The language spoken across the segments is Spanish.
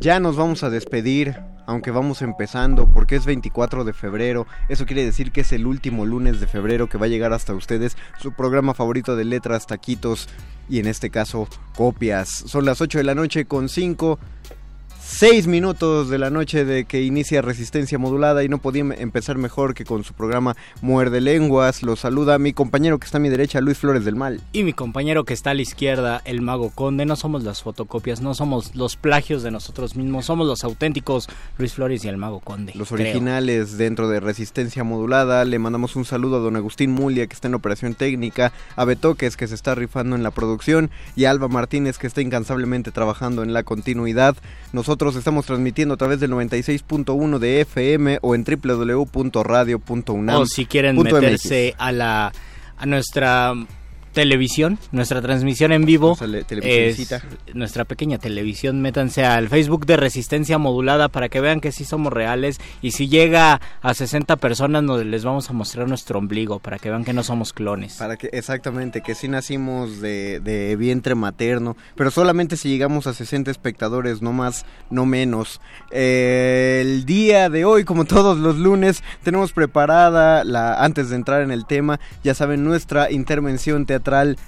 Ya nos vamos a despedir, aunque vamos empezando, porque es 24 de febrero. Eso quiere decir que es el último lunes de febrero que va a llegar hasta ustedes su programa favorito de letras, taquitos y en este caso copias. Son las 8 de la noche con 5. Seis minutos de la noche de que inicia Resistencia Modulada y no podía empezar mejor que con su programa Muerde Lenguas. Lo saluda mi compañero que está a mi derecha, Luis Flores del Mal. Y mi compañero que está a la izquierda, el Mago Conde. No somos las fotocopias, no somos los plagios de nosotros mismos, somos los auténticos Luis Flores y el Mago Conde. Los originales dentro de Resistencia Modulada. Le mandamos un saludo a don Agustín Mulia que está en operación técnica, a Betoques que se está rifando en la producción y a Alba Martínez que está incansablemente trabajando en la continuidad. Nosotros estamos transmitiendo a través del 96.1 de FM o en www.radio.unam. O si quieren meterse a la a nuestra televisión, nuestra transmisión en vivo. Es nuestra pequeña televisión. Métanse al Facebook de Resistencia Modulada para que vean que sí somos reales. Y si llega a 60 personas, nos, les vamos a mostrar nuestro ombligo para que vean que no somos clones. Para que, exactamente, que sí nacimos de, vientre materno. Pero solamente si llegamos a 60 espectadores, no más, no menos. Eh, el día de hoy, como todos los lunes, tenemos preparada, la, antes de entrar en el tema, ya saben, nuestra intervención teatral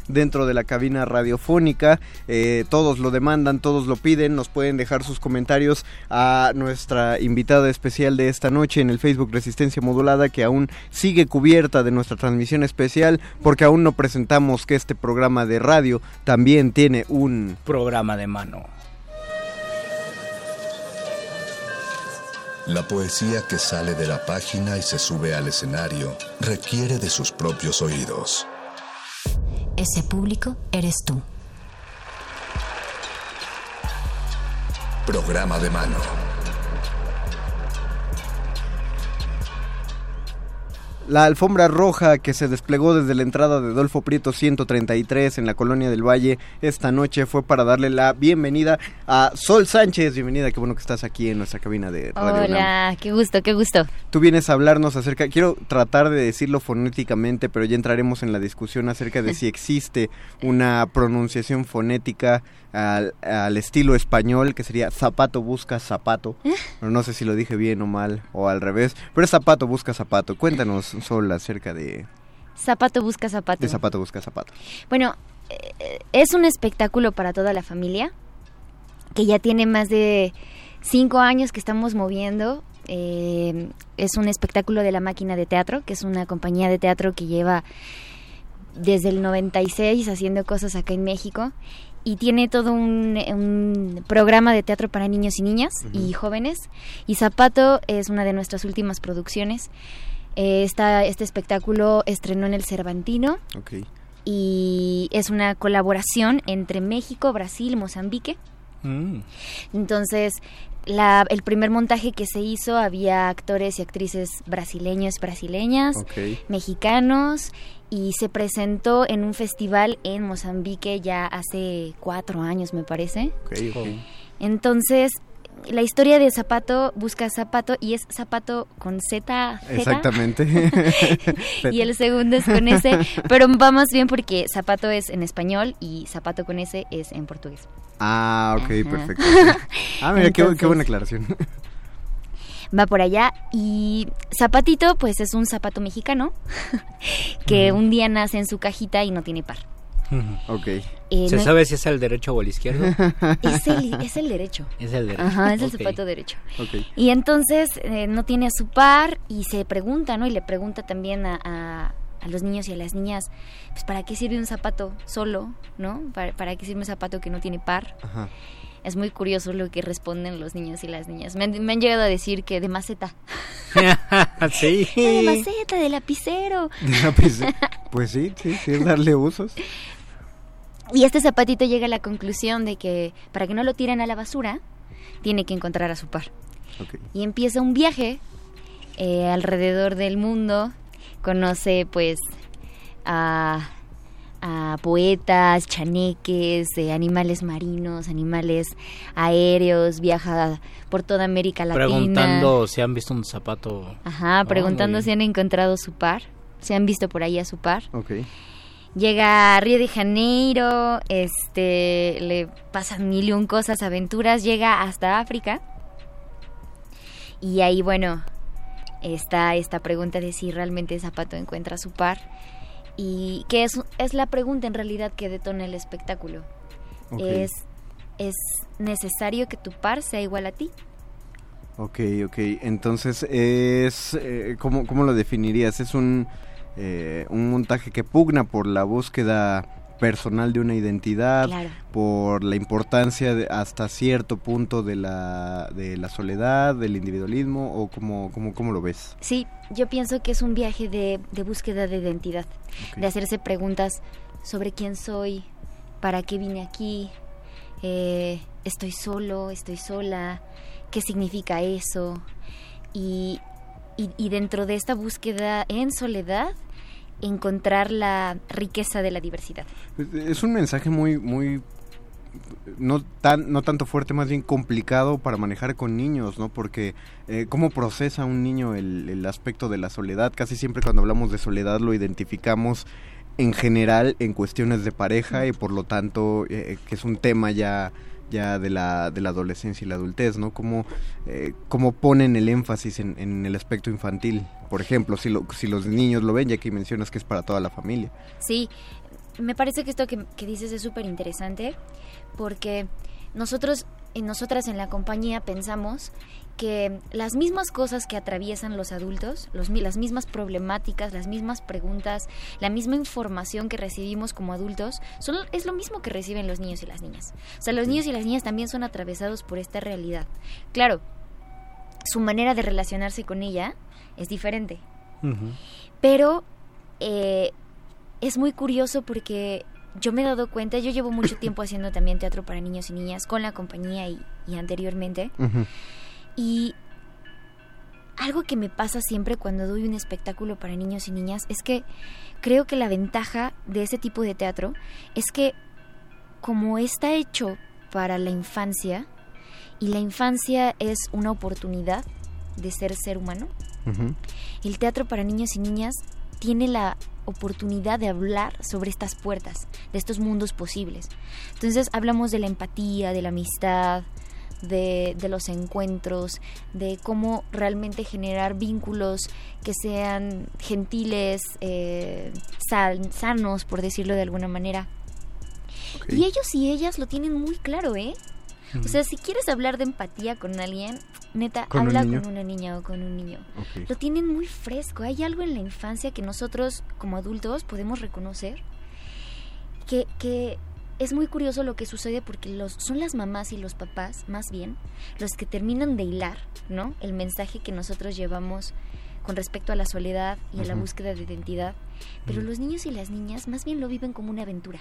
dentro de la cabina radiofónica. Eh, todos lo demandan, todos lo piden. Nos pueden dejar sus comentarios a nuestra invitada especial de esta noche en el Facebook Resistencia Modulada, que aún sigue cubierta de nuestra transmisión especial, porque aún no presentamos que este programa de radio también tiene un programa de mano. La poesía que sale de la página y se sube al escenario requiere de sus propios oídos. Ese público eres tú. Programa de mano. La alfombra roja que se desplegó desde la entrada de Dolfo Prieto 133 en la colonia del Valle esta noche fue para darle la bienvenida a Sol Sánchez. Bienvenida, qué bueno que estás aquí en nuestra cabina de Radio Hola, qué gusto, qué gusto. Tú vienes a hablarnos acerca, quiero tratar de decirlo fonéticamente, pero ya entraremos en la discusión acerca de si existe una pronunciación fonética al, al, estilo español, que sería zapato busca zapato. Pero no sé si lo dije bien o mal, o al revés. Pero es zapato busca zapato. Cuéntanos, Sol, acerca de... Zapato busca zapato. De zapato busca zapato. Bueno, eh, es un espectáculo para toda la familia, que ya tiene más de cinco años que estamos moviendo. Eh, es un espectáculo de la máquina de teatro, que es una compañía de teatro que lleva desde el 96 haciendo cosas acá en México y tiene todo un, programa de teatro para niños y niñas y jóvenes. Y Zapato es una de nuestras últimas producciones. Eh, este espectáculo estrenó en el Cervantino. Y es una colaboración entre México, Brasil y Mozambique. Mm. Entonces, el primer montaje que se hizo había actores y actrices brasileños, brasileñas, mexicanos y se presentó en un festival en Mozambique ya hace cuatro años, me parece. Entonces, la historia de Zapato busca Zapato y es Zapato con Z. Exactamente. y el segundo es con S, pero va más bien porque Zapato es en español y Zapato con S es en portugués. Ah, ok, perfecto. Ah, mira, qué, qué buena aclaración va por allá. Y Zapatito, pues es un zapato mexicano que un día nace en su cajita y no tiene par. Ok. Eh, ¿Se sabe si es el derecho o el izquierdo? Es el, es el derecho. Es el derecho. Ajá, es el zapato derecho. Okay. Y entonces eh, no tiene a su par y se pregunta, ¿no? Y le pregunta también a, a, los niños y a las niñas, pues ¿para qué sirve un zapato solo, ¿no? ¿Para, para qué sirve un zapato que no tiene par? Ajá es muy curioso lo que responden los niños y las niñas. Me han, llegado a decir que de maceta. sí. De maceta, de lapicero. pues sí, sí, sí, darle usos. Y este zapatito llega a la conclusión de que para que no lo tiren a la basura, tiene que encontrar a su par. Y empieza un viaje eh, alrededor del mundo. Conoce pues a a poetas, chaneques, animales marinos, animales aéreos, viaja por toda América Latina. Preguntando si han visto un zapato. Ajá, preguntando si han encontrado su par, si han visto por ahí a su par. Llega a Río de Janeiro, este, le pasan mil y un cosas, aventuras, llega hasta África. Y ahí, bueno, está esta pregunta de si realmente Zapato encuentra su par y que es, es la pregunta en realidad que detona el espectáculo. Es, ¿Es necesario que tu par sea igual a ti? Ok, ok. Entonces, es eh, ¿cómo, ¿cómo, lo definirías? ¿Es un, eh, un montaje que pugna por la búsqueda personal de una identidad, por la importancia de, hasta cierto punto de la, de la soledad, del individualismo, o cómo, cómo, cómo lo ves? Sí, yo pienso que es un viaje de, de búsqueda de identidad, de hacerse preguntas sobre quién soy, para qué vine aquí, eh, estoy solo, estoy sola, qué significa eso, y, y, y dentro de esta búsqueda en soledad, encontrar la riqueza de la diversidad. Es un mensaje muy, muy no tan no tanto fuerte más bien complicado para manejar con niños no porque eh, cómo procesa un niño el, el, aspecto de la soledad casi siempre cuando hablamos de soledad lo identificamos en general en cuestiones de pareja y por lo tanto eh, que es un tema ya ya de la, de la adolescencia y la adultez, ¿no? Cómo, eh, cómo ponen el énfasis en, el aspecto infantil, por ejemplo, si, lo, si los niños lo ven, ya que mencionas que es para toda la familia. Sí, me parece que esto que, que dices es súper interesante, porque nosotros y nosotras en la compañía pensamos que las mismas cosas que atraviesan los adultos, los, las mismas problemáticas, las mismas preguntas, la misma información que recibimos como adultos, son, es lo mismo que reciben los niños y las niñas. O sea, los niños y las niñas también son atravesados por esta realidad. Claro, su manera de relacionarse con ella es diferente. Uh -huh. Pero eh, es muy curioso porque yo me he dado cuenta, yo llevo mucho tiempo haciendo también teatro para niños y niñas con la compañía y, y anteriormente. Uh -huh. Y algo que me pasa siempre cuando doy un espectáculo para niños y niñas es que creo que la ventaja de ese tipo de teatro es que como está hecho para la infancia y la infancia es una oportunidad de ser ser humano, uh -huh. el teatro para niños y niñas tiene la oportunidad de hablar sobre estas puertas, de estos mundos posibles. Entonces hablamos de la empatía, de la amistad, de, de, los encuentros, de cómo realmente generar vínculos que sean gentiles, eh, san, sanos, por decirlo de alguna manera. Okay. Y ellos y ellas lo tienen muy claro, ¿eh? O sea, si quieres hablar de empatía con alguien, neta, ¿Con habla un con una niña o con un niño. Okay. Lo tienen muy fresco. Hay algo en la infancia que nosotros como adultos podemos reconocer que, que es muy curioso lo que sucede porque los, son las mamás y los papás, más bien, los que terminan de hilar, ¿no? El mensaje que nosotros llevamos con respecto a la soledad y a la búsqueda de identidad. Pero uh -huh. los niños y las niñas más bien lo viven como una aventura.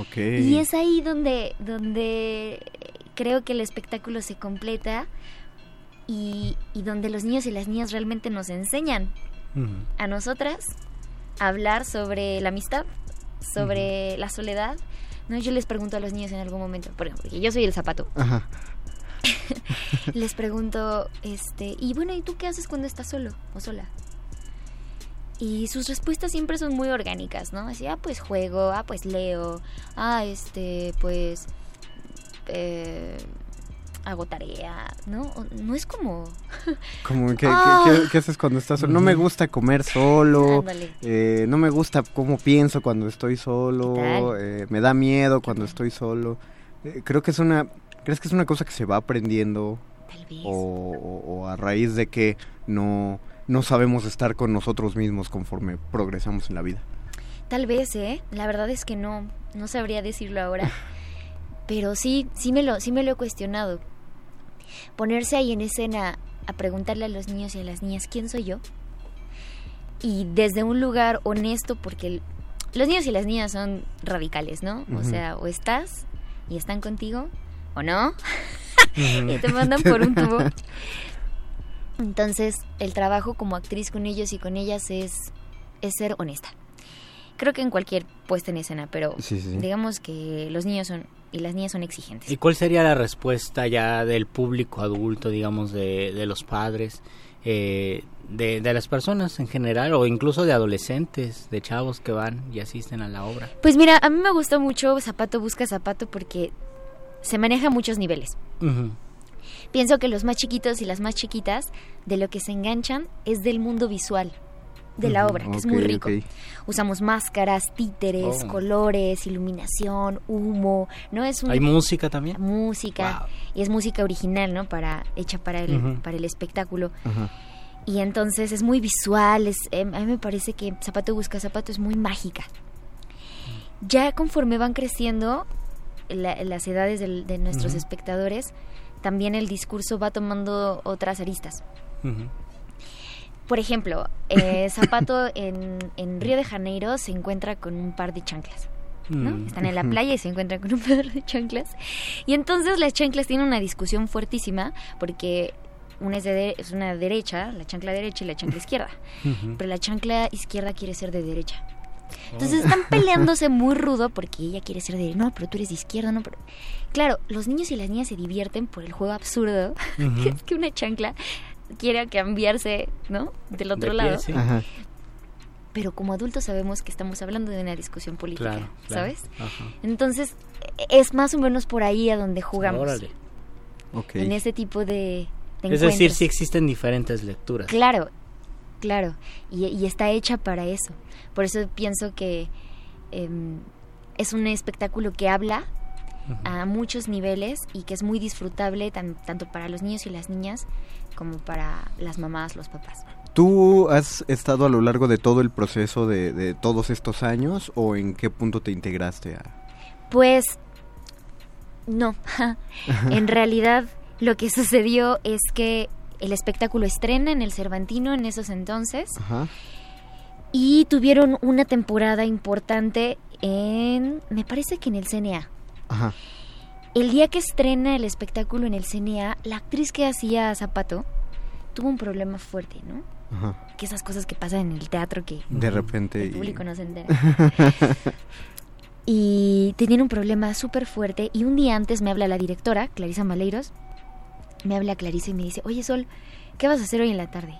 Okay. Y es ahí donde, donde creo que el espectáculo se completa y, y donde los niños y las niñas realmente nos enseñan uh -huh. a nosotras a hablar sobre la amistad, sobre uh -huh. la soledad. No, yo les pregunto a los niños en algún momento, por ejemplo, porque yo soy el zapato. Ajá. les pregunto, este, y bueno, ¿y tú qué haces cuando estás solo o sola? Y sus respuestas siempre son muy orgánicas, ¿no? Así, ah, pues juego, ah, pues leo, ah, este, pues eh, hago tarea, ¿no? No es como... como ¿qué, oh. ¿qué, qué, haces cuando estás solo? No me gusta comer solo, eh, no me gusta cómo pienso cuando estoy solo, eh, me da miedo cuando estoy solo. Eh, creo que es una... ¿Crees que es una cosa que se va aprendiendo? Tal vez. O, o, o a raíz de que no no sabemos estar con nosotros mismos conforme progresamos en la vida. Tal vez, ¿eh? La verdad es que no, no sabría decirlo ahora. Pero sí, sí me lo, sí me lo he cuestionado. Ponerse ahí en escena a preguntarle a los niños y a las niñas quién soy yo. Y desde un lugar honesto, porque los niños y las niñas son radicales, ¿no? Uh -huh. O sea, o estás y están contigo, o no. Uh -huh. y te mandan por un tubo. Entonces, el trabajo como actriz con ellos y con ellas es, es ser honesta. Creo que en cualquier puesta en escena, pero sí, sí. digamos que los niños son y las niñas son exigentes. ¿Y cuál sería la respuesta ya del público adulto, digamos, de, de los padres, eh, de, de, las personas en general, o incluso de adolescentes, de chavos que van y asisten a la obra? Pues mira, a mí me gusta mucho Zapato Busca Zapato porque se maneja a muchos niveles. Uh -huh. Pienso que los más chiquitos y las más chiquitas de lo que se enganchan es del mundo visual de la obra, que okay, es muy rico. Okay. Usamos máscaras, títeres, oh. colores, iluminación, humo, ¿no? Es un, ¿Hay música también? Música, wow. y es música original, ¿no? Para, hecha para el, uh -huh. para el espectáculo. Uh -huh. Y entonces es muy visual, es, eh, a mí me parece que Zapato Busca Zapato es muy mágica. Ya conforme van creciendo la, las edades de, de nuestros uh -huh. espectadores, también el discurso va tomando otras aristas. Uh -huh. Por ejemplo, eh, Zapato en, en, Río de Janeiro se encuentra con un par de chanclas. ¿no? Mm. Están en la playa y se encuentran con un par de chanclas. Y entonces las chanclas tienen una discusión fuertísima porque una es, de, es una derecha, la chancla derecha y la chancla izquierda. Pero la chancla izquierda quiere ser de derecha. Entonces están peleándose muy rudo porque ella quiere ser de no, pero tú eres de izquierda, no, pero claro, los niños y las niñas se divierten por el juego absurdo que es que una chancla quiere cambiarse, ¿no? Del otro De lado. pie, sí. Ajá. Pero como adultos sabemos que estamos hablando de una discusión política, Claro, claro. ¿sabes? Ajá. Entonces es más o menos por ahí a donde jugamos. Órale. Ok. En ese tipo de, de Es decir, sí existen diferentes lecturas. Claro, claro. Y, y está hecha para eso. Por eso pienso que em, es un espectáculo que habla a muchos niveles y que es muy disfrutable tan- tanto para los niños y las niñas como para las mamás, los papás. ¿Tú has estado a lo largo de todo el proceso de, de todos estos años o en qué punto te integraste a...? Pues no, en realidad lo que sucedió es que el espectáculo estrena en el Cervantino en esos entonces Ajá. y tuvieron una temporada importante en, me parece que en el CNA. Ajá. El día que estrena el espectáculo en el CNA, la actriz que hacía Zapato tuvo un problema fuerte, ¿no? Ajá. Que esas cosas que pasan en el teatro que De repente... el y- público no se entera. y tenían un problema súper fuerte y un día antes me habla la directora, Clarisa Maleiros, me habla Clarisa y me dice, oye Sol, ¿qué vas a hacer hoy en la tarde?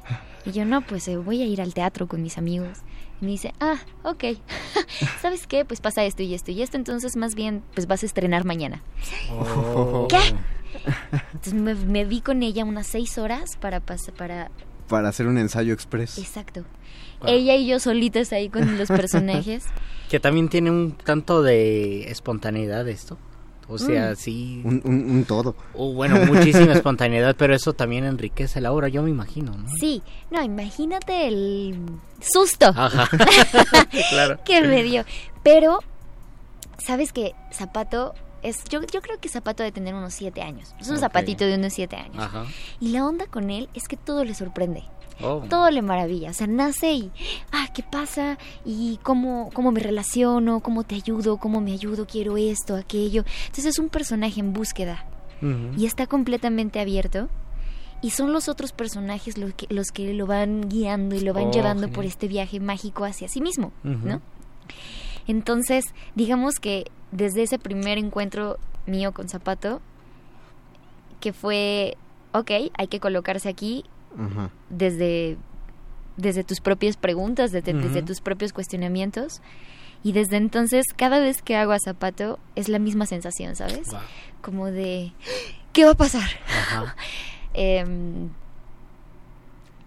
Y yo, no, pues eh, voy a ir al teatro con mis amigos. Y me dice, ah, ok. ¿Sabes qué? Pues pasa esto y esto y esto, entonces más bien, pues vas a estrenar mañana. Oh. ¿Qué? Entonces me, me vi con ella unas seis horas para pasar, para... Para hacer un ensayo express. Exacto. Wow. Ella y yo solitas ahí con los personajes. Que también tiene un tanto de espontaneidad esto. O sea, Mm. sí. Un, un- un todo. o bueno, muchísima espontaneidad, pero eso también enriquece la obra, yo me imagino, ¿no? Sí, no, imagínate el susto Ajá. claro. que me dio. Pero, ¿sabes que Zapato es, yo, yo creo que Zapato de tener unos siete años. Es un zapatito de unos siete años. Ajá. Y la onda con él es que todo le sorprende. Oh. Todo le maravilla. O sea, nace y, ah, ¿qué pasa? Y cómo, cómo me relaciono, cómo te ayudo, cómo me ayudo, quiero esto, aquello. Entonces es un personaje en búsqueda. Y está completamente abierto. Y son los otros personajes los que, los que lo van guiando y lo van Oh, llevando por este viaje mágico hacia sí mismo. ¿no? Entonces, digamos que desde ese primer encuentro mío con Zapato, que fue, ok, hay que colocarse aquí Ajá. desde, desde tus propias preguntas, desde, tus propios cuestionamientos. Y desde entonces, cada vez que hago a Zapato, es la misma sensación, ¿sabes? Wow. como de ¿qué va a pasar? Ajá.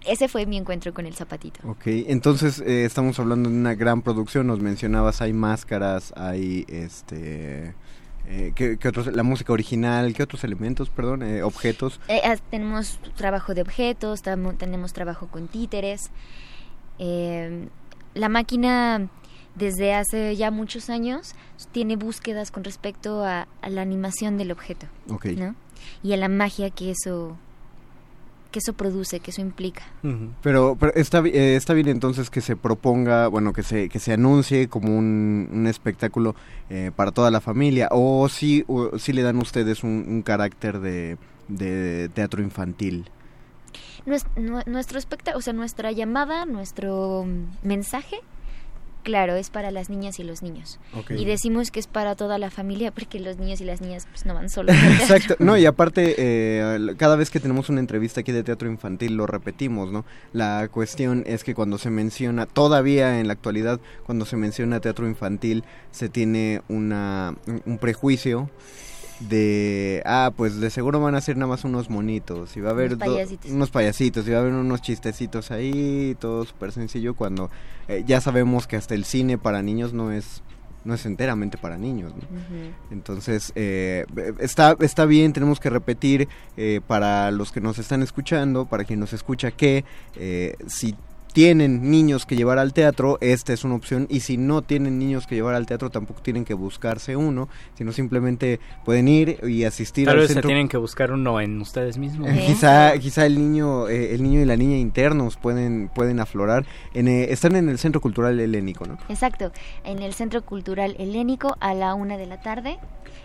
Ese fue mi encuentro con el zapatito. Ok, entonces eh, estamos hablando de una gran producción, nos mencionabas, hay máscaras, hay este... eh, ¿qué, qué otros? La música original, ¿qué otros elementos, perdón? eh, objetos. Eh, ah, tenemos trabajo de objetos, tenemos trabajo con títeres. Em, la máquina desde hace ya muchos años tiene búsquedas con respecto a, a la animación del objeto, Ok. ¿no? Y a la magia que eso que eso produce, que eso implica. Pero, pero está, eh, está bien entonces que se proponga, bueno, que se, que se anuncie como un, un espectáculo eh, para toda la familia, o si, o si le dan ustedes un, un carácter de, de teatro infantil. Nues- nue- nuestro espectáculo, o sea, nuestra llamada, nuestro mm, mensaje, claro, es para las niñas y los niños. Y decimos que es para toda la familia porque los niños y las niñas pues no van solos. Exacto, no, y aparte, eh, cada vez que tenemos una entrevista aquí de teatro infantil lo repetimos, ¿no? La cuestión es que cuando se menciona, todavía en la actualidad, cuando se menciona teatro infantil, se tiene una, un- un prejuicio de, ah, pues de seguro van a ser nada más unos monitos, y va a haber Unos do- payasitos. unos payasitos, y va a haber unos chistecitos ahí, todo súper sencillo, cuando eh, ya sabemos que hasta el cine para niños no es, no es enteramente para niños, ¿no? Entonces, eh, está, está bien, tenemos que repetir eh, para los que nos están escuchando, para quien nos escucha, que eh, si tienen niños que llevar al teatro, esta es una opción. Y si no tienen niños que llevar al teatro, tampoco tienen que buscarse uno, sino simplemente pueden ir y asistir Tal al vez se tienen que buscar uno en ustedes mismos. Eh, Quizá, quizá el niño, eh, el niño y la niña internos pueden, pueden aflorar. En, eh, están en el Centro Cultural Helénico, ¿no? Exacto, en el Centro Cultural Helénico a la una de la tarde,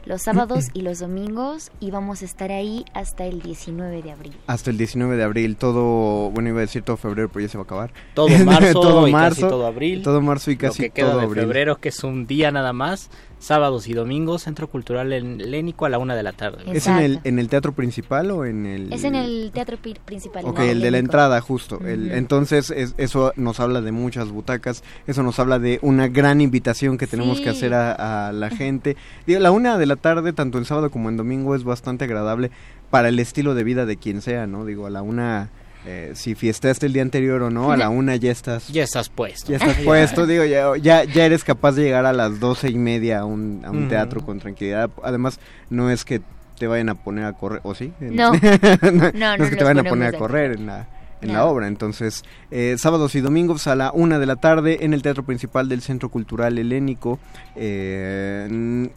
los sábados y los domingos, y vamos a estar ahí hasta el 19 de abril. Hasta el 19 de abril, todo, bueno, iba a decir todo febrero, pero ya se va a acabar. Todo marzo todo y marzo, casi todo abril. Todo marzo y casi Lo que queda todo de abril. febrero, que es un día nada más, sábados y domingos, Centro Cultural Helénico a la una de la tarde. ¿Es en el, Exacto. en el teatro principal o en el...? Es en el teatro principal. Ok, ¿no? el de la entrada, justo. El- entonces, es- eso nos habla de muchas butacas, eso nos habla de una gran invitación que tenemos Sí. que hacer a, a la gente. Digo, la una de la tarde, tanto en sábado como en domingo, es bastante agradable para el estilo de vida de quien sea, ¿no? Digo, a la una, eh, si fiestaste el día anterior o no, a la una ya estás... Ya estás puesto. Ya estás puesto, digo, ya, ya, ya eres capaz de llegar a las doce y media a un, a un teatro con tranquilidad. Además, no es que te vayan a poner a correr, ¿o sí? No. no, No, no no es que te vayan a poner a correr en la, en No. la obra. Entonces, eh, sábados y domingos a la una de la tarde en el Teatro Principal del Centro Cultural Helénico, eh, en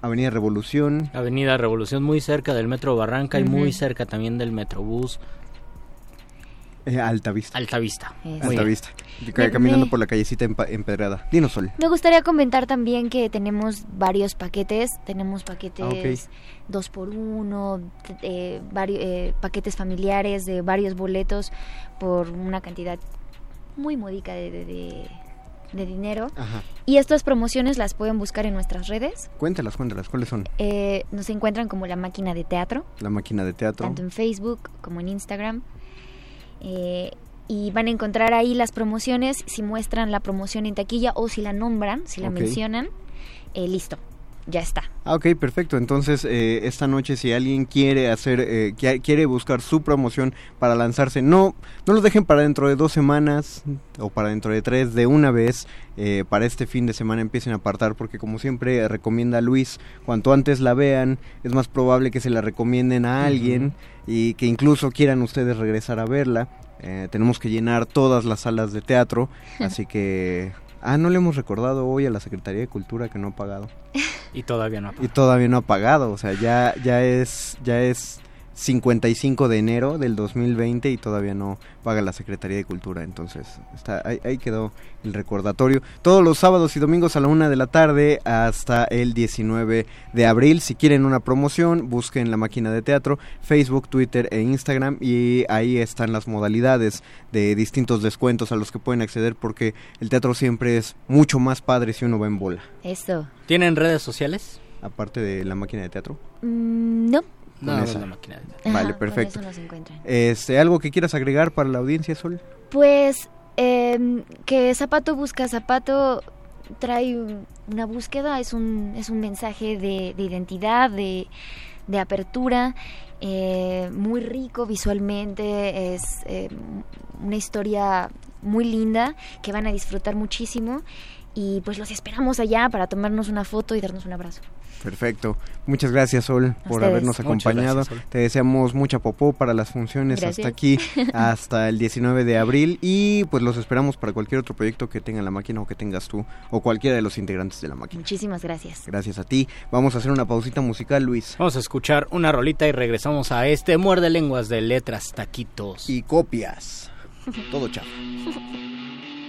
Avenida Revolución. Avenida Revolución, muy cerca del Metro Barranca y muy cerca también del Metrobús Eh, Alta Vista. Alta Vista. Eso. Muy Alta bien. Vista. Me- Caminando me- por la callecita empedrada. Dinos, Sol. Me gustaría comentar también que tenemos varios paquetes. Tenemos paquetes Ah, dos por uno, eh, vari- eh, paquetes familiares de varios boletos por una cantidad muy módica de, de- de- de dinero. Ajá. Y estas promociones las pueden buscar en nuestras redes. Cuéntalas, cuéntalas. ¿Cuáles son? Eh, nos encuentran como la máquina de teatro, La máquina de teatro. tanto en Facebook como en Instagram. Eh, y van a encontrar ahí las promociones, si muestran la promoción en taquilla o si la nombran, si la mencionan, eh, listo, ya está. Ah, ok, perfecto. Entonces, eh, esta noche, si alguien quiere hacer, eh, qui- quiere buscar su promoción para lanzarse, no, no lo dejen para dentro de dos semanas o para dentro de tres, de una vez. eh, para este fin de semana empiecen a apartar, porque como siempre recomienda Luis, cuanto antes la vean, es más probable que se la recomienden a alguien y que incluso quieran ustedes regresar a verla. Eh, tenemos que llenar todas las salas de teatro, así que... Ah, no le hemos recordado hoy a la Secretaría de Cultura que no ha pagado Y todavía no. y todavía no ha pagado, o sea, ya ya es ya es 55 de enero del 2020 y todavía no paga la Secretaría de Cultura, entonces está ahí, ahí quedó el recordatorio. Todos los sábados y domingos a la una de la tarde hasta el 19 de abril. Si quieren una promoción, busquen la máquina de teatro, Facebook, Twitter e Instagram y ahí están las modalidades de distintos descuentos a los que pueden acceder porque el teatro siempre es mucho más padre si uno va en bola, Eso. ¿Tienen redes sociales? aparte de la máquina de teatro. Mm, no. No, esa. la máquina Vale, perfecto. eso nos encuentran. Este, ¿Algo que quieras agregar para la audiencia, Sol? Pues eh, que Zapato Busca Zapato trae un- una búsqueda, es un, es un mensaje de, de identidad, de, de apertura, eh, muy rico visualmente, es eh, una historia muy linda que van a disfrutar muchísimo y pues los esperamos allá para tomarnos una foto y darnos un abrazo. Perfecto. Muchas gracias, Sol, por ustedes. habernos acompañado. gracias. Te deseamos mucha popó para las funciones Gracias. hasta aquí, hasta el 19 de abril. Y pues los esperamos para cualquier otro proyecto que tenga la máquina o que tengas tú, o cualquiera de los integrantes de la máquina. Muchísimas gracias. Gracias a ti. Vamos a hacer una pausita musical, Luis. Vamos a escuchar una rolita y regresamos a este muerde lenguas de letras taquitos. Y copias. Todo chao.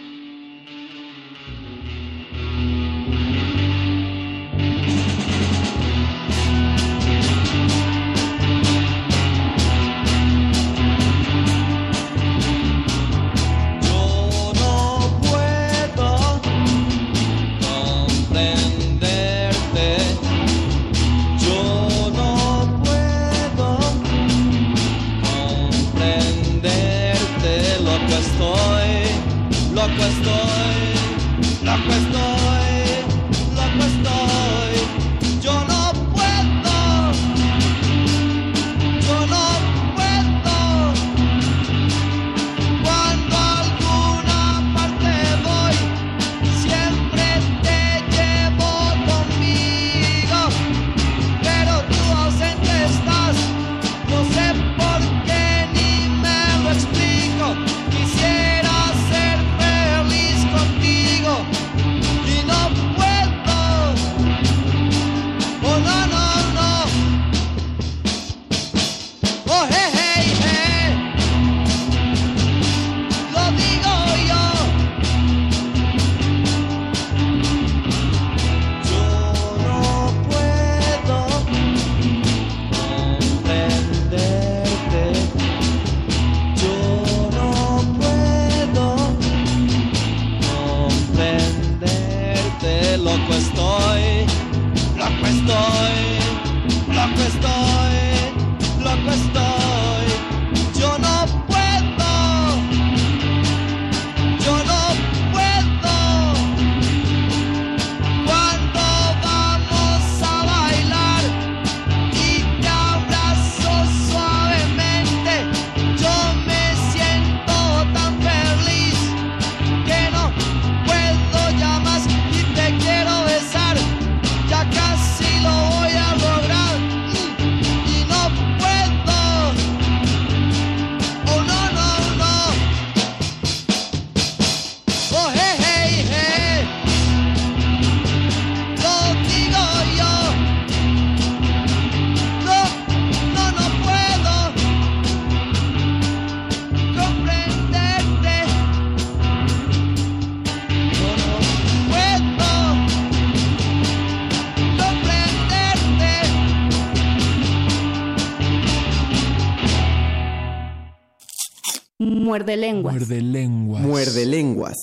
Muerde lenguas. Muerde lenguas. Muerde lenguas.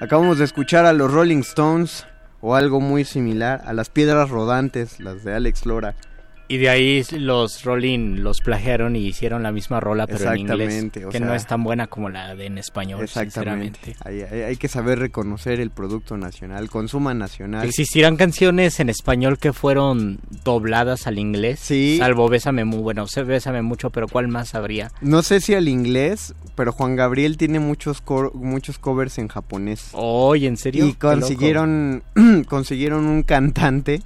Acabamos de escuchar a los Rolling Stones o algo muy similar a las piedras rodantes, las de Alex Lora. Y de ahí los Rolling los plagiaron y hicieron la misma rola, pero en inglés. O Que sea- no es tan buena como la de en español, Exactamente. Hay, hay- hay que saber reconocer el producto nacional, consuma nacional. ¿Existirán canciones en español que fueron dobladas al inglés? Sí. Salvo Bésame muy bueno, sé Bésame mucho, pero ¿cuál más habría? No sé si al inglés, pero Juan Gabriel tiene muchos cor- muchos covers en japonés. Oye, ¿en serio? Y consiguieron consiguieron un cantante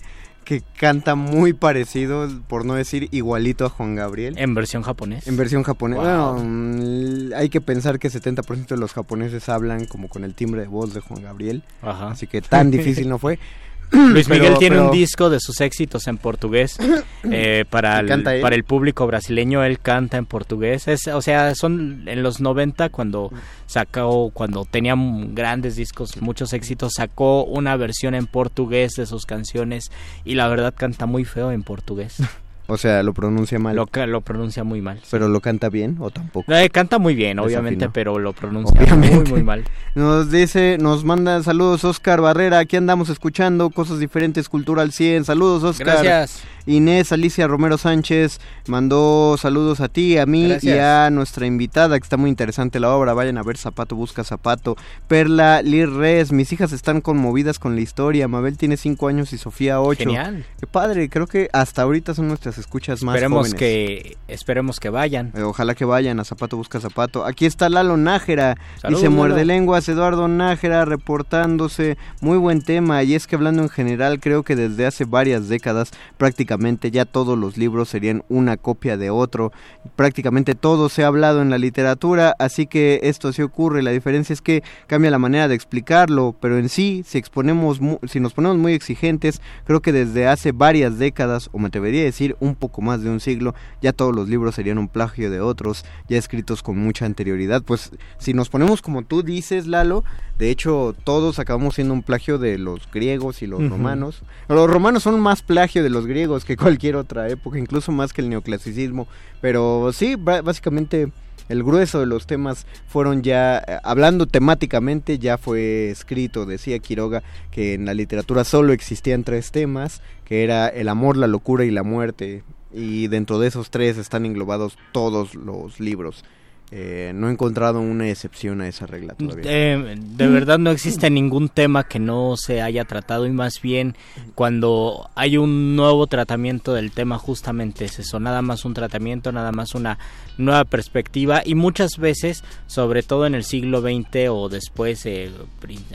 que canta muy parecido, por no decir igualito a Juan Gabriel. ¿En versión japonés? En versión japonesa. Wow. Bueno, mm, hay que pensar que 70% de los japoneses hablan como con el timbre de voz de Juan Gabriel. Ajá. Así que tan difícil no fue. Luis Miguel Pero- tiene un disco de sus éxitos en portugués eh, para, ¿Y el, para el público brasileño. Él canta en portugués. Es, o sea, son en los 90 cuando sacó, cuando tenía grandes discos, muchos éxitos, sacó una versión en portugués de sus canciones y la verdad canta muy feo en portugués. O sea, lo pronuncia mal. Lo, lo pronuncia muy mal. Pero lo canta bien o tampoco. Eh, canta muy bien, obviamente, pero lo pronuncia Obviamente. muy, muy mal. Nos dice, nos manda saludos Oscar Barrera, aquí andamos escuchando cosas diferentes, Cultural 100, saludos Oscar. Gracias. Inés Alicia Romero Sánchez mandó saludos a ti, a mí Gracias. y a nuestra invitada, que está muy interesante la obra, vayan a ver Zapato Busca Zapato. Perla Lir Res, mis hijas están conmovidas con la historia, Mabel tiene 5 años y Sofía 8. Genial. Qué padre, creo que hasta ahorita son nuestras escuchas más Esperemos jóvenes. que, esperemos que vayan. Eh, Ojalá que vayan a Zapato Busca Zapato. Aquí está Lalo Nájera. Saludos, Dice Muerde. Lenguas, Eduardo Nájera reportándose. Muy buen tema. Y es que hablando en general, creo que desde hace varias décadas prácticamente ya todos los libros serían una copia de otro. Prácticamente todo se ha hablado en la literatura, así que esto sí ocurre. La diferencia es que cambia la manera de explicarlo, pero en sí, si exponemos, mu- si nos ponemos muy exigentes, creo que desde hace varias décadas, o me atrevería a decir un poco más de un siglo, ya todos los libros serían un plagio de otros, ya escritos con mucha anterioridad. Pues si nos ponemos como tú dices, Lalo, de hecho todos acabamos siendo un plagio de los griegos y los romanos. Los romanos son más plagio de los griegos que cualquier otra época, incluso más que el neoclasicismo. Pero sí, básicamente el grueso de los temas fueron ya, eh, hablando temáticamente, ya fue escrito, decía Quiroga, que en la literatura solo existían tres temas, que era el amor, la locura y la muerte. Y dentro de esos tres están englobados todos los libros. Eh, no he encontrado una excepción a esa regla todavía. Eh, de verdad no existe ningún tema que no se haya tratado y más bien cuando hay un nuevo tratamiento del tema justamente es eso, nada más un tratamiento, nada más una nueva perspectiva y muchas veces, sobre todo en el siglo XX o después, eh,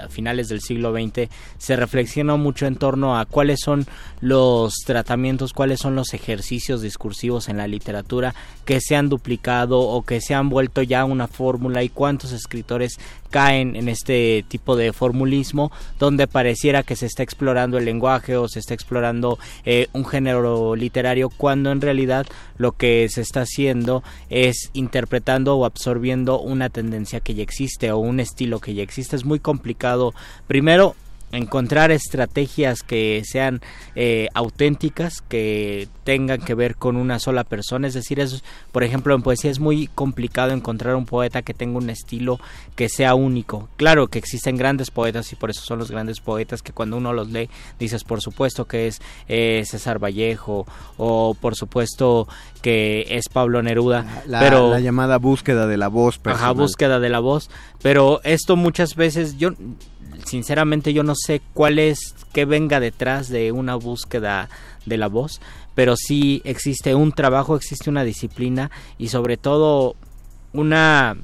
a finales del siglo XX, se reflexiona mucho en torno a cuáles son los tratamientos, cuáles son los ejercicios discursivos en la literatura que se han duplicado o que se han vuelto ya una fórmula y cuántos escritores caen en este tipo de formulismo donde pareciera que se está explorando el lenguaje o se está explorando eh, un género literario cuando en realidad lo que se está haciendo es interpretando o absorbiendo una tendencia que ya existe o un estilo que ya existe. Es muy complicado primero encontrar estrategias que sean eh, auténticas, que tengan que ver con una sola persona. Es decir, es, por ejemplo, en poesía es muy complicado encontrar un poeta que tenga un estilo que sea único. Claro que existen grandes poetas y por eso son los grandes poetas que cuando uno los lee dices, por supuesto que es eh, César Vallejo o por supuesto que es Pablo Neruda. La, pero la llamada búsqueda de la voz Ajá, personal. búsqueda de la voz. Pero esto muchas veces yo sinceramente yo no sé cuál es que venga detrás de una búsqueda de la voz, pero sí existe un trabajo, existe una disciplina y sobre todo una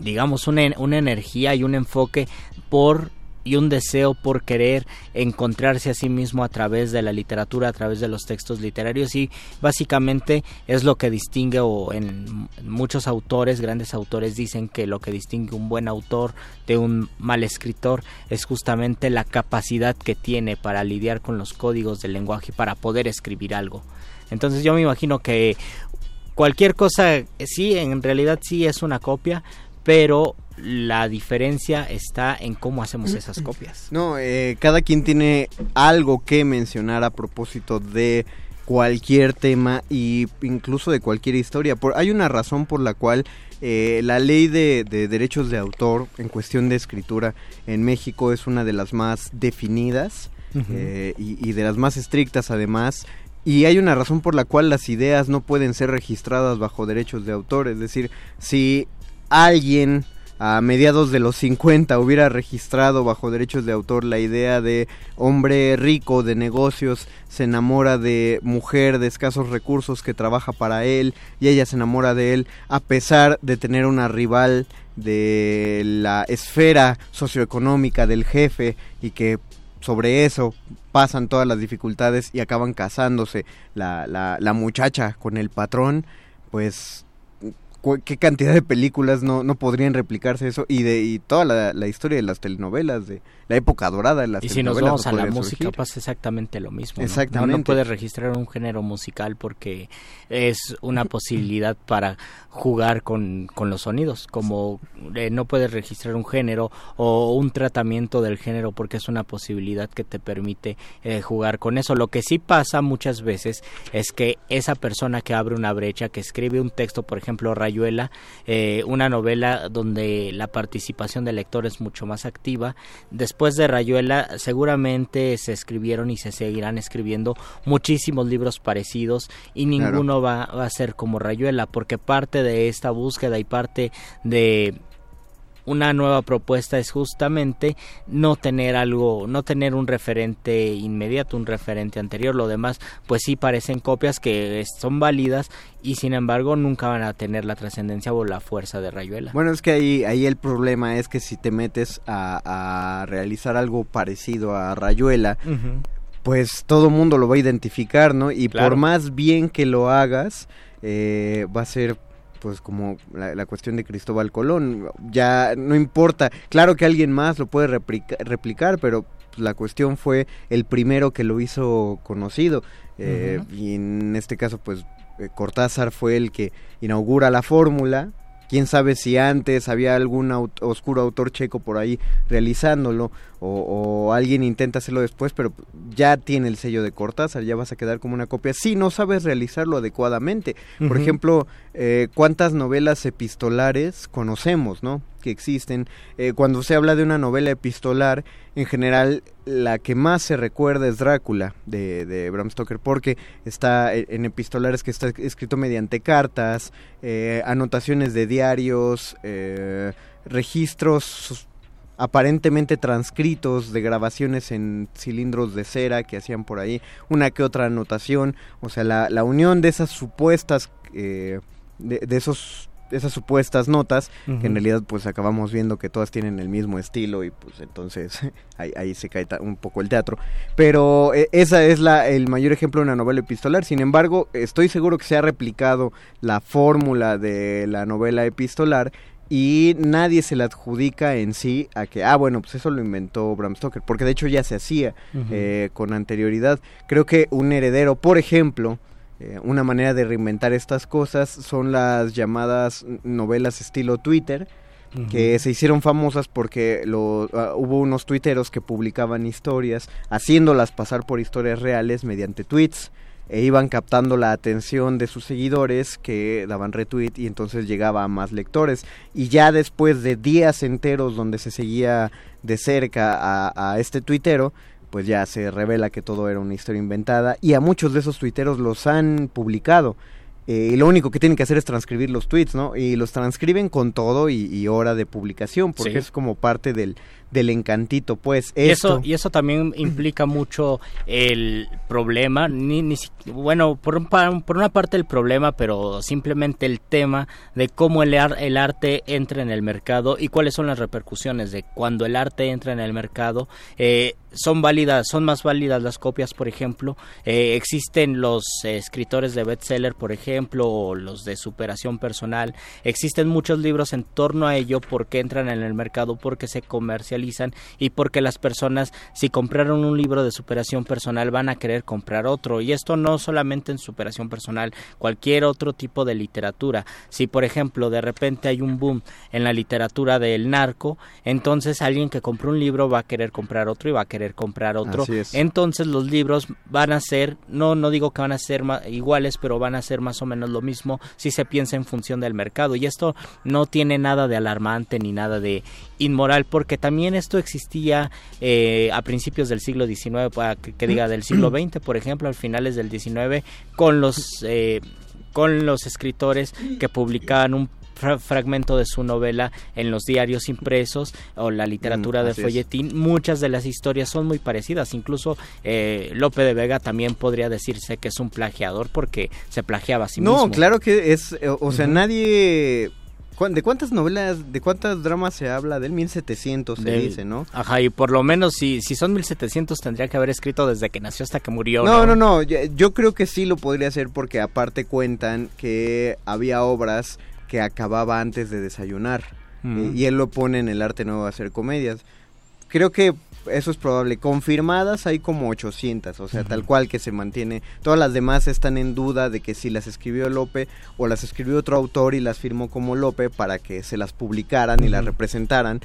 digamos una, una energía y un enfoque por y un deseo por querer encontrarse a sí mismo a través de la literatura, a través de los textos literarios y básicamente es lo que distingue o en muchos autores, grandes autores dicen que lo que distingue un buen autor de un mal escritor es justamente la capacidad que tiene para lidiar con los códigos del lenguaje para poder escribir algo. Entonces yo me imagino que cualquier cosa sí, en realidad sí es una copia, pero la diferencia está en cómo hacemos esas copias. No, eh, cada quien tiene algo que mencionar a propósito de cualquier tema y incluso de cualquier historia. Por, hay una razón por la cual eh, la ley de, de derechos de autor en cuestión de escritura en México es una de las más definidas eh, y, y de las más estrictas además. Y hay una razón por la cual las ideas no pueden ser registradas bajo derechos de autor. Es decir, si alguien a mediados de los 50 hubiera registrado bajo derechos de autor la idea de hombre rico de negocios se enamora de mujer de escasos recursos que trabaja para él y ella se enamora de él a pesar de tener una rival de la esfera socioeconómica del jefe y que sobre eso pasan todas las dificultades y acaban casándose. La, la, la muchacha con el patrón, pues qué cantidad de películas no, no podrían replicarse eso y de y toda la, la historia de las telenovelas de la época dorada de las Y si nos vamos a la música surgir. pasa exactamente lo mismo. ¿no? Exactamente. No, no puedes registrar un género musical porque es una posibilidad para jugar con, con los sonidos, como eh, no puedes registrar un género o un tratamiento del género porque es una posibilidad que te permite eh, jugar con eso. Lo que sí pasa muchas veces es que esa persona que abre una brecha, que escribe un texto, por ejemplo, Rayuela, eh, una novela donde la participación del lector es mucho más activa, después de Rayuela seguramente se escribieron y se seguirán escribiendo muchísimos libros parecidos y Claro. ninguno va, va a ser como Rayuela porque parte de esta búsqueda y parte de una nueva propuesta es justamente no tener algo, no tener un referente inmediato, un referente anterior. Lo demás, pues sí parecen copias que son válidas y sin embargo nunca van a tener la trascendencia o la fuerza de Rayuela. Bueno, es que ahí, ahí el problema es que si te metes a, a realizar algo parecido a Rayuela, pues todo mundo lo va a identificar, ¿no? Y Claro. por más bien que lo hagas, eh, va a ser pues como la, la cuestión de Cristóbal Colón, ya no importa, claro que alguien más lo puede replica- replicar, pero la cuestión fue el primero que lo hizo conocido, eh, y en este caso pues eh, Cortázar fue el que inaugura la fórmula, quién sabe si antes había algún aut- oscuro autor checo por ahí realizándolo o, o alguien intenta hacerlo después, pero ya tiene el sello de Cortázar, ya vas a quedar como una copia si no sabes realizarlo adecuadamente. Por ejemplo, eh, ¿cuántas novelas epistolares conocemos, no? Que existen. Eh, cuando se habla de una novela epistolar, en general la que más se recuerda es Drácula de, Bram Stoker, porque está eh, en epistolares que está escrito mediante cartas, eh, anotaciones de diarios, registros aparentemente transcritos de grabaciones en cilindros de cera que hacían por ahí, una que otra anotación, o sea, la, la unión de esas supuestas, de, de esos esas supuestas notas, que en realidad pues acabamos viendo que todas tienen el mismo estilo y pues entonces ahí, ahí se cae un poco el teatro. Pero eh, esa es la, el mayor ejemplo de una novela epistolar. Sin embargo, estoy seguro que se ha replicado la fórmula de la novela epistolar y nadie se la adjudica en sí a que, ah, bueno, pues eso lo inventó Bram Stoker, porque de hecho ya se hacía eh, con anterioridad. Creo que un heredero, por ejemplo, eh, una manera de reinventar estas cosas son las llamadas novelas estilo Twitter, que se hicieron famosas porque lo, ah, hubo unos tuiteros que publicaban historias, haciéndolas pasar por historias reales mediante tweets e iban captando la atención de sus seguidores que daban retweet y entonces llegaba a más lectores. Y ya después de días enteros donde se seguía de cerca a, a este tuitero pues ya se revela que todo era una historia inventada y a muchos de esos tuiteros los han publicado eh, y lo único que tienen que hacer es transcribir los tweets, ¿no? Y los transcriben con todo y, y hora de publicación, porque Sí. es como parte del, del encantito, pues. Y Esto, eso, y eso también implica mucho el problema, ni, ni bueno, por, un por una parte el problema, pero simplemente el tema de cómo el, ar- el arte entra en el mercado y cuáles son las repercusiones de cuando el arte entra en el mercado. Eh, son válidas, son más válidas las copias, por ejemplo. Eh, existen los eh, escritores de bestseller, por ejemplo, o los de superación personal. Existen muchos libros en torno a ello porque entran en el mercado, porque se comercializan y porque las personas si compraron un libro de superación personal van a querer comprar otro y esto no solamente en superación personal, cualquier otro tipo de literatura. Si por ejemplo de repente hay un boom en la literatura del narco, entonces alguien que compró un libro va a querer comprar otro y va a querer comprar otro. Entonces los libros van a ser, no no digo que van a ser iguales, pero van a ser más o menos lo mismo si se piensa en función del mercado. Y esto no tiene nada de alarmante ni nada de inmoral, porque también esto existía eh, a principios del siglo XIX, para que, que diga del siglo XX, por ejemplo, al finales del XIX, con los eh, con los escritores que publicaban un fra- fragmento de su novela en los diarios impresos o la literatura Mm, de es. folletín. Muchas de las historias son muy parecidas. Incluso eh, Lope de Vega también podría decirse que es un plagiador porque se plagiaba a sí no, mismo. claro que es, eh, o sea, nadie... ¿cuán- ¿De cuántas novelas, de cuántas dramas se habla? Del 1700 se Del- dice, ¿no? Ajá, y por lo menos si, si son 1700 tendría que haber escrito desde que nació hasta que murió. No, no, no, yo, yo creo que sí lo podría hacer porque aparte cuentan que había obras que acababa antes de desayunar. Mm. Eh, y él lo pone en el arte nuevo a hacer comedias. Creo que eso es probable. Confirmadas hay como 800, o sea, tal cual que se mantiene. Todas las demás están en duda de que si las escribió Lope o las escribió otro autor y las firmó como Lope para que se las publicaran y las representaran,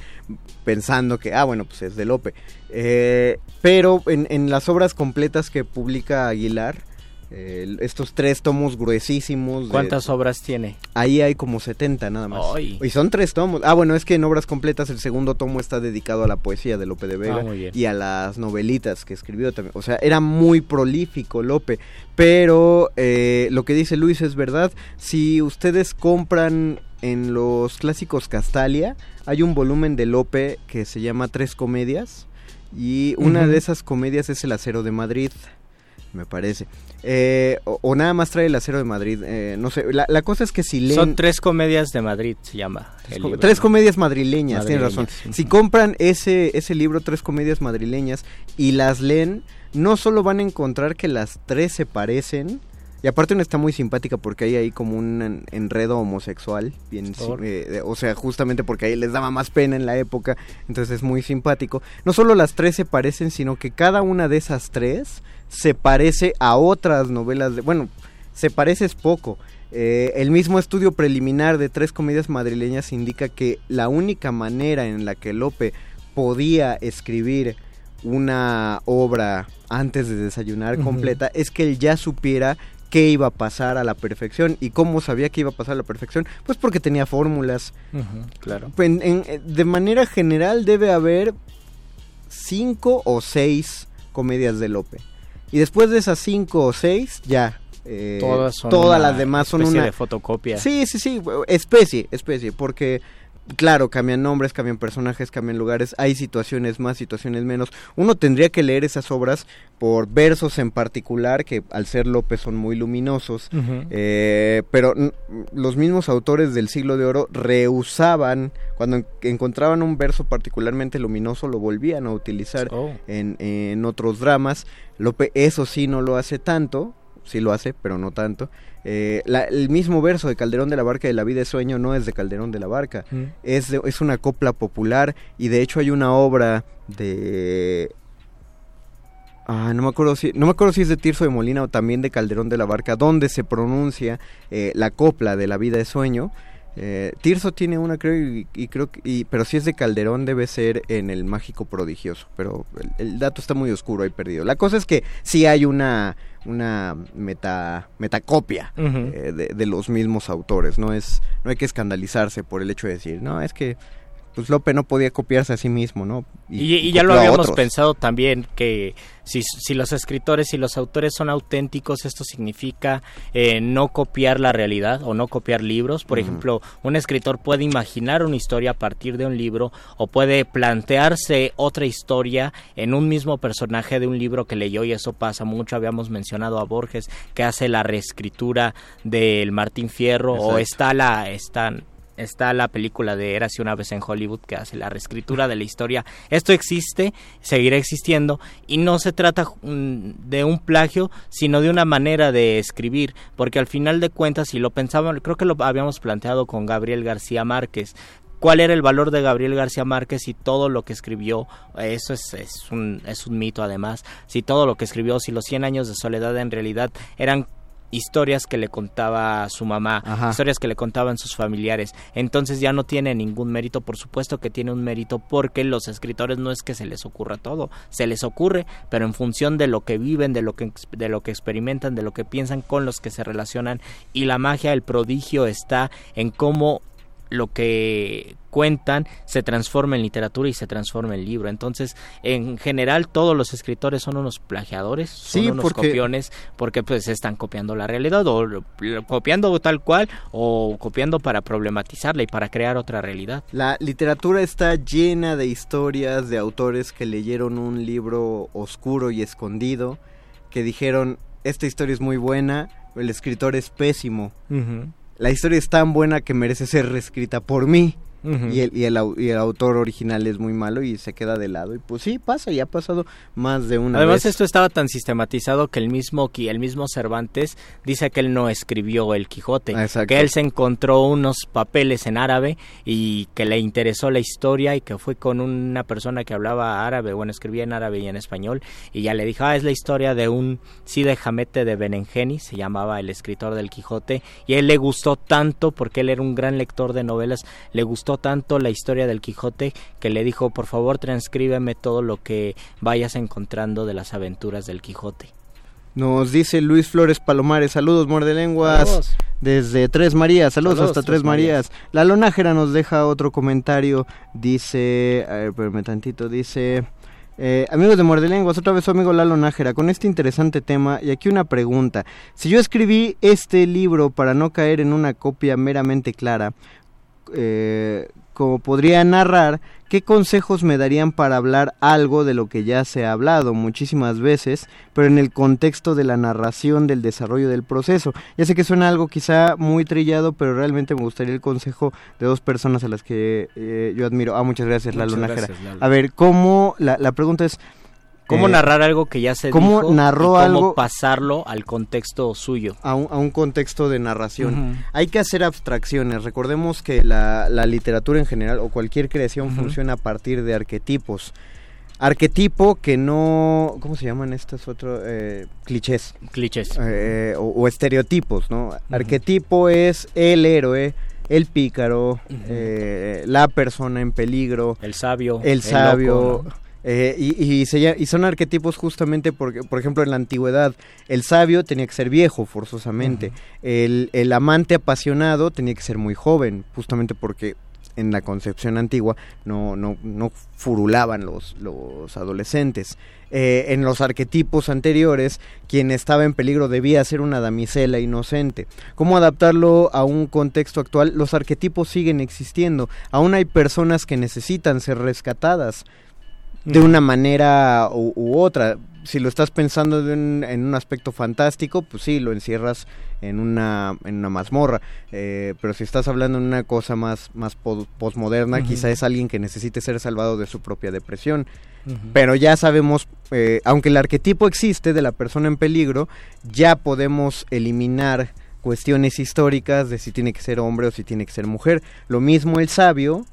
pensando que, ah, bueno, pues es de Lope. Eh, pero en, en las obras completas que publica Aguilar, eh, estos tres tomos gruesísimos. de- ¿Cuántas obras tiene? Ahí hay como 70 nada más. Ay. Y son tres tomos. Ah, bueno, es que en obras completas el segundo tomo está dedicado a la poesía de Lope de Vega Ah, bien. y a las novelitas que escribió también. O sea, era muy prolífico Lope. Pero eh, lo que dice Luis es verdad. Si ustedes compran en los clásicos Castalia, hay un volumen de Lope que se llama Tres Comedias. Y una de esas comedias es El Acero de Madrid me parece. Eh, o, o nada más trae el acero de Madrid, eh, no sé. La, la cosa es que si leen... Son tres comedias de Madrid, se llama. Tres, co- libro, tres ¿no? comedias madrileñas, tienes razón. Si compran ese, ese libro, Tres comedias madrileñas, y las leen, no solo van a encontrar que las tres se parecen, y aparte una está muy simpática porque hay ahí como un en- enredo homosexual, bien, eh, o sea, justamente porque ahí les daba más pena en la época, entonces es muy simpático. No solo las tres se parecen, sino que cada una de esas tres se parece a otras novelas de, bueno, se parece es poco. Eh, el mismo estudio preliminar de tres comedias madrileñas indica que la única manera en la que Lope podía escribir una obra antes de desayunar completa es que él ya supiera qué iba a pasar a la perfección y cómo sabía que iba a pasar a la perfección pues porque tenía fórmulas claro. En- en- eh, de manera general debe haber cinco o seis comedias de Lope y después de esas cinco o seis ya eh, Todas son todas una las demás son especie una de fotocopia. Sí, sí, sí, especie, especie, porque claro, cambian nombres, cambian personajes, cambian lugares, hay situaciones más, situaciones menos. Uno tendría que leer esas obras por versos en particular, que al ser López son muy luminosos, eh, pero los mismos autores del siglo de oro rehusaban, cuando en- encontraban un verso particularmente luminoso, lo volvían a utilizar Oh. en, en otros dramas. Lope, eso sí no lo hace tanto, sí lo hace, pero no tanto. Eh, la- el mismo verso de Calderón de la Barca de La vida es sueño no es de Calderón de la Barca, Mm. es, de- es una copla popular y de hecho hay una obra de... Ah, no me acuerdo si no me acuerdo si es de Tirso de Molina o también de Calderón de la Barca donde se pronuncia eh, la copla de La vida es sueño. Eh, Tirso tiene una creo y, y creo que y, pero si es de Calderón debe ser en el mágico prodigioso, pero el, el dato está muy oscuro ahí perdido. La cosa es que sí hay una una meta metacopia eh, de, de los mismos autores. No es, no hay que escandalizarse por el hecho de decir, no, es que pues Lope no podía copiarse a sí mismo, ¿no? Y, y ya lo habíamos pensado también que si, si los escritores y los autores son auténticos, esto significa eh, no copiar la realidad o no copiar libros. Por ejemplo, un escritor puede imaginar una historia a partir de un libro o puede plantearse otra historia en un mismo personaje de un libro que leyó y eso pasa mucho. Habíamos mencionado a Borges que hace la reescritura del Martín Fierro o está la están está la película de Érase una vez en Hollywood que hace la reescritura de la historia. Esto existe, seguirá existiendo y no se trata de un plagio, sino de una manera de escribir, porque al final de cuentas, si lo pensábamos, creo que lo habíamos planteado con Gabriel García Márquez, cuál era el valor de Gabriel García Márquez y todo lo que escribió, eso es, es, un, es un mito además, si todo lo que escribió, si los 100 años de soledad en realidad eran historias que le contaba su mamá, Ajá. historias que le contaban sus familiares. Entonces ya no tiene ningún mérito, por supuesto que tiene un mérito porque los escritores no es que se les ocurra todo, se les ocurre, pero en función de lo que viven, de lo que de lo que experimentan, de lo que piensan con los que se relacionan y la magia, el prodigio está en cómo lo que cuentan se transforma en literatura y se transforma en libro. Entonces, en general, todos los escritores son unos plagiadores, son Sí, unos porque- copiones, porque pues están copiando la realidad o copiando tal cual o copiando para problematizarla y para crear otra realidad. La literatura está llena de historias de autores que leyeron un libro oscuro y escondido, que dijeron, esta historia es muy buena, el escritor es pésimo. La historia es tan buena que merece ser reescrita por mí. Y, el, y, el, y el autor original es muy malo y se queda de lado. Y pues sí, pasa, y ha pasado más de una Además vez. esto estaba tan sistematizado que el mismo el mismo Cervantes dice que él no escribió el Quijote, exacto. que él se encontró unos papeles en árabe y que le interesó la historia y que fue con una persona que hablaba árabe, bueno, escribía en árabe y en español y ya le dijo, "Ah, es la historia de un Cide Hamete de Benengeni", se llamaba el escritor del Quijote, y a él le gustó tanto porque él era un gran lector de novelas, le gustó tanto la historia del Quijote que le dijo, "Por favor, transcríbeme todo lo que vayas encontrando de las aventuras del Quijote." Nos dice Luis Flores Palomares, saludos muerde lenguas. Saludos. Desde Tres Marías, saludos, Saludos, hasta Tres Tres Marías. La Lonájera nos deja otro comentario, dice, a ver, espérame tantito, dice... eh, amigos de Muerde Lenguas, otra vez su amigo Lalo Nájera con este interesante tema y aquí una pregunta. Si yo escribí este libro para no caer en una copia meramente clara, eh, como podría narrar, ¿qué consejos me darían para hablar algo de lo que ya se ha hablado muchísimas veces, pero en el contexto de la narración del desarrollo del proceso? Ya sé que suena algo quizá muy trillado, pero realmente me gustaría el consejo de dos personas a las que eh, yo admiro. Ah, muchas gracias, Lalo Muchas Nájera. gracias, Lalo. A ver, ¿cómo? La, la pregunta es... ¿Cómo eh, narrar algo que ya se ¿cómo dijo narró y cómo algo? pasarlo al contexto suyo? a un, a un contexto de narración. Hay que hacer abstracciones. Recordemos que la, la literatura en general o cualquier creación funciona a partir de arquetipos. Arquetipo que no... ¿Cómo se llaman estos otros? Eh, clichés. Clichés. Eh, o, o estereotipos, ¿no? Arquetipo es el héroe, el pícaro, eh, la persona en peligro, El sabio. el sabio. loco, ¿no? Eh, y, y, se y son arquetipos justamente porque, por ejemplo, en la antigüedad, el sabio tenía que ser viejo, forzosamente. el, el amante apasionado tenía que ser muy joven, justamente porque en la concepción antigua no, no, no furulaban los, los adolescentes. Eh, en los arquetipos anteriores, quien estaba en peligro debía ser una damisela inocente. ¿Cómo adaptarlo a un contexto actual? Los arquetipos siguen existiendo. Aún hay personas que necesitan ser rescatadas de una manera u, u otra. Si lo estás pensando de un- en un aspecto fantástico, pues sí, lo encierras en una, en una mazmorra. Eh, pero si estás hablando en una cosa más, más po- posmoderna, Ujú. quizá es alguien que necesite ser salvado de su propia depresión. Pero ya sabemos, eh, aunque el arquetipo existe de la persona en peligro, ya podemos eliminar cuestiones históricas de si tiene que ser hombre o si tiene que ser mujer. Lo mismo el sabio,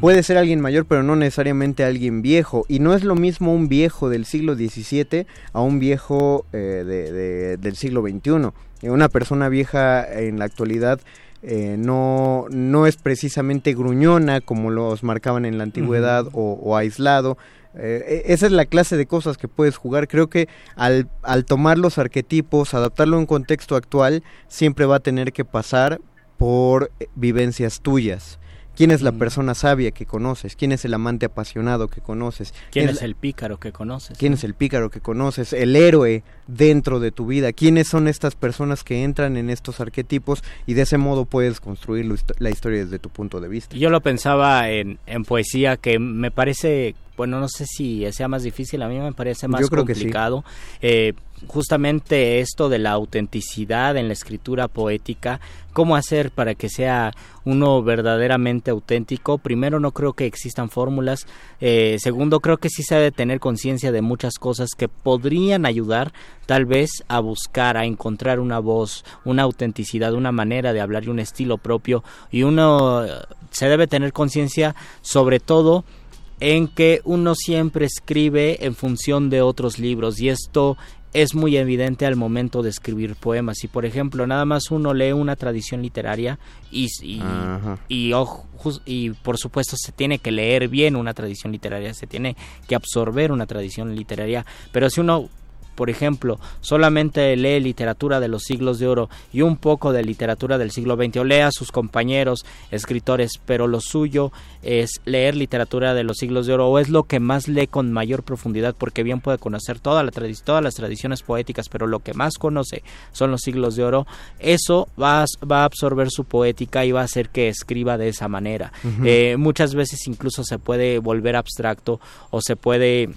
Puede ser alguien mayor, pero no necesariamente alguien viejo. Y no es lo mismo un viejo del siglo XVII a un viejo eh, de- de- del siglo XXI. Eh, Una persona vieja en la actualidad eh, no, no es precisamente gruñona como los marcaban en la antigüedad o, o aislado. Eh, e- esa es la clase de cosas que puedes jugar. Creo que al, al tomar los arquetipos, adaptarlo a un contexto actual, siempre va a tener que pasar por eh, vivencias tuyas. ¿Quién es la Mm. persona sabia que conoces? ¿Quién es el amante apasionado que conoces? ¿Quién es el pícaro que conoces? ¿Quién es el pícaro que conoces? El héroe dentro de tu vida. ¿Quiénes son estas personas que entran en estos arquetipos? Y de ese modo puedes construir la historia desde tu punto de vista. Yo lo pensaba en, en poesía que me parece, bueno, no sé si sea más difícil, a mí me parece más Yo creo que sí. complicado. Eh, justamente esto de la autenticidad en la escritura poética, cómo hacer para que sea uno verdaderamente auténtico. Primero, no creo que existan fórmulas. Eh, segundo, creo que sí se debe tener conciencia de muchas cosas que podrían ayudar, tal vez a buscar, a encontrar una voz, una autenticidad, una manera de hablar y un estilo propio y uno eh, se debe tener conciencia sobre todo en que uno siempre escribe en función de otros libros y esto es muy evidente al momento de escribir poemas. Si, por ejemplo, nada más uno lee una tradición literaria y, y, y, y, por supuesto se tiene que leer bien una tradición literaria, se tiene que absorber una tradición literaria, pero si uno por ejemplo, solamente lee literatura de los siglos de oro y un poco de literatura del siglo XX, o lee a sus compañeros escritores, pero lo suyo es leer literatura de los siglos de oro, o es lo que más lee con mayor profundidad, porque bien puede conocer toda la todas las tradiciones poéticas, pero lo que más conoce son los siglos de oro, eso va a, va a absorber su poética y va a hacer que escriba de esa manera. eh, muchas veces incluso se puede volver abstracto o se puede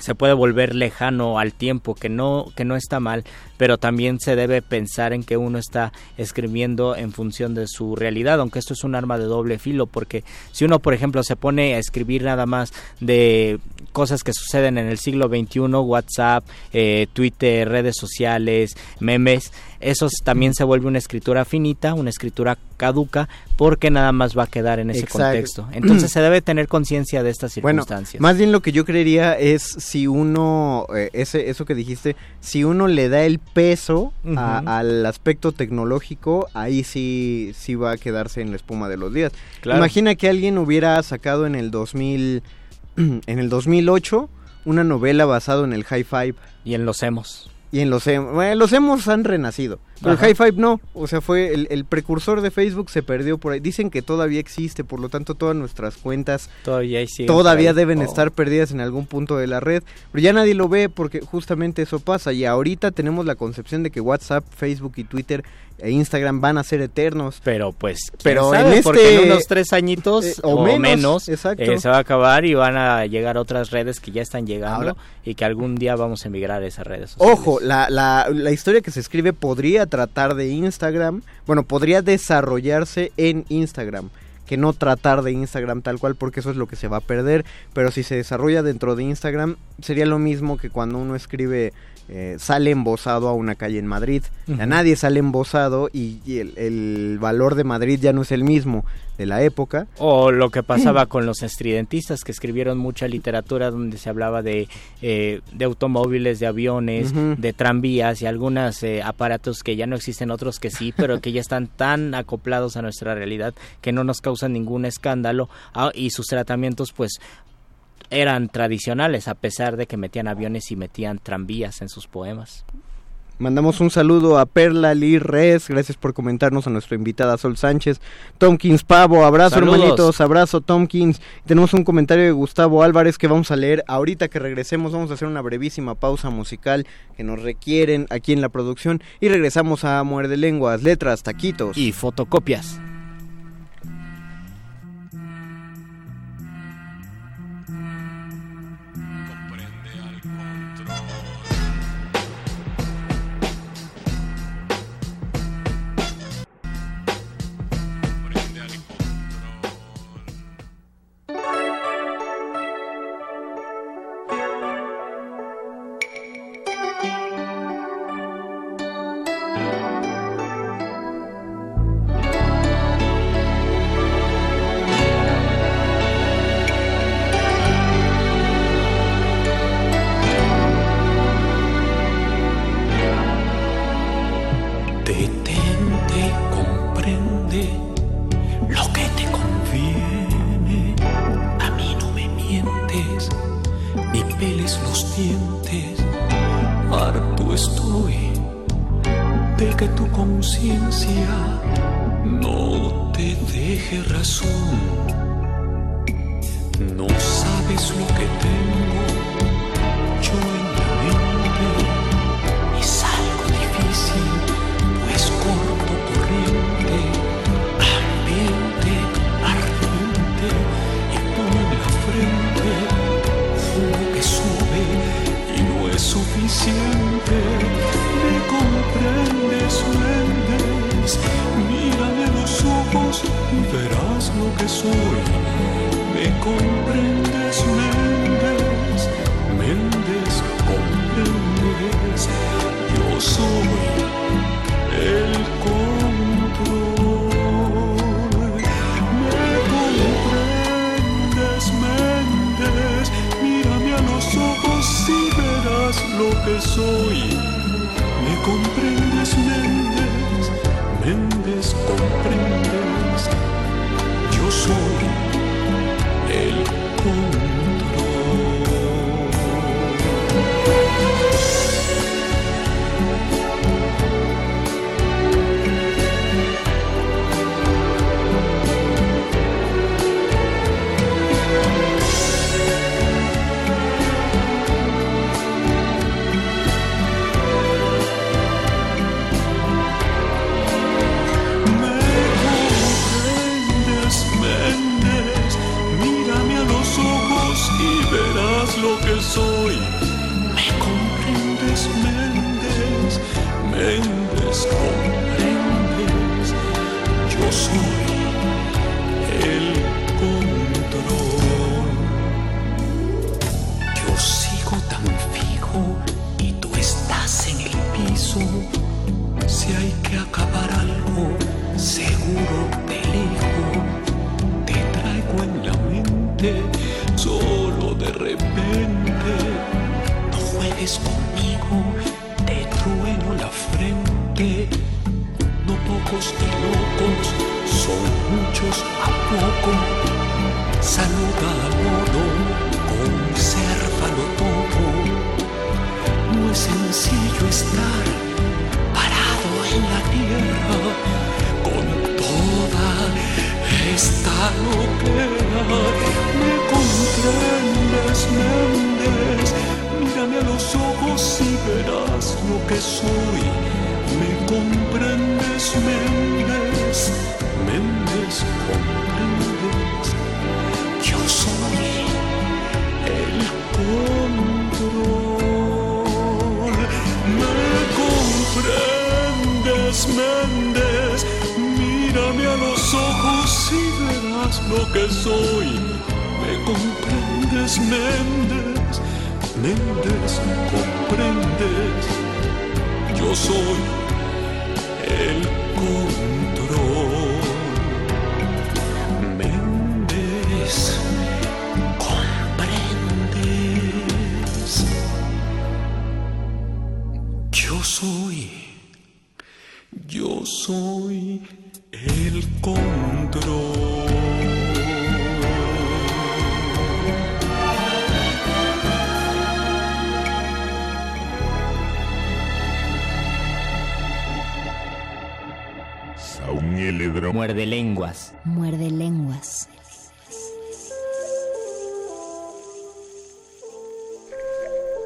se puede volver lejano al tiempo, que no, que no está mal, pero también se debe pensar en que uno está escribiendo en función de su realidad, aunque esto es un arma de doble filo, porque si uno, por ejemplo, se pone a escribir nada más de cosas que suceden en el siglo XXI, WhatsApp, eh, Twitter, redes sociales, memes, eso también se vuelve una escritura finita, una escritura caduca, porque nada más va a quedar en ese Exacto. contexto. Entonces se debe tener conciencia de estas Bueno, circunstancias. más bien lo que yo creería es si uno, eh, ese, eso que dijiste, si uno le da el peso a- al aspecto tecnológico, ahí sí, sí va a quedarse en la espuma de los días. Claro. Imagina que alguien hubiera sacado en el 2000, en el 2008 una novela basado en el high five. Y en los hemos. Y en los emos, bueno, los emos han renacido, pero Ajá. el high five no, o sea, fue el, el precursor de Facebook se perdió por ahí. Dicen que todavía existe, por lo tanto todas nuestras cuentas Todavía todavía deben Oh. estar perdidas en algún punto de la red, pero ya nadie lo ve porque justamente eso pasa y ahorita tenemos la concepción de que WhatsApp, Facebook y Twitter e Instagram van a ser eternos. Pero pues, ¿quién Pero sabe? en porque este- en unos tres añitos eh, o, o menos, menos, exacto. eh, se va a acabar y van a llegar otras redes que ya están llegando Ahora- y que algún día vamos a emigrar a esas redes sociales. Ojo, la, la, la historia que se escribe podría tratar de Instagram, bueno, podría desarrollarse en Instagram, que no tratar de Instagram tal cual, porque eso es lo que se va a perder, pero si se desarrolla dentro de Instagram, sería lo mismo que cuando uno escribe, eh, sale embosado a una calle en Madrid, a nadie sale embosado y, y el, el valor de Madrid ya no es el mismo de la época. O lo que pasaba con los estridentistas que escribieron mucha literatura donde se hablaba de, eh, de automóviles, de aviones, de tranvías y algunos eh, aparatos que ya no existen, otros que sí, pero que ya están tan acoplados a nuestra realidad que no nos causan ningún escándalo. Ah, y sus tratamientos pues eran tradicionales a pesar de que metían aviones y metían tranvías en sus poemas. Mandamos un saludo a Perla Lee Res, gracias por comentarnos a nuestra invitada Sol Sánchez. Tomkins Pavo, abrazo Saludos. hermanitos, abrazo Tomkins. Tenemos un comentario de Gustavo Álvarez que vamos a leer ahorita que regresemos. Vamos a hacer una brevísima pausa musical que nos requieren aquí en la producción y regresamos a Muerde Lenguas, Letras, Taquitos. Y fotocopias. verás lo que soy. Me comprendes, Méndez, Méndez, comprendes. Yo soy el control. Me comprendes, Méndez, mírame a los ojos y verás lo que soy. Lo que soy. Lo que soy. Me comprendes, Méndez. Méndez, comprendes. Yo soy el control. Me comprendes, Méndez. Mírame a los ojos y verás lo que soy. Me comprendes, Méndez. Méndez, comprendes. Yo soy el control.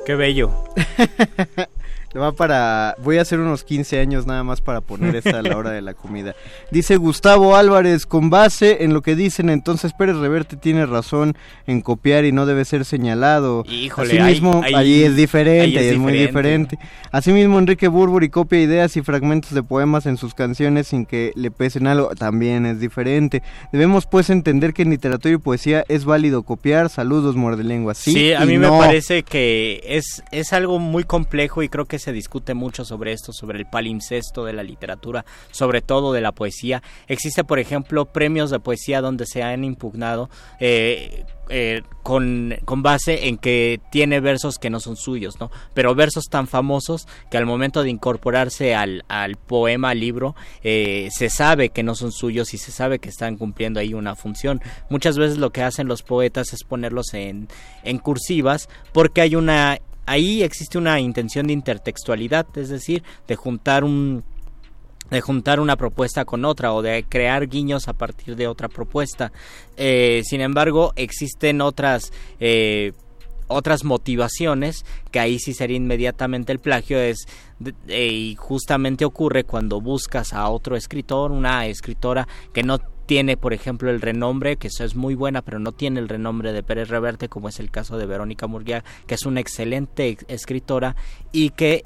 Qué bello. Va para. Voy a hacer unos 15 años nada más para poner esta a la hora de la comida. Dice Gustavo Álvarez, con base en lo que dicen, entonces Pérez Reverte tiene razón en copiar y no debe ser señalado. Híjole, Asimismo, ahí- es diferente, ahí ahí es muy diferente. Asimismo, Enrique Burbury copia ideas y fragmentos de poemas en sus canciones sin que le pesen algo. También es diferente. Debemos pues entender que en literatura y poesía es válido copiar. Saludos, muerdelenguas. Sí, Sí, a mí no. me parece que es, es algo muy complejo y creo que se discute mucho sobre esto, sobre el palimpsesto de la literatura, sobre todo de la poesía. Existe, por ejemplo, premios de poesía donde se han impugnado eh, eh, con, con base en que tiene versos que no son suyos, ¿no? Pero versos tan famosos que al momento de incorporarse al, al poema, al libro, eh, se sabe que no son suyos y se sabe que están cumpliendo ahí una función. Muchas veces lo que hacen los poetas es ponerlos en, en cursivas porque hay una ahí existe una intención de intertextualidad, es decir, de juntar un de juntar una propuesta con otra o de crear guiños a partir de otra propuesta. Eh, sin embargo, existen otras eh, otras motivaciones que ahí sí sería inmediatamente el plagio es eh, y justamente ocurre cuando buscas a otro escritor, una escritora que no tiene, por ejemplo, el renombre, que es muy buena, pero no tiene el renombre de Pérez Reverte, como es el caso de Verónica Murguía, que es una excelente ex- escritora y que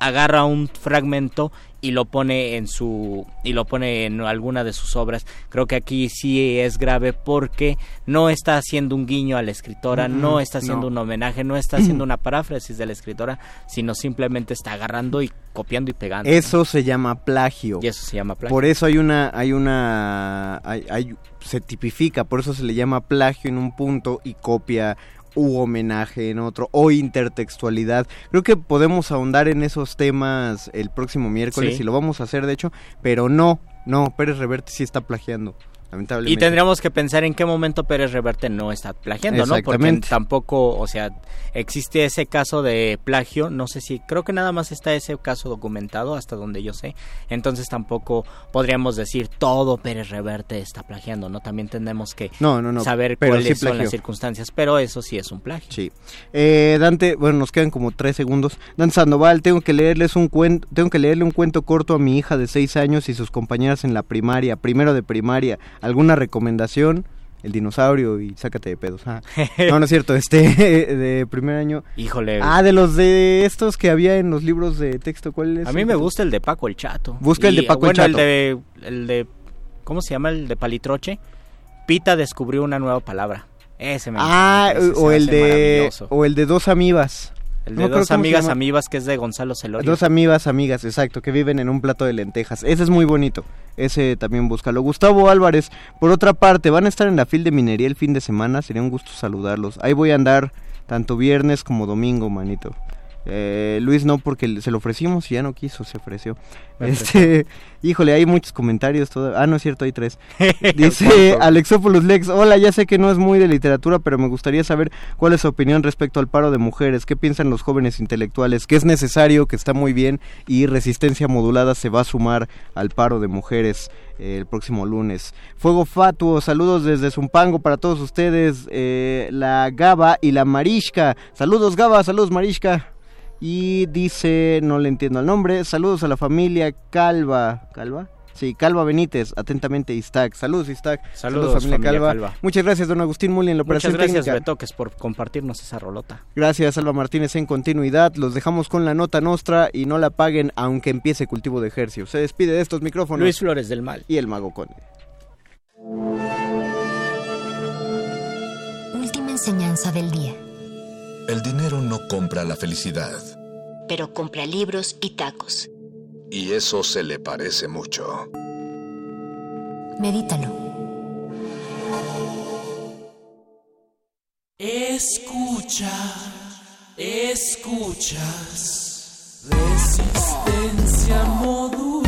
agarra un fragmento y lo pone en su y lo pone en alguna de sus obras. Creo que aquí sí es grave porque no está haciendo un guiño a la escritora, Mm, no está haciendo no. un homenaje, no está haciendo una paráfrasis de la escritora, sino simplemente está agarrando y copiando y pegando. Eso se llama plagio. Y eso se llama plagio. Por eso hay una, hay una, hay, hay- se tipifica, por eso se le llama plagio en un punto y copia u homenaje en otro o intertextualidad. Creo que podemos ahondar en esos temas el próximo miércoles Sí. y lo vamos a hacer de hecho, pero no, no, Pérez Reverte sí está plagiando. Lamentablemente. Y tendríamos que pensar en qué momento Pérez Reverte no está plagiando, ¿no? Porque tampoco, o sea, existe ese caso de plagio, no sé si, creo que nada más está ese caso documentado hasta donde yo sé, entonces tampoco podríamos decir todo Pérez Reverte está plagiando, ¿no? También tenemos que No, no, no, saber cuáles sí son las circunstancias, pero eso sí es un plagio. Sí. Eh, Dante, bueno, nos quedan como tres segundos. Dante Sandoval, tengo que leerles un cuento, tengo que leerle un cuento corto a mi hija de seis años y sus compañeras en la primaria, primero de primaria. ¿Alguna recomendación? El dinosaurio y sácate de pedos. Ah. No, no es cierto, este de primer año. Híjole. Ah, de los de estos que había en los libros de texto, ¿cuál es? A mí me gusta el de Paco el Chato. Busca el de Paco el Chato. de, el de, ¿cómo se llama? El de Palitroche. Pita descubrió una nueva palabra. Ese me Ah, o el de o el de dos amibas. El de dos amigas amibas que es de Gonzalo Celorio. Dos amigas, amigas, exacto, que viven en un plato de lentejas. Ese es muy bonito. Ese también búscalo. Gustavo Álvarez, por otra parte, van a estar en la fil de minería el fin de semana. Sería un gusto saludarlos. Ahí voy a andar tanto viernes como domingo, manito. Eh, Luis no, porque se lo ofrecimos y ya no quiso, se ofreció. Este, híjole, hay muchos comentarios. todo- Ah, no es cierto, hay tres. Dice Alexopoulos Lex, hola, ya sé que no es muy de literatura, pero me gustaría saber cuál es su opinión respecto al paro de mujeres, qué piensan los jóvenes intelectuales, que es necesario, que está muy bien y Resistencia Modulada se va a sumar al paro de mujeres eh, el próximo lunes. Fuego Fatuo, saludos desde Zumpango para todos ustedes, eh, la Gaba y la Marishka. Saludos Gaba, saludos Marishka. Y dice, no le entiendo el nombre, saludos a la familia Calva. ¿Calva? Sí, Calva Benítez, atentamente Istac. Saludos Istac. Saludos, familia Calva. Muchas gracias, don Agustín Muli, en la Muchas gracias, técnica. Betoques, por compartirnos esa rolota. Gracias, Alba Martínez, en continuidad. Los dejamos con la nota nostra y no la paguen aunque empiece cultivo de ejercicio. Se despide de estos micrófonos. Luis Flores del Mal. Y el Mago Conde. Última enseñanza del día. El dinero no compra la felicidad. Pero compra libros y tacos. Y eso se le parece mucho. Medítalo. Escucha, escuchas. Resistencia modulada.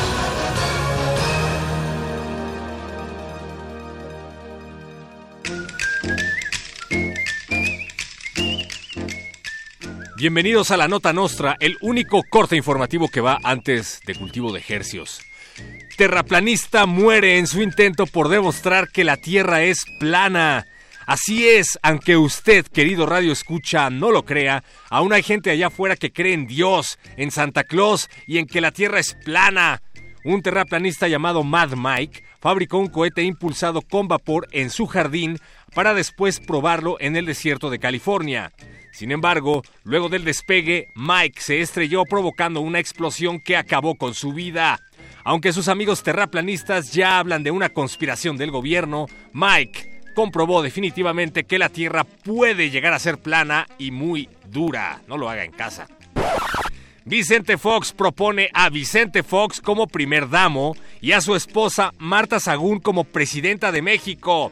Bienvenidos a la Nota Nostra, el único corte informativo que va antes de cultivo de ejercios. Terraplanista muere en su intento por demostrar que la Tierra es plana. Así es, aunque usted, querido Radio Escucha, no lo crea, aún hay gente allá afuera que cree en Dios, en Santa Claus y en que la Tierra es plana. Un terraplanista llamado Mad Mike fabricó un cohete impulsado con vapor en su jardín para después probarlo en el desierto de California. Sin embargo, luego del despegue, Mike se estrelló provocando una explosión que acabó con su vida. Aunque sus amigos terraplanistas ya hablan de una conspiración del gobierno, Mike comprobó definitivamente que la Tierra puede llegar a ser plana y muy dura. No lo haga en casa. Vicente Fox propone a Vicente Fox como primer damo y a su esposa Marta Sagún como presidenta de México.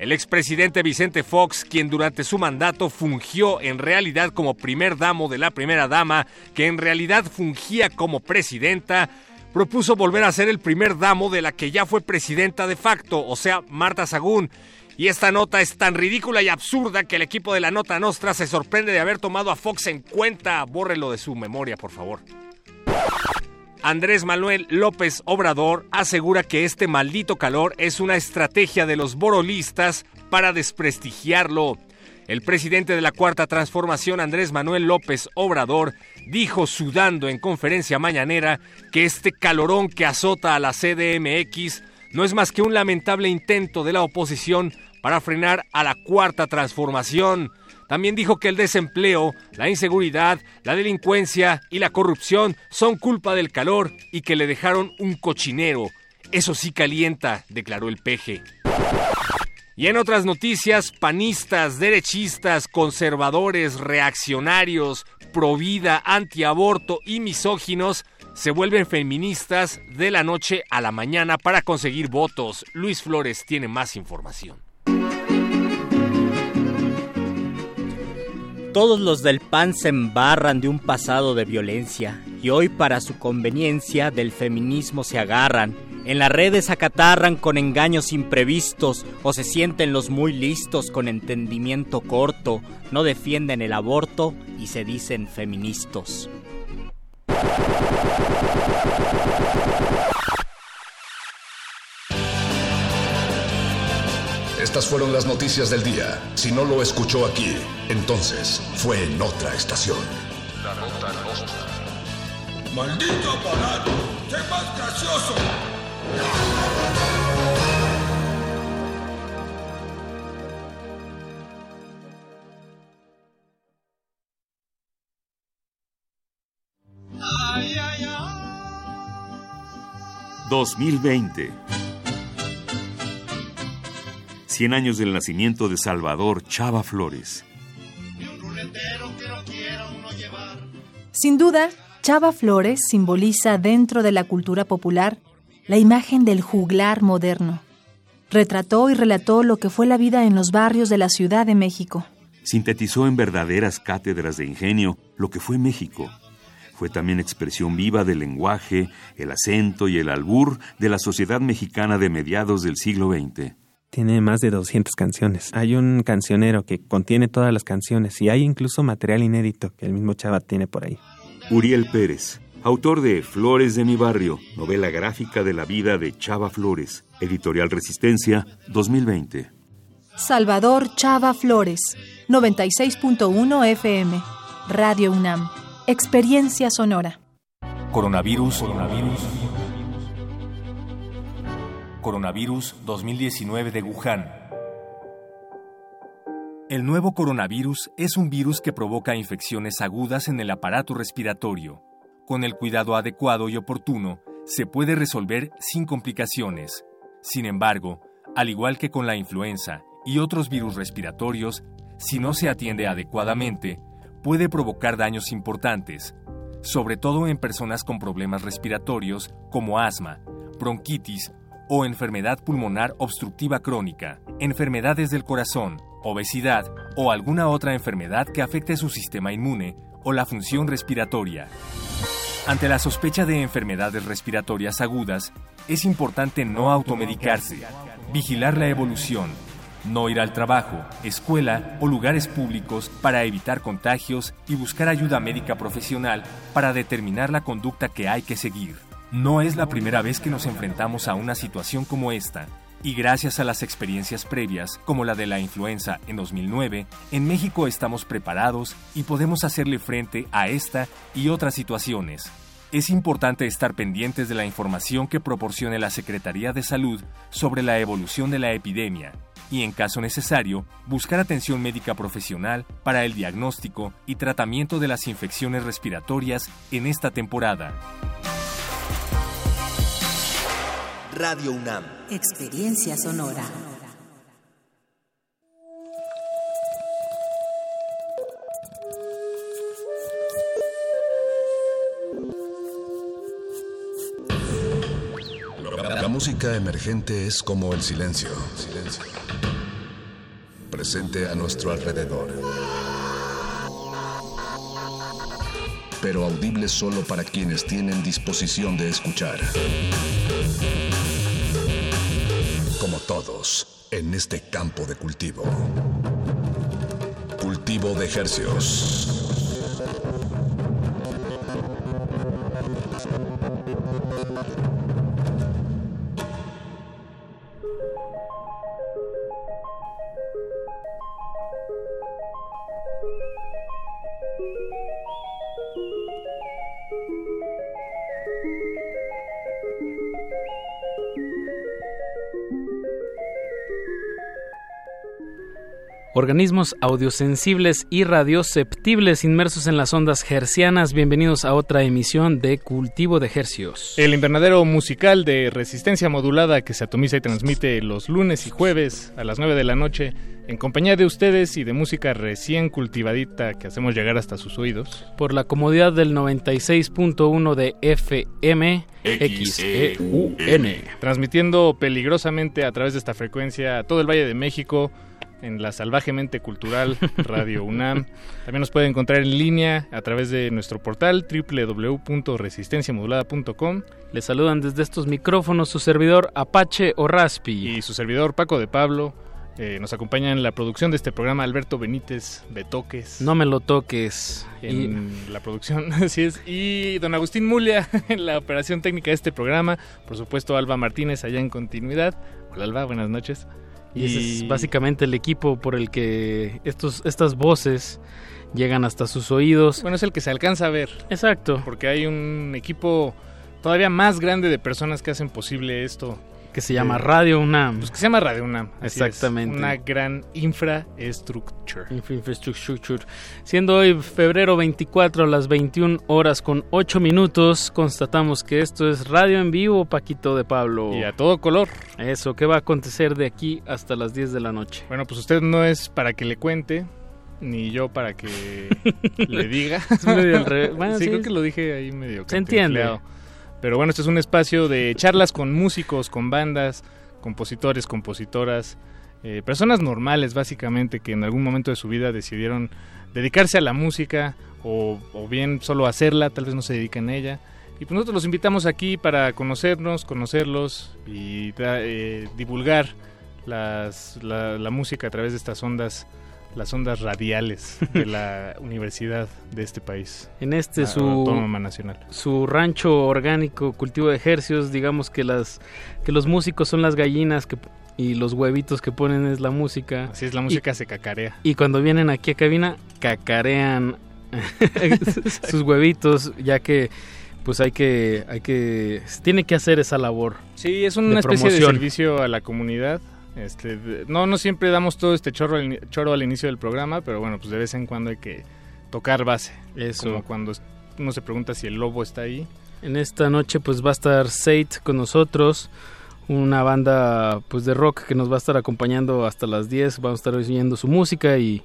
El expresidente Vicente Fox, quien durante su mandato fungió en realidad como primer damo de la primera dama, que en realidad fungía como presidenta, propuso volver a ser el primer damo de la que ya fue presidenta de facto, o sea, Marta Sagún. Y esta nota es tan ridícula y absurda que el equipo de la Nota Nostra se sorprende de haber tomado a Fox en cuenta. Bórrelo de su memoria, por favor. Andrés Manuel López Obrador asegura que este maldito calor es una estrategia de los borolistas para desprestigiarlo. El presidente de la Cuarta Transformación, Andrés Manuel López Obrador, dijo sudando en conferencia mañanera que este calorón que azota a la CDMX no es más que un lamentable intento de la oposición para frenar a la Cuarta Transformación. También dijo que el desempleo, la inseguridad, la delincuencia y la corrupción son culpa del calor y que le dejaron un cochinero. Eso sí calienta, declaró el peje. Y en otras noticias, panistas, derechistas, conservadores, reaccionarios, provida, antiaborto y misóginos se vuelven feministas de la noche a la mañana para conseguir votos. Luis Flores tiene más información. Todos los del PAN se embarran de un pasado de violencia y hoy para su conveniencia del feminismo se agarran. En las redes acatarran con engaños imprevistos o se sienten los muy listos con entendimiento corto, no defienden el aborto y se dicen feministas. Estas fueron las noticias del día. Si no lo escuchó aquí, entonces fue en otra estación. La nota nostra. ¡Maldito aparato! ¡Qué más gracioso! Ay, ay, ay. 2020. 100 años del nacimiento de Salvador Chava Flores. Sin duda, Chava Flores simboliza dentro de la cultura popular la imagen del juglar moderno. Retrató y relató lo que fue la vida en los barrios de la Ciudad de México. Sintetizó en verdaderas cátedras de ingenio lo que fue México. Fue también expresión viva del lenguaje, el acento y el albur de la sociedad mexicana de mediados del siglo XX. Tiene más de 200 canciones. Hay un cancionero que contiene todas las canciones y hay incluso material inédito que el mismo Chava tiene por ahí. Uriel Pérez, autor de Flores de mi barrio, novela gráfica de la vida de Chava Flores, editorial Resistencia, 2020. Salvador Chava Flores, 96.1 FM, Radio UNAM, Experiencia Sonora. Coronavirus, coronavirus. Coronavirus 2019 de Wuhan. El nuevo coronavirus es un virus que provoca infecciones agudas en el aparato respiratorio. Con el cuidado adecuado y oportuno, se puede resolver sin complicaciones. Sin embargo, al igual que con la influenza y otros virus respiratorios, si no se atiende adecuadamente, puede provocar daños importantes, sobre todo en personas con problemas respiratorios como asma, bronquitis o enfermedad pulmonar obstructiva crónica, enfermedades del corazón, obesidad o alguna otra enfermedad que afecte su sistema inmune o la función respiratoria. Ante la sospecha de enfermedades respiratorias agudas, es importante no automedicarse, vigilar la evolución, no ir al trabajo, escuela o lugares públicos para evitar contagios y buscar ayuda médica profesional para determinar la conducta que hay que seguir. No es la primera vez que nos enfrentamos a una situación como esta, y gracias a las experiencias previas, como la de la influenza en 2009, en México estamos preparados y podemos hacerle frente a esta y otras situaciones. Es importante estar pendientes de la información que proporcione la Secretaría de Salud sobre la evolución de la epidemia y, en caso necesario, buscar atención médica profesional para el diagnóstico y tratamiento de las infecciones respiratorias en esta temporada. Radio UNAM. Experiencia sonora. La música emergente es como el silencio. Silencio. Presente a nuestro alrededor. Pero audible solo para quienes tienen disposición de escuchar. Como todos, en este campo de cultivo. Cultivo de ejercios. Organismos audiosensibles y radioceptibles inmersos en las ondas hercianas. Bienvenidos a otra emisión de Cultivo de Hercios. El invernadero musical de resistencia modulada que se atomiza y transmite los lunes y jueves a las 9 de la noche en compañía de ustedes y de música recién cultivadita que hacemos llegar hasta sus oídos. Por la comodidad del 96.1 de FM XEUN. Transmitiendo peligrosamente a través de esta frecuencia a todo el Valle de México en la salvajemente cultural Radio UNAM. También nos puede encontrar en línea a través de nuestro portal www.resistenciamodulada.com. Les saludan desde estos micrófonos su servidor Apache o Raspi y su servidor Paco de Pablo. Eh, nos acompaña en la producción de este programa Alberto Benítez Betoques. No me lo toques. En la producción, así es. Y don Agustín Mulia en la operación técnica de este programa. Por supuesto, Alba Martínez allá en continuidad. Hola Alba, buenas noches. Y, ese es básicamente el equipo por el que estos, estas voces llegan hasta sus oídos. Bueno, es el que se alcanza a ver. Exacto. Porque hay un equipo todavía más grande de personas que hacen posible esto. Que se llama Radio UNAM. Pues que se llama Radio UNAM. Exactamente. Una gran infraestructura. Infrastructure. Siendo hoy febrero 24 a las 21 horas con 8 minutos, constatamos que esto es Radio en vivo, Paquito de Pablo. Y a todo color. Eso, ¿qué va a acontecer de aquí hasta las 10 de la noche? Bueno, pues usted no es para que le cuente, ni yo para que le diga. bueno, sí, sí, creo que lo dije ahí medio. Se entiende. Empleado. Pero bueno, este es un espacio de charlas con músicos, con bandas, compositores, compositoras, eh, personas normales básicamente que en algún momento de su vida decidieron dedicarse a la música o, bien solo hacerla, tal vez no se dedican a ella. Y pues nosotros los invitamos aquí para conocernos, conocerlos y eh, divulgar las, la, la música a través de estas ondas las ondas radiales de la universidad de este país. En este su Autónoma Nacional. Su rancho orgánico, cultivo de ejercicios, digamos que las que los músicos son las gallinas que y los huevitos que ponen es la música. Así es, la música y, se cacarea. Y cuando vienen aquí a cabina cacarean sus huevitos, ya que pues hay que hay que tiene que hacer esa labor. Sí, es una especie de servicio a la comunidad. Este, no, no siempre damos todo este chorro al, choro al inicio del programa, pero bueno, pues de vez en cuando hay que tocar base. Eso. Como cuando uno se pregunta si el lobo está ahí. En esta noche pues va a estar Sate con nosotros, una banda pues de rock que nos va a estar acompañando hasta las 10, vamos a estar oyendo su música y,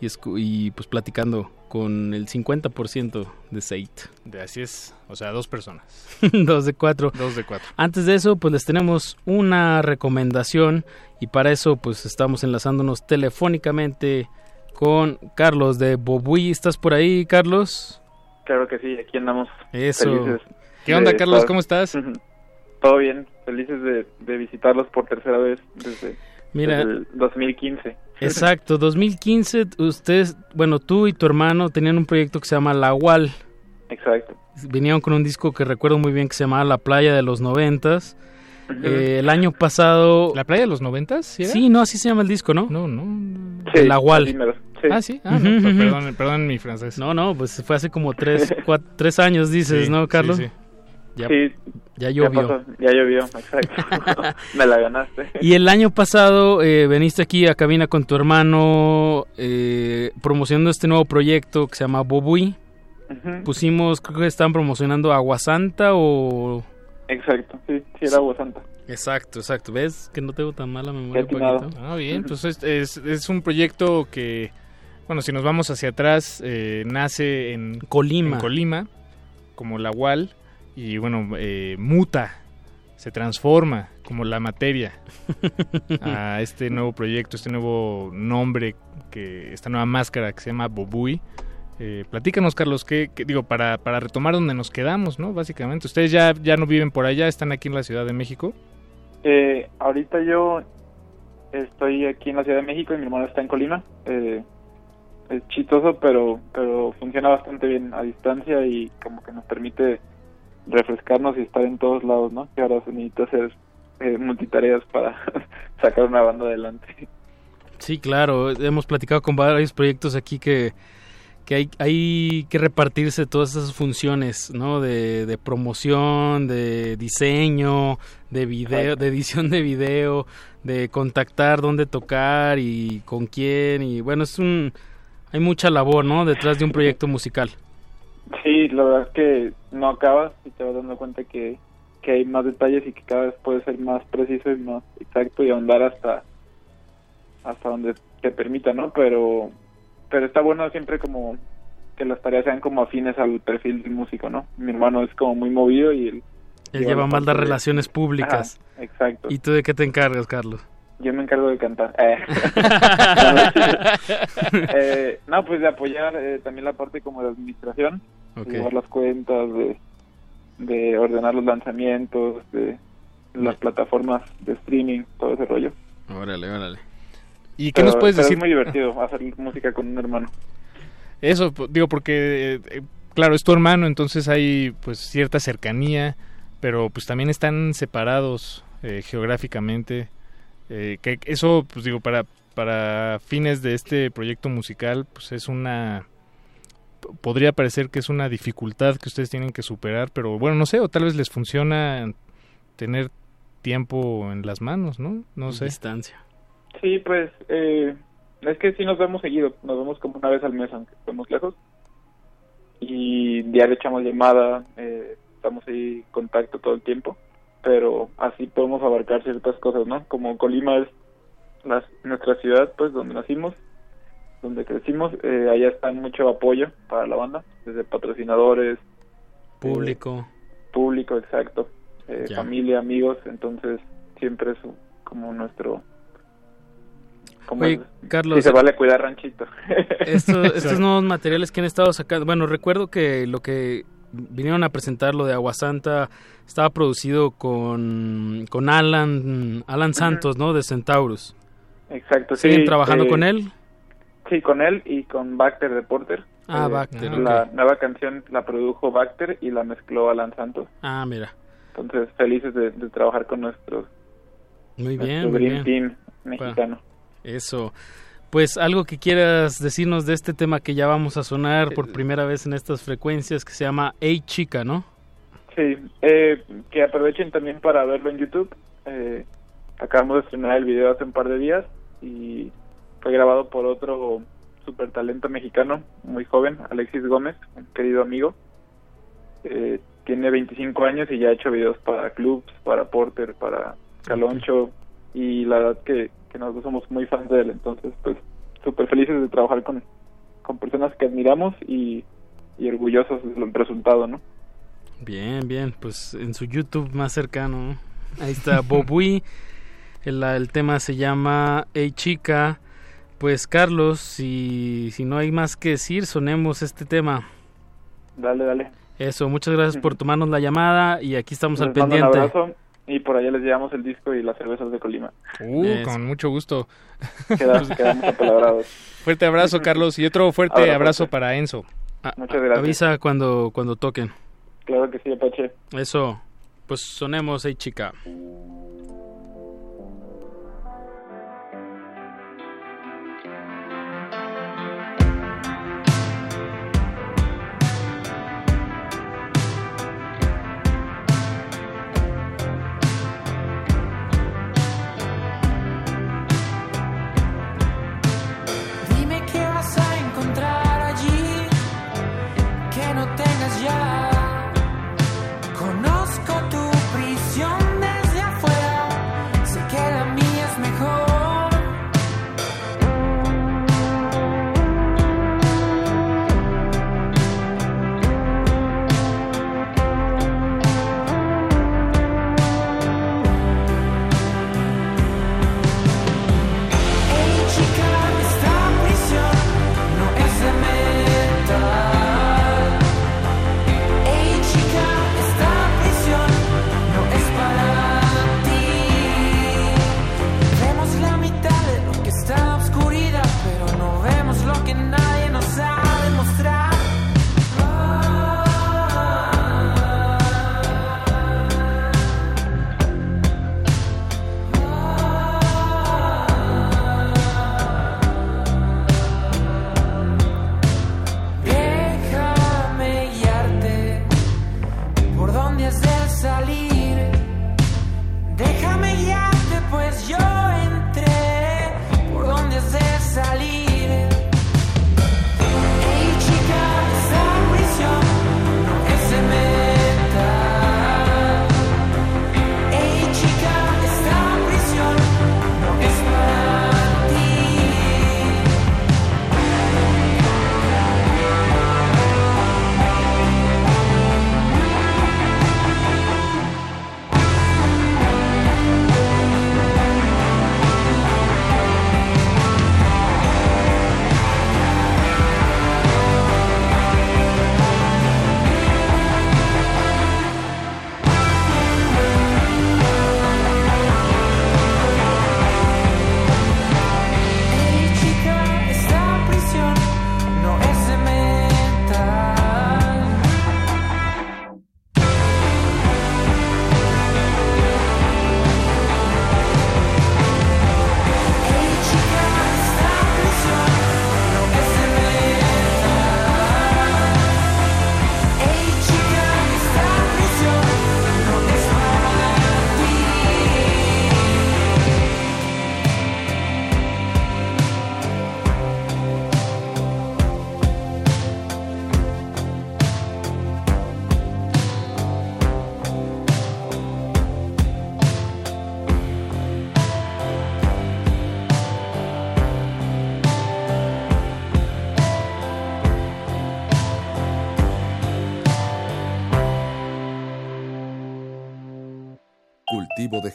y, y pues platicando con el 50% de Sate. De así es, o sea, dos personas. dos de cuatro. Dos de cuatro. Antes de eso, pues les tenemos una recomendación y para eso pues estamos enlazándonos telefónicamente con Carlos de Bobuy. ¿Estás por ahí, Carlos? Claro que sí, aquí andamos. Eso. Felices ¿Qué onda, Carlos? ¿Cómo estás? Todo bien, felices de, de visitarlos por tercera vez desde, Mira, desde el 2015. Exacto, 2015, ustedes, bueno, tú y tu hermano tenían un proyecto que se llama La UAL. Exacto. Vinieron con un disco que recuerdo muy bien que se llamaba La Playa de los Noventas. Uh -huh. eh, el año pasado... ¿La Playa de los Noventas? ¿sí, sí, no, así se llama el disco, ¿no? No, no. Sí, la UAL. Sí. Ah, sí. Ah, no, perdón, perdón mi francés. No, no, pues fue hace como tres, cuatro, tres años, dices, sí, ¿no, Carlos? Sí, sí. Ya, sí, ya llovió. Ya, pasó, ya llovió, exacto. Me la ganaste. Y el año pasado eh, veniste aquí a cabina con tu hermano eh, promocionando este nuevo proyecto que se llama Bobui. Uh -huh. Pusimos, creo que estaban promocionando Agua Santa o... Exacto, sí, sí era Agua Santa. Exacto, exacto. ¿Ves que no tengo tan mala memoria? Ah, bien, pues es, es, es, un proyecto que, bueno, si nos vamos hacia atrás, eh, nace en Colima. En Colima, como la UAL y bueno, eh, muta, se transforma como la materia a este nuevo proyecto, este nuevo nombre, que esta nueva máscara que se llama Bobui. Eh, platícanos, Carlos, que, digo, para, para retomar donde nos quedamos, ¿no? Básicamente, ustedes ya, ya no viven por allá, están aquí en la Ciudad de México. Eh, ahorita yo estoy aquí en la Ciudad de México y mi hermano está en Colima. Eh, es chistoso, pero, pero funciona bastante bien a distancia y como que nos permite refrescarnos y estar en todos lados, ¿no? Que ahora se necesita hacer eh, multitareas para sacar una banda adelante. Sí, claro, hemos platicado con varios proyectos aquí que, que hay, hay que repartirse todas esas funciones, ¿no? De, de promoción, de diseño, de video, de edición de video, de contactar dónde tocar y con quién y bueno, es un hay mucha labor, ¿no? Detrás de un proyecto musical. Sí, la verdad es que no acabas y te vas dando cuenta que, que hay más detalles y que cada vez puede ser más preciso y más exacto y ahondar hasta hasta donde te permita, ¿no? Pero pero está bueno siempre como que las tareas sean como afines al perfil del músico, ¿no? Mi hermano es como muy movido y él... Él lleva más las relaciones públicas. Ajá, exacto. ¿Y tú de qué te encargas, Carlos? Yo me encargo de cantar. Eh. Eh, no, pues de apoyar eh, también la parte como de administración, de Ok. llevar las cuentas, de, de ordenar los lanzamientos, de las plataformas de streaming, todo ese rollo. Órale, órale. ¿Y qué Pero- nos puedes decir? Es muy divertido hacer música con un hermano. Eso, digo, porque, eh, claro, es tu hermano, entonces hay pues cierta cercanía, pero pues también están separados eh, geográficamente. eh, que eso, pues digo, para, para fines de este proyecto musical, pues es una... Podría parecer que es una dificultad que ustedes tienen que superar, pero bueno, no sé, o tal vez les funciona tener tiempo en las manos, ¿no? No sé. Distancia. Sí, pues eh, es que sí nos vemos seguido, nos vemos como una vez al mes, aunque estemos lejos. Y diario echamos llamada, eh, estamos ahí en contacto todo el tiempo, pero así podemos abarcar ciertas cosas, ¿no? Como Colima es la- nuestra ciudad, pues donde nacimos, donde crecimos, eh, allá está mucho apoyo para la banda, desde patrocinadores, Público. público, exacto, eh, familia, amigos, entonces siempre es como nuestro... Como Oye, Carlos, sí se vale cuidar ranchito. Esto- estos nuevos materiales que han estado sacando, bueno, recuerdo que lo que vinieron a presentar, lo de Agua Santa, estaba producido con, con Alan, Alan Santos, ¿no? De Centaurus. Exacto, sí. ¿Siguen trabajando eh, con él? Sí, con él y con Bacter de Porter. Ah, Eh, Bacter, La ok. nueva canción la produjo Bacter y la mezcló Alan Santos. Ah, mira. Entonces, felices de, de trabajar con nuestros, Muy nuestro bien, muy Dream bien. Team mexicano. Eso. Pues algo que quieras decirnos de este tema que ya vamos a sonar por primera vez en estas frecuencias que se llama Hey Chica, ¿no? Sí, eh, que aprovechen también para verlo en YouTube. Eh, acabamos de estrenar el video hace un par de días y fue grabado por otro super talento mexicano, muy joven, Alexis Gómez, un querido amigo. Eh, tiene 25 años y ya ha hecho videos para clubs, para Porter, para Caloncho y la verdad que, que nosotros somos muy fans de él, entonces pues súper felices de trabajar con, con personas que admiramos y, y orgullosos del resultado, ¿no? Bien, bien, pues en su YouTube más cercano. ¿no? Ahí está Bobui. El, el tema se llama Hey Chica. Pues Carlos, si, si no hay más que decir, sonemos este tema. Dale, dale. Eso, muchas gracias por tomarnos la llamada y aquí estamos al mando pendiente. Un abrazo y por allá les llevamos el disco y las cervezas de Colima. Uh, con mucho gusto. Quedamos, quedamos apalabrados. Fuerte abrazo, Carlos, y otro fuerte Abrazo, abrazo fuerte. para Enzo. Muchas gracias. Avisa cuando, cuando toquen. Claro que sí, Apache. Eso, pues sonemos Hey Chica.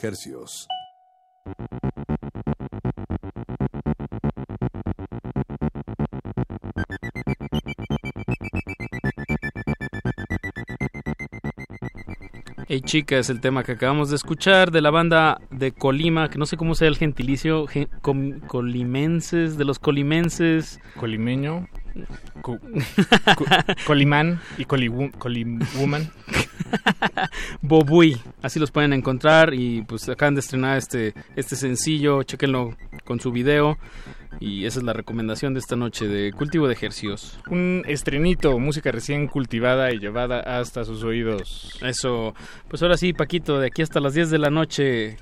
Hercios. Hey chica es el tema que acabamos de escuchar de la banda de Colima, que no sé cómo sea el gentilicio, gen- com- colimenses, de los colimenses. Colimeño, co- co- Colimán y Coliwoman. Bobuy, así los pueden encontrar y pues acaban de estrenar este, este sencillo, chequenlo con su video y esa es la recomendación de esta noche de Cultivo de Ejercicios. Un estrenito, música recién cultivada y llevada hasta sus oídos. Eso, pues ahora sí, Paquito, de aquí hasta las 10 de la noche,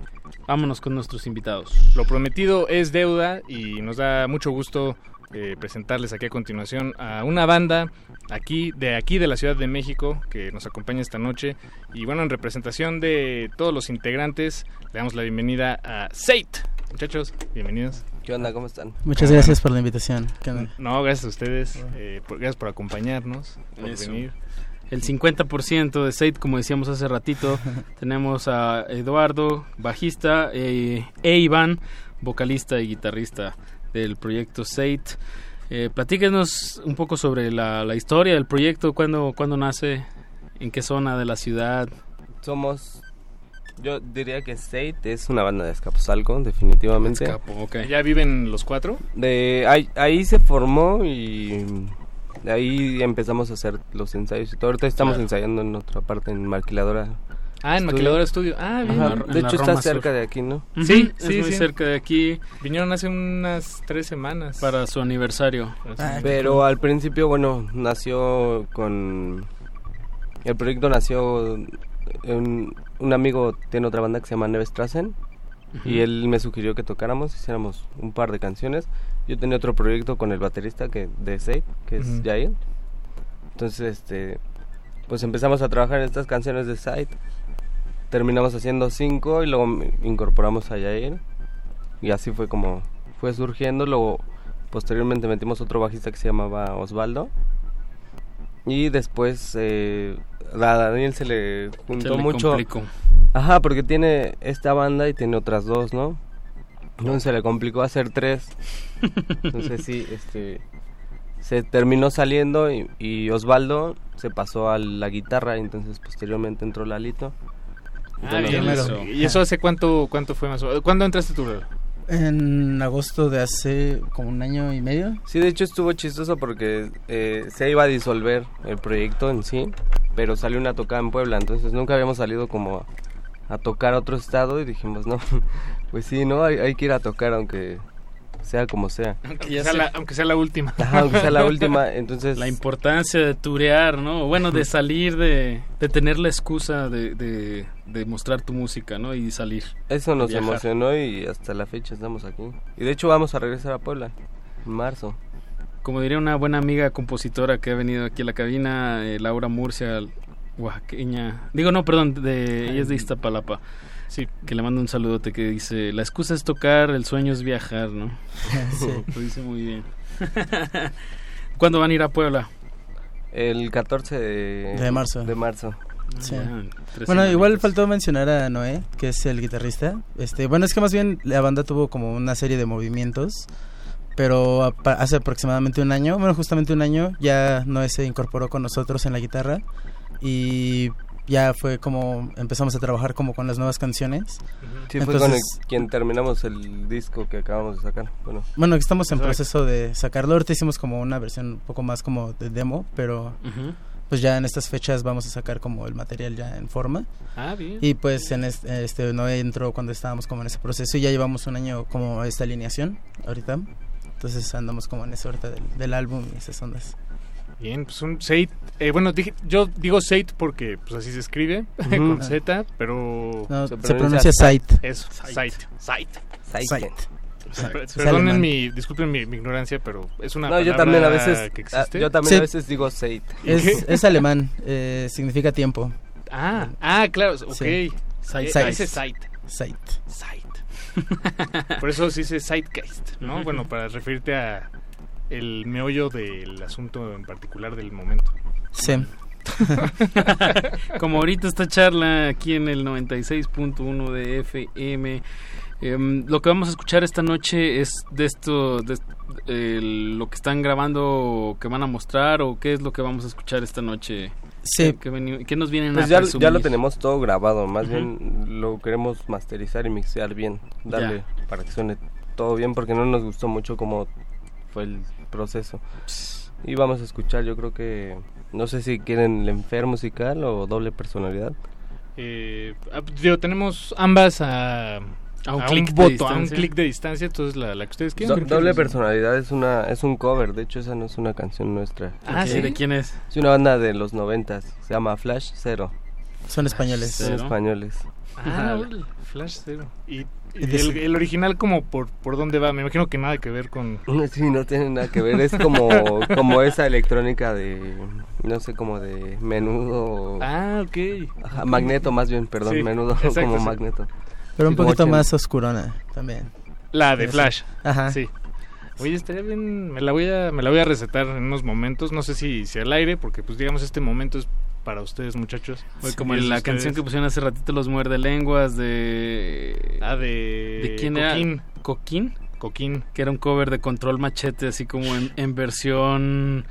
vámonos con nuestros invitados. Lo prometido es deuda y nos da mucho gusto eh, presentarles aquí a continuación a una banda aquí de aquí de la Ciudad de México que nos acompaña esta noche y bueno en representación de todos los integrantes le damos la bienvenida a Seit muchachos bienvenidos ¿Qué onda? ¿Cómo están? Muchas gracias por la invitación. ¿Qué onda? no gracias a ustedes eh, por- gracias por acompañarnos por Eso. venir El 50% de Seit, como decíamos hace ratito, tenemos a Eduardo, bajista, eh, e Iván, vocalista y guitarrista del proyecto Seit. Eh, platíquenos un poco sobre la, la historia del proyecto, cuándo, cuándo nace, en qué zona de la ciudad. Somos. Yo diría que State es una banda de Escaposalco, definitivamente. Escapo, ok. ya viven los cuatro De ahí, ahí se formó y de ahí empezamos a hacer los ensayos y todo. Ahorita estamos Claro. ensayando en otra parte, en Maquiladora. Ah, en Maquiladora Estudio. Ah, bien. Ajá, De hecho está Roma cerca Sur. de aquí, ¿no? Sí, es sí, muy sí. cerca de aquí. Vinieron hace unas tres semanas. Para su aniversario. Ah, Pero al principio, bueno, nació con... El proyecto nació... Un, un amigo tiene otra banda que se llama Nevestrassen y Ujú. él me sugirió que tocáramos, hiciéramos un par de canciones. Yo tenía otro proyecto con el baterista que de Save, que es. Jair. Entonces, este, pues empezamos a trabajar en estas canciones de Side. Terminamos haciendo cinco y luego incorporamos a Jair. Y así fue como fue surgiendo. Luego, posteriormente metimos otro bajista que se llamaba Osvaldo. Y después eh, a Daniel se le juntó le mucho. complicó. Ajá, porque tiene esta banda y tiene otras dos, ¿no? Entonces se le complicó hacer tres. Entonces sí, este se terminó saliendo y, y Osvaldo se pasó a la guitarra y entonces posteriormente entró Lalito. Ah, bien, eso. ¿Y eso hace cuánto cuánto fue más o menos? ¿Cuándo entraste tú? Lalo? En agosto de hace como un año y medio. Sí, de hecho estuvo chistoso porque eh, se iba a disolver el proyecto en sí, pero salió una tocada en Puebla, entonces nunca habíamos salido como a, a tocar a otro estado y dijimos, no, pues sí, no, hay, hay que ir a tocar aunque sea como sea. Aunque, sea la, aunque sea la última. Ajá, aunque sea la última, entonces... La importancia de turear, ¿no? Bueno, de salir, de, de tener la excusa de, de, de mostrar tu música, ¿no? Y salir. Eso nos viajar. emocionó y hasta la fecha estamos aquí. Y de hecho vamos a regresar a Puebla en marzo. Como diría una buena amiga compositora que ha venido aquí a la cabina, eh, Laura Murcia, oaxaqueña. Digo, no, perdón, de, ella es de Iztapalapa. Sí. Que le mando un saludote que dice, la excusa es tocar, el sueño es viajar, ¿no? Sí. Lo dice muy bien. ¿Cuándo van a ir a Puebla? El 14 de, De marzo. De marzo. Sí. Ah, tres Bueno, igual faltó mencionar a Noé, que es el guitarrista. Este, bueno, es que más bien la banda tuvo como una serie de movimientos, pero hace aproximadamente un año, bueno, justamente un año, ya Noé se incorporó con nosotros en la guitarra y ya fue como empezamos a trabajar como con las nuevas canciones. Sí, fue con el- Entonces, quien terminamos el disco que acabamos de sacar. Bueno, bueno, estamos en proceso de sacarlo. Ahorita hicimos como una versión un poco más como de demo, pero Ujú. pues ya en estas fechas vamos a sacar como el material ya en forma. Ah, bien. Y pues en este, este Noé entró cuando estábamos como en ese proceso y ya llevamos un año como esta alineación ahorita. Entonces andamos como en eso ahorita del, del álbum y esas ondas. Bien, pues un Seit. Eh, bueno, dije- yo digo Seit porque pues así se escribe, con Z, pero... No, se pronuncia Seit. Eso, Seit. Seit. Seit. Perdonen mi, disculpen mi, mi ignorancia, pero es una No, yo palabra también a veces- que ah, existe. yo también a veces digo Seit. ¿Y Es, alemán, eh, significa tiempo. Ah, ah, claro, ok. Sí. Eh, Seit. dice Seit. Seit. Seit. Por eso se dice Zeitgeist, ¿no? Bueno, para referirte a el meollo del asunto en particular del momento. Sí. Como ahorita esta charla aquí en el 96.1 de FM. Em, lo que vamos a escuchar esta noche es de esto, de, eh, lo que están grabando, que van a mostrar o qué es lo que vamos a escuchar esta noche. Sí. ¿Qué, nos vienen Pues a ya, presumir? ya lo tenemos todo grabado, más bien lo queremos masterizar y mixear bien, darle para que suene todo bien porque no nos gustó mucho cómo fue el proceso. Y vamos a escuchar, yo creo que no sé si quieren el enfer musical o doble personalidad. Eh, ah, digo, tenemos ambas a, A un a clic de voto, a un distancia. clic de distancia, entonces la, la que ustedes quieran. doble personalidad es una es un cover, de hecho esa no es una canción nuestra. Ah, ¿sí? ¿De quién es? Es una banda de los noventas, se llama Flash Zero. Son españoles. Son españoles. Ah, Flash Zero. Y, el, el original como por, por dónde va, me imagino que nada que ver con... Sí, no tiene nada que ver, es como, como esa electrónica de, no sé, como de menudo. Ah, ok. Ajá, magneto más bien, perdón, Sí, menudo exacto, como sí. magneto. Pero un poquito más oscurona también. La de. Flash. Ajá. Sí. Oye, estaría bien, me la voy a, me la voy a recetar en unos momentos, no sé si, si al aire, porque pues digamos este momento es para ustedes muchachos. Como la ustedes. canción que pusieron hace ratito los muerde lenguas de Ah, de... ¿De quién Coquín. era? Coquín. Coquín. Que era un cover de Control Machete, así como en, en versión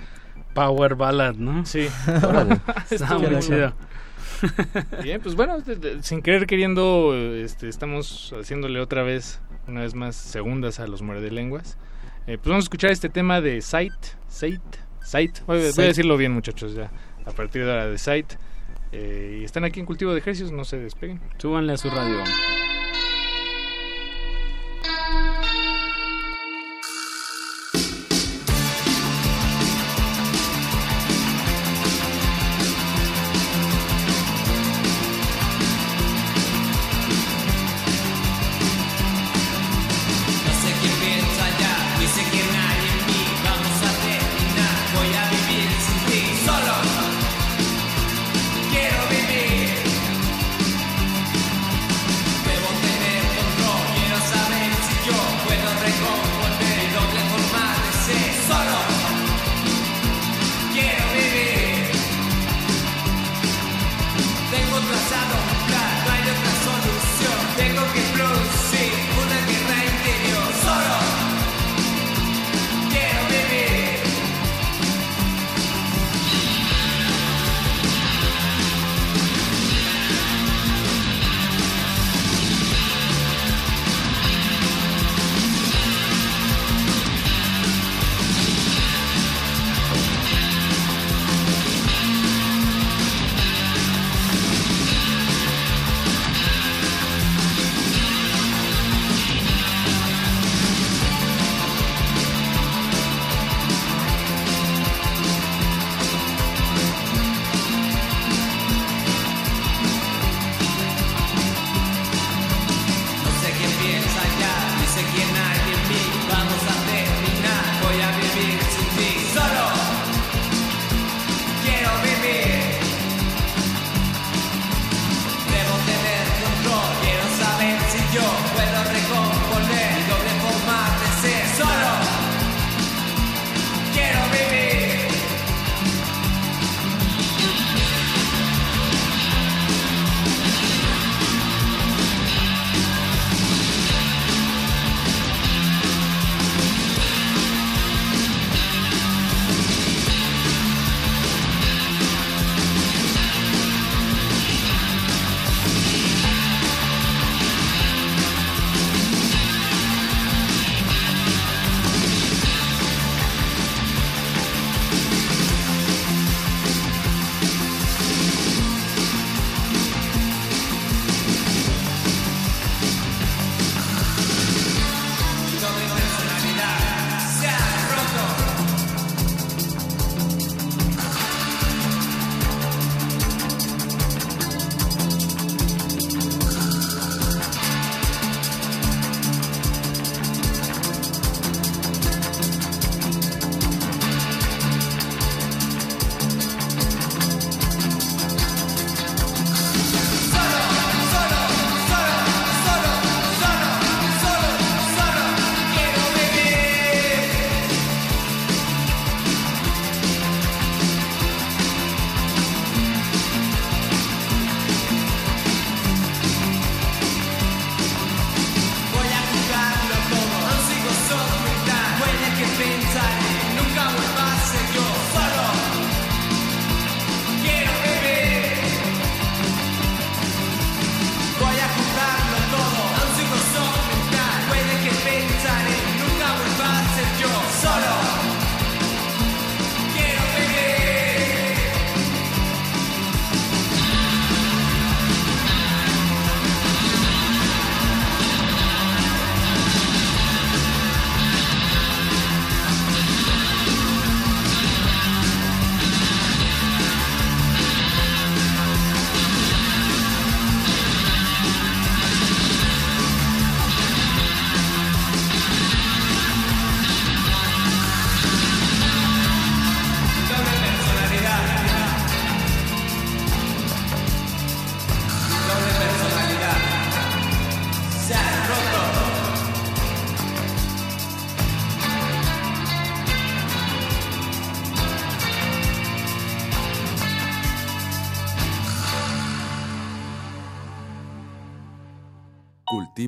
Power Ballad, ¿no? Sí. Estuvo muy chido. Bien, pues bueno, de- de- sin querer queriendo, este, estamos haciéndole otra vez, una vez más, segundas a los muerde lenguas. Eh, pues vamos a escuchar este tema de Sight, Sight, Sight. Voy, voy a decirlo bien, muchachos, ya. A partir de ahora de Sight. Eh, y están aquí en Cultivo de Ejercicios, no se despeguen. Súbanle a su radio.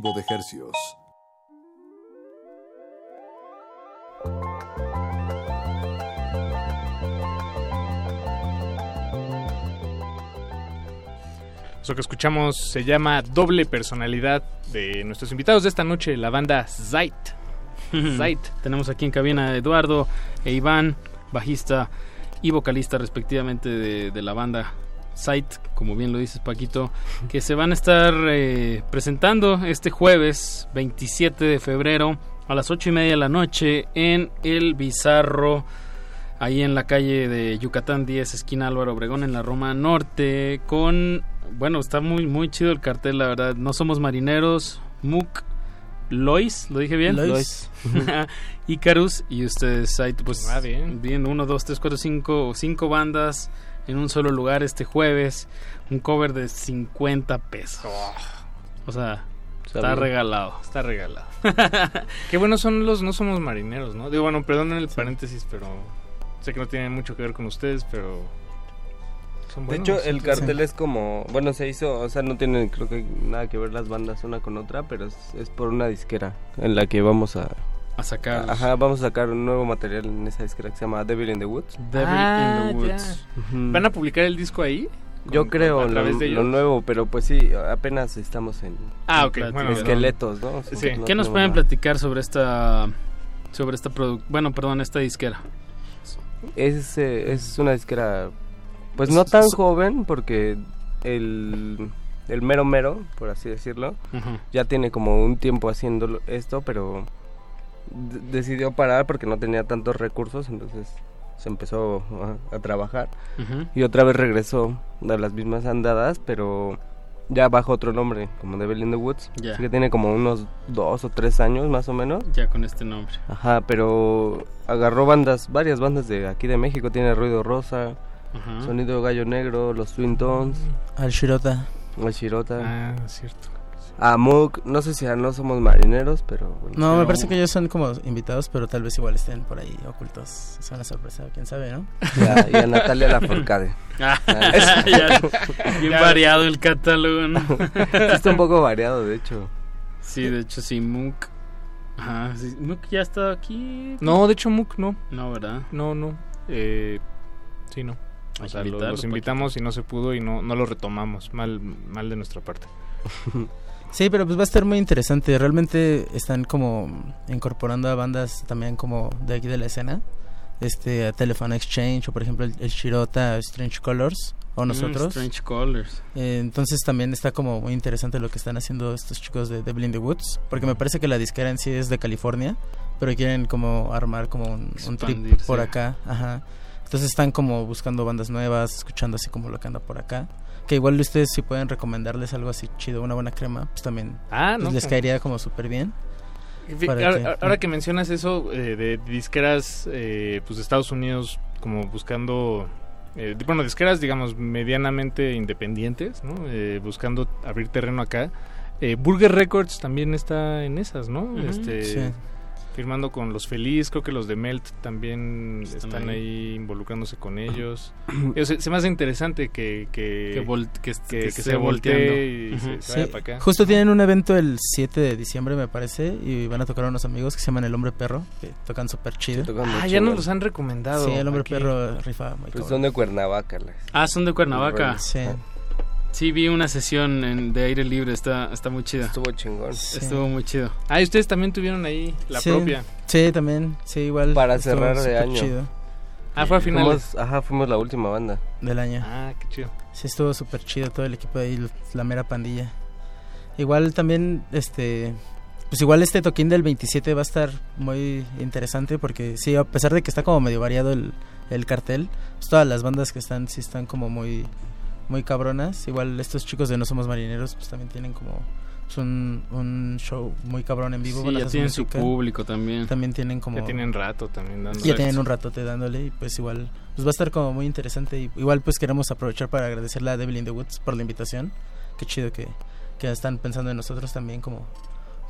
Informativo de Hercios. Eso que escuchamos se llama Doble Personalidad de nuestros invitados de esta noche, la banda Zait. Zait. Tenemos aquí en cabina a Eduardo e Iván, bajista y vocalista respectivamente de, de la banda Zait, como bien lo dices Paquito, que se van a estar eh, presentando este jueves 27 de febrero a las 8 y media de la noche en El Bizarro, ahí en la calle de Yucatán 10, esquina Álvaro Obregón, en la Roma Norte, con, bueno, está muy, muy chido el cartel, la verdad. No somos marineros, Muk, Lois, ¿lo dije bien? Lois. Icarus y ustedes, Zait, pues Ah, bien. bien, 1, 2, 3, 4, 5, cinco bandas en un solo lugar este jueves, un cover de 50 pesos. O sea, está regalado. Está regalado. Qué buenos son los No Somos Marineros, ¿no? Digo, bueno, perdonen el paréntesis, pero sé que no tiene mucho que ver con ustedes, pero... Son De buenos, hecho, son- el cartel es como, bueno, se hizo, o sea, no tiene creo que nada que ver las bandas una con otra, pero es, es por una disquera en la que vamos a a sacar Ajá, vamos a sacar un nuevo material en esa disquera que se llama Devil in the Woods. Devil Ah, in the. Woods. ¿Van a publicar el disco ahí? Yo creo a lo, nuevo, pero pues sí, apenas estamos en Ah, ok, en bueno, esqueletos, ¿no? Sí. No ¿Qué nos pueden nada. platicar sobre esta sobre esta produ bueno, perdón, esta disquera? Es, eh, es una disquera, pues no tan joven, porque el, el mero mero, por así decirlo, ya tiene como un tiempo haciendo esto, pero decidió parar porque no tenía tantos recursos, entonces se empezó a, a trabajar y otra vez regresó a las mismas andadas, pero ya bajo otro nombre, como Devil in the Woods, Ya. así que tiene como unos dos o tres años más o menos. Ya con este nombre. Ajá, pero agarró bandas, varias bandas de aquí de México, tiene Ruido Rosa. Sonido Gallo Negro, Los Twin Tones, Al Shirota. El Shirota, Ah, cierto. A Mook, no sé si a no somos marineros, pero bueno. No, me parece que ellos son como invitados, pero tal vez igual estén por ahí ocultos. Es una sorpresa, quién sabe, ¿no? Y a, y a Natalia Lafourcade. Ah, ya, bien variado el catálogo, ¿no? Está un poco variado, de hecho. Sí, de hecho sí, Mook. Ajá, sí, Mook ya está aquí. No, de hecho, Mook no. No, ¿verdad? No, no. Eh, sí, no. O sea, lo- invitarlo, los invitamos y no se pudo y no, no lo retomamos. Mal, mal de nuestra parte. Sí, pero pues va a estar muy interesante. Realmente están como incorporando a bandas también como de aquí de la escena. Este, a Telephone Exchange o por ejemplo el, el Shirota Strange Colors o Mm, nosotros. Strange Colors. Eh, entonces también está como muy interesante lo que están haciendo estos chicos de Devil in the Woods. Porque me parece que la disquera en sí es de California, pero quieren como armar como un, un trip por acá. Ajá. Entonces están como buscando bandas nuevas, escuchando así como lo que anda por acá. Que igual ustedes si pueden recomendarles algo así chido, una buena crema, pues también Ah, pues les caería como súper bien. Ahora, que- ahora que mencionas eso eh, de disqueras eh, pues de Estados Unidos como buscando eh, bueno disqueras digamos medianamente independientes ¿no? Eh, buscando abrir terreno acá eh, Burger Records también está en esas no este Sí. Firmando con los Feliz creo que los de Melt también Están están, ahí. ahí. involucrándose con ellos se, se me hace interesante que que, Que vol- que- que que esté se voltee volteando. y se- se Sí, para acá Justo tienen un evento el 7 de diciembre, me parece, y van a tocar a unos amigos que se llaman El Hombre Perro, que tocan súper chido. ah ya nos los han recomendado Sí, El Hombre aquí. Perro rifa muy Pues cabrón. son de Cuernavaca. las- Ah, son de Cuernavaca. Sí. Sí, vi una sesión en- de aire libre, está, está muy chida. Estuvo chingón. Estuvo muy chido. Ah, y ustedes también tuvieron ahí la Sí, propia. Sí, también, sí, igual. Para cerrar de año. chido Ah, fue a finales. Fuimos, ajá, fuimos la última banda. del año. Ah, qué chido. Sí, estuvo súper chido todo el equipo de ahí, la mera pandilla. Igual también, este, pues igual este toquín del 27 va a estar muy interesante porque sí, a pesar de que está como medio variado el, el cartel, pues todas las bandas que están sí están como muy, muy cabronas. Igual estos chicos de No Somos Marineros pues también tienen como pues, un, un show muy cabrón en vivo. Sí, ya tienen su música. público también. También tienen como... Ya tienen rato también dando. Ya tienen un ratote dándole y pues igual pues va a estar como muy interesante y igual pues queremos aprovechar para agradecerle a Devil in the Woods por la invitación. Qué chido que, que están pensando en nosotros también como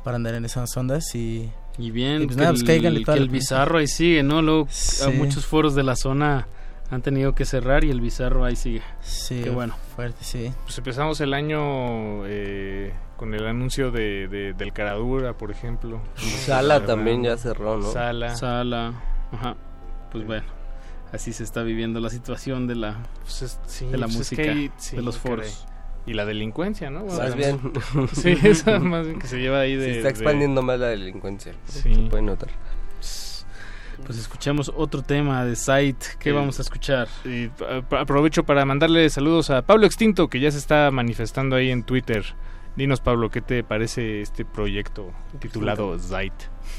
para andar en esas ondas y Y bien, Y pues que, nada, pues el, que el bizarro ahí sigue, ¿no? Luego Sí. a muchos foros de la zona han tenido que cerrar y el bizarro ahí sigue. sí, Qué bueno. fuerte, sí. Pues empezamos el año eh, con el anuncio de, de- del Caradura, por ejemplo. Sala también ya cerró, ¿no? Sala. Sala. Ajá. Pues bueno, así se está viviendo la situación de la, Pues es- sí, de la pues es música, que ahí- sí, de los foros. Y la delincuencia, ¿no? Más bien. Sí, esa más bien que se lleva ahí de... Se está de- expandiendo más la delincuencia. Sí. Se puede notar. Pues escuchemos otro tema de Site. ¿Qué Eh, vamos a escuchar? Aprovecho para mandarle saludos a Pablo Extinto, que ya se está manifestando ahí en Twitter. Dinos, Pablo, ¿qué te parece este proyecto titulado Zait?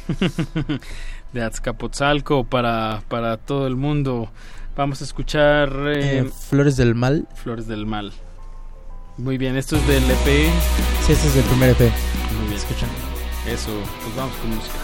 de Azcapotzalco para, para todo el mundo. Vamos a escuchar eh, Eh, Flores del Mal. Flores del Mal. Muy bien, esto es del EP. Sí, este es el primer EP. Muy bien. Escuchan. Eso, pues vamos con música.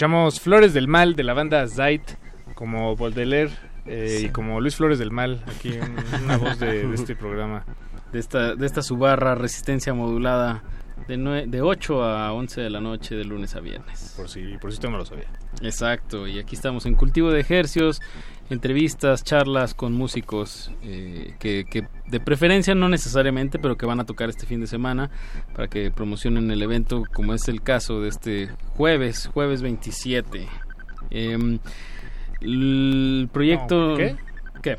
Escuchamos Flores del Mal de la banda Zait, como Baudelaire eh, y como Luis Flores del Mal, aquí un- una voz de, de este programa. De esta, de esta subarra resistencia modulada de, nue- de 8 a 11 de la noche de lunes a viernes. Por si, por si usted no lo sabía. Exacto, y aquí estamos en Cultivo de Ejercios, entrevistas, charlas con músicos eh, que, que de preferencia no necesariamente, pero que van a tocar este fin de semana para que promocionen el evento, como es el caso de este jueves, jueves 27. Em, el proyecto... No, ¿qué? ¿Qué?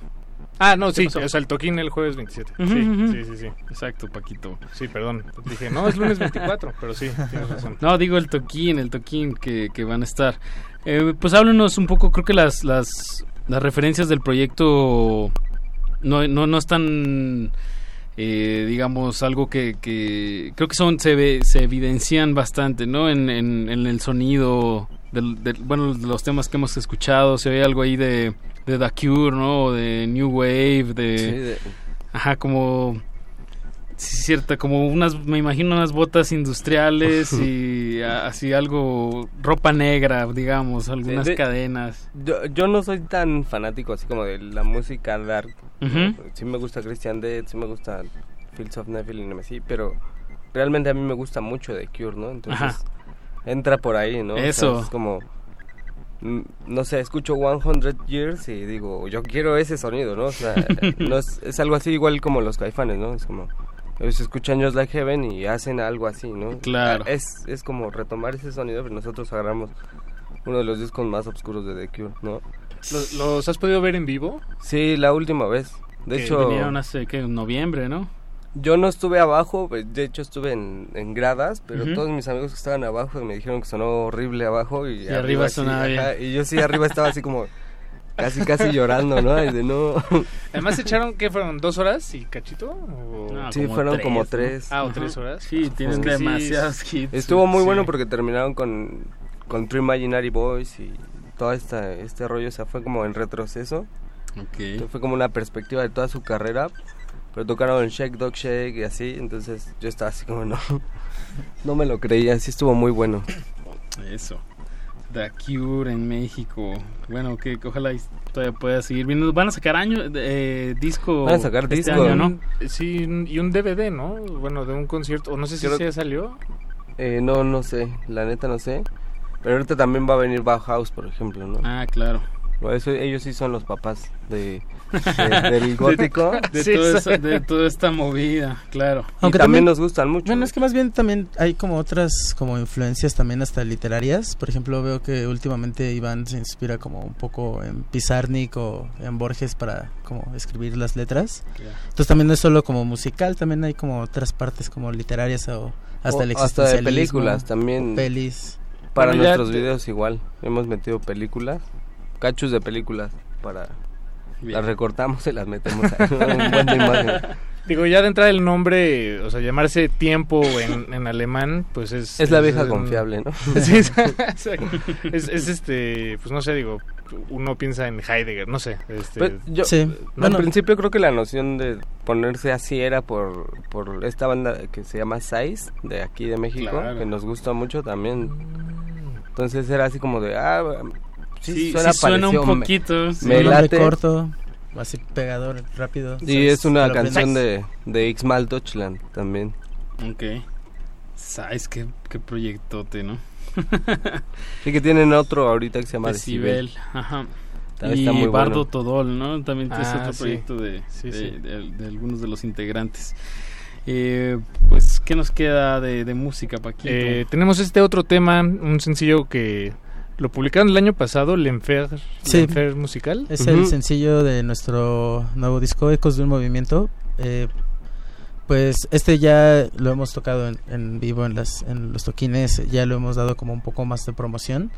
Ah, no, sí, pasó? o sea, el toquín el jueves 27. Ujú, sí, sí, sí, sí. Exacto, Paquito. Sí, perdón. Dije, no, es lunes 24, pero sí, tienes razón. No, digo el toquín, el toquín que, que van a estar. Eh, pues háblenos un poco, creo que las, las, las referencias del proyecto no, no, no están, eh, digamos, algo que, que creo que son, se, ve- se evidencian bastante, ¿no? En, en, en el sonido, del, del- bueno, de los temas que hemos escuchado, se ve algo ahí de, de The Cure, ¿no? De New Wave, de... Sí, de- Ajá, como... Sí, cierta, como unas, me imagino unas botas industriales y a- así algo, ropa negra, digamos, algunas de- cadenas. Yo, yo no soy tan fanático así como de la música dark. Ujú. Sí me gusta Christian Dead, sí me gusta Fields of Nephilim, así, pero realmente a mí me gusta mucho The Cure, ¿no? Entonces Ajá. entra por ahí, ¿no? O sea, Eso. es como mm, no sé, escucho 100 Years y digo, yo quiero ese sonido, ¿no? O sea, no es, es algo así igual como los caifanes, ¿no? Es como, escuchan Just Like Heaven y hacen algo así, ¿no? Claro. Es, es como retomar ese sonido, pero nosotros agarramos uno de los discos más oscuros de The Cure, ¿no? ¿Los, los has podido ver en vivo? Sí, la última vez. De Que hecho, vinieron hace que en noviembre, ¿no? yo no estuve abajo, pues, de hecho estuve en, en gradas, pero todos mis amigos que estaban abajo me dijeron que sonó horrible abajo y, Y arriba sí, sonaba bien. ajá, y yo sí arriba estaba así como casi casi llorando, ¿no? Y de no. Además echaron, ¿qué fueron? ¿Dos horas y cachito? O- No, Sí, como fueron tres, como ¿no? tres. Ah, o tres horas. Sí, tienen Es que sí, demasiados hits. Estuvo muy Sí. bueno porque terminaron con, con True Imaginary Boys y todo esta, este rollo, o sea, fue como en retroceso. Entonces fue como una perspectiva de toda su carrera, pero tocaron Shake Dog Shake y así, entonces yo estaba así como no, no me lo creía, sí estuvo muy bueno. Eso. The Cure en México. Bueno, que que ojalá todavía pueda seguir viendo. Van a sacar año, eh, disco. Van a sacar este disco. año, ¿no? Sí, y un DVD, ¿no? Bueno, de un concierto, o no sé si Creo- ya salió. Eh, no, no sé, la neta no sé, pero ahorita también va a venir Bauhaus, por ejemplo, ¿no? Ah, claro. Eso- ellos sí son los papás de, de- del gótico. De, Sí, sí. esa- de toda esta movida, claro. Y también nos gustan mucho. Bueno, es que más bien también hay como otras como influencias también hasta literarias. Por ejemplo, veo que últimamente Iván se inspira como un poco en Pizarnik o en Borges para como escribir las letras. Entonces también no es solo como musical, también hay como otras partes como literarias o hasta O el hasta de películas también. pelis. Para Bueno, nuestros te- videos igual, hemos metido películas, cachos de películas para las recortamos y las metemos ahí, un buen de imagen. Digo, ya de entrada el nombre, o sea, llamarse tiempo en, en alemán, pues es... Es la vieja confiable, ¿no? Sí, es, exacto. es, es este, pues no sé, digo, uno piensa en Heidegger, no sé. Este, Pues, yo, Al principio creo que la noción de ponerse así era por, por esta banda que se llama Size, de aquí de México, Claro. que nos gusta mucho también. Entonces era así como de, ah, sí, Sí, suena, sí suena un poquito, sí. Me, late. corto, así pegador, rápido. Y ¿sabes? es una canción de, de Ixmal Deutschland también. Ok. ¿Sabes qué, qué proyectote, no? Sí que tienen otro ahorita que se llama Decibel. Decibel. Ajá. También y está muy Bardo bueno. Todol, ¿no? También es Ah, otro sí. proyecto de, Sí, de, sí. de- de algunos de los integrantes. Eh, pues, ¿qué nos queda de, de música, Paquito? Eh, tenemos este otro tema, un sencillo que lo publicaron el año pasado, L'Enfer, Sí. L'Enfer musical. Es el sencillo de nuestro nuevo disco, Ecos de un Movimiento. Eh, pues este ya lo hemos tocado en, en vivo en, las, en los toquines, ya lo hemos dado como un poco más de promoción.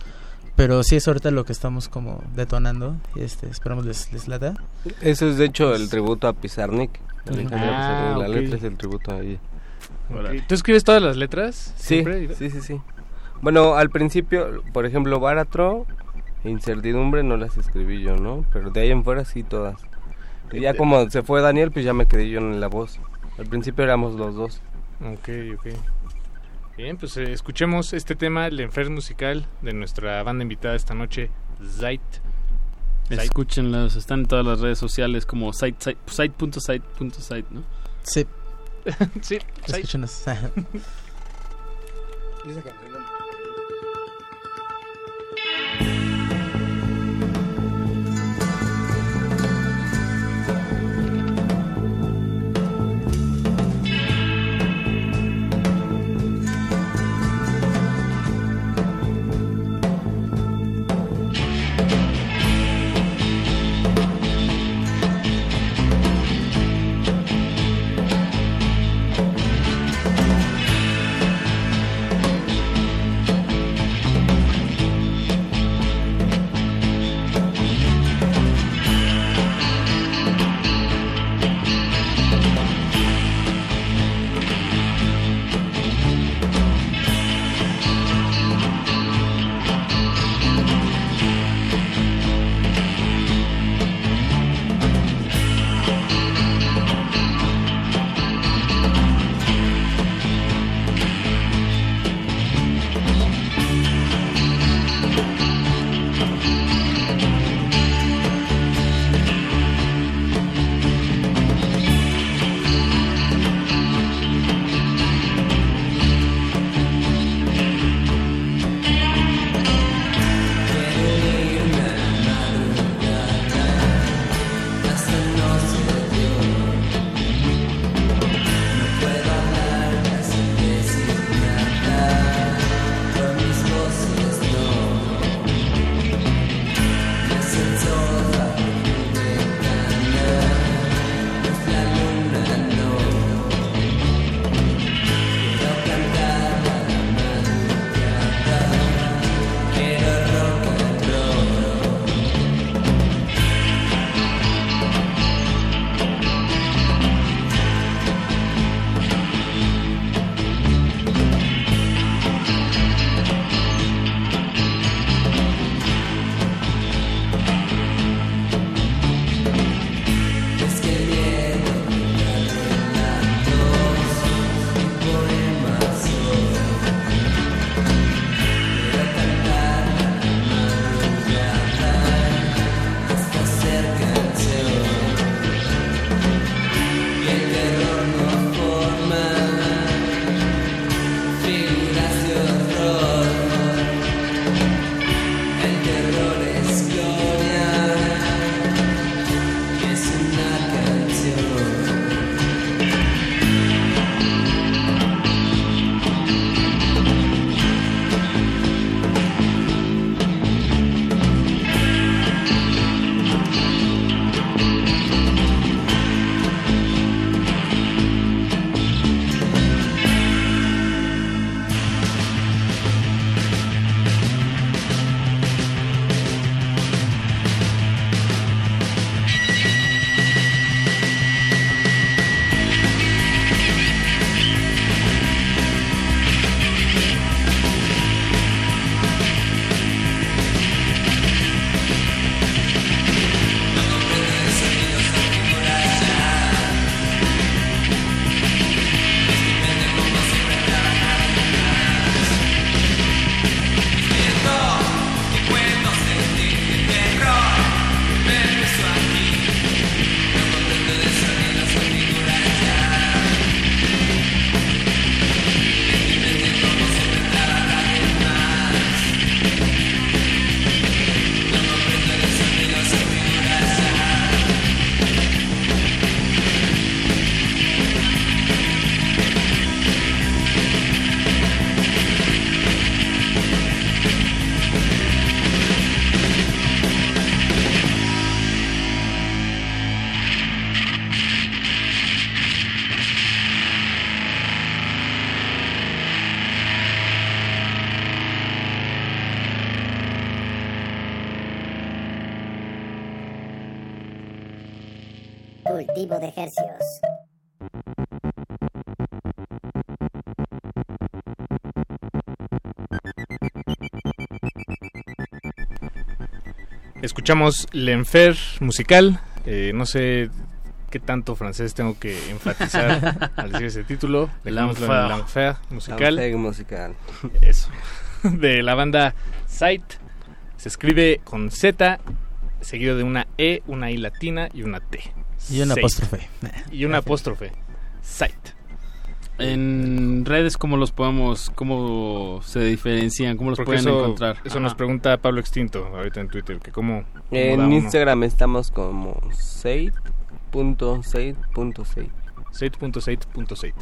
Pero sí es ahorita lo que estamos como detonando. y Este, esperamos les, les lata. Eso es de hecho el tributo a Pizarnik. La, letra, Ah, la ok. letra es el tributo a ella. ¿Tú escribes todas las letras? Sí, siempre? sí, sí, sí. Bueno, al principio, por ejemplo, Baratro, Incertidumbre no las escribí yo, ¿no? Pero de ahí en fuera sí todas. Y ya como se fue Daniel, pues ya me quedé yo en la voz. Al principio éramos los dos. Ok, ok. Bien, pues eh, escuchemos este tema, L'Enfer musical, de nuestra banda invitada esta noche, Zait. Escúchenlas, están en todas las redes sociales como site, site, site.site.site, ¿no? Sí, sí, escúchenos. Cultivo de hercios. Escuchamos L'Enfer musical. Eh, no sé qué tanto francés tengo que enfatizar al decir ese título. En L'Enfer musical. L'Enfer musical. Eso. De la banda Sight. Se escribe con Z, seguido de una E, una I latina y una T. Y un apóstrofe. Y un apóstrofe. Sight. En redes, ¿cómo los podemos, cómo se diferencian, cómo los Porque pueden eso, encontrar? Eso nos pregunta Pablo Extinto ahorita en Twitter, que cómo... cómo da En uno. Instagram estamos como seid.seid.seid. Seid.seid.seid.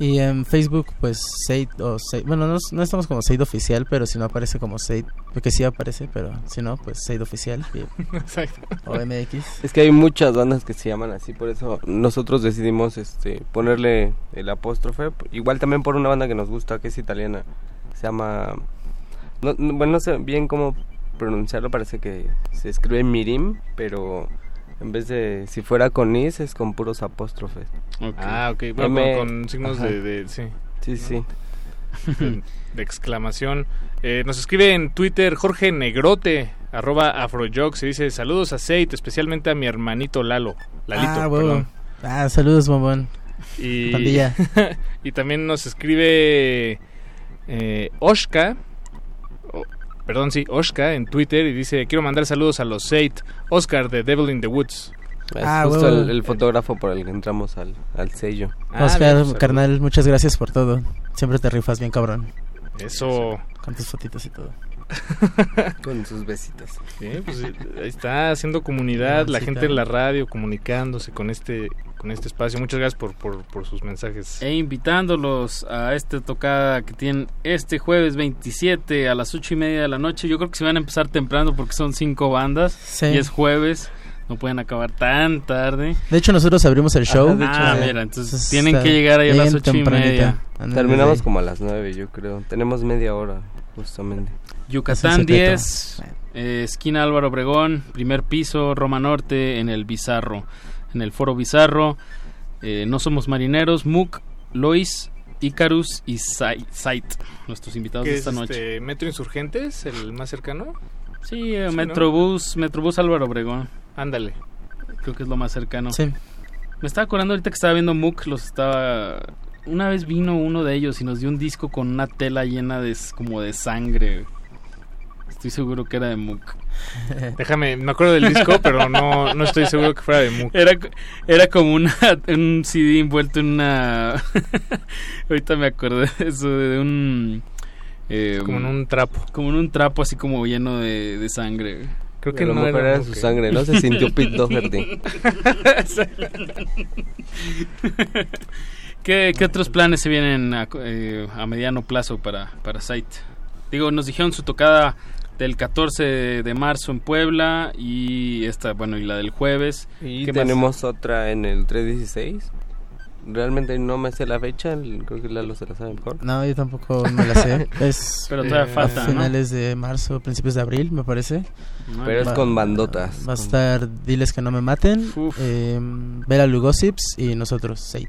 Y en Facebook, pues Seid o Seid. Bueno, no, no estamos como Seid oficial, pero si no aparece como Seid. Porque sí aparece, pero si no, pues Seid oficial. y- Exacto. O MX. Es que hay muchas bandas que se llaman así, por eso nosotros decidimos este ponerle el apóstrofe. Igual también por una banda que nos gusta, que es italiana. Se llama... No, no- bueno, no sé bien cómo pronunciarlo, parece que se escribe Mirim, pero en vez de... Si fuera con is, es con puros apóstrofes. Ah, ok. Bueno, M- con, con signos de, de- Sí. Sí, sí. de, de exclamación. Eh, nos escribe en Twitter Jorge Negrote, arroba Afrojox, y dice saludos a Seid, especialmente a mi hermanito Lalo. Lalito, ah, huevo. perdón. Ah, saludos, bombón. Y, Pandilla. y también nos escribe eh, Oshka, perdón, sí, Oshka en Twitter y dice, quiero mandar saludos a los Seid, Oscar de Devil in the Woods. Es Ah, justo huevo. el, el fotógrafo por el que entramos al, al sello. Ah, Oscar, bien, carnal, muchas gracias por todo. Siempre te rifas bien, cabrón. Eso. Con tus fotitos y todo. Con sus besitos. Sí, pues, eh, ahí está haciendo comunidad, la gente en la radio comunicándose con este con este espacio. Muchas gracias por, por, por sus mensajes. E invitándolos a esta tocada que tienen este jueves 27 a las ocho y media de la noche. Yo creo que se van a empezar temprano porque son cinco bandas Sí. y es jueves. No pueden acabar tan tarde. De hecho, nosotros abrimos el show. ah, mira, entonces tienen que llegar ahí a las ocho y media. Terminamos como a las nueve, yo creo. Tenemos media hora, justamente. Yucatán Es un secreto. 10, eh, esquina Álvaro Obregón, primer piso, Roma Norte, en el Bizarro, en el Foro Bizarro. Eh, no somos marineros, Muk, Lois, Icarus y Sai- Sait, nuestros invitados ¿Qué de es esta noche. este, ¿Metro Insurgentes, el más cercano? Sí, eh, Sí, Metrobús, Metrobús Álvaro Obregón. Ándale. Creo que es lo más cercano. Sí. Me estaba acordando ahorita que estaba viendo Mook, los estaba... Una vez vino uno de ellos y nos dio un disco con una tela llena de como de sangre. Estoy seguro que era de Mook. Déjame, me acuerdo del disco, pero no, no estoy seguro que fuera de Mook. Era, era como una, un CD envuelto en una... ahorita me acordé de eso, de un... eh, Como en un trapo. Como en un trapo así como lleno de, de sangre. Creo A lo mejor era su sangre, ¿no? Se sintió Pete Doherty. ¿Qué, qué otros planes se vienen a, eh, a mediano plazo para, para Sight? Digo, nos dijeron su tocada del 14 de marzo en Puebla y esta, bueno, y la del jueves. Y ¿Qué más? tenemos otra en el 316. Realmente no me sé la fecha, creo que Lalo se la sabe mejor. No, yo tampoco me la sé. Es Pero todavía eh, falta, a ¿no? finales de marzo, principios de abril, me parece. Pero es Va- con bandotas. Va a estar Diles que no me maten, eh, Bela Lugosips y nosotros, Seid.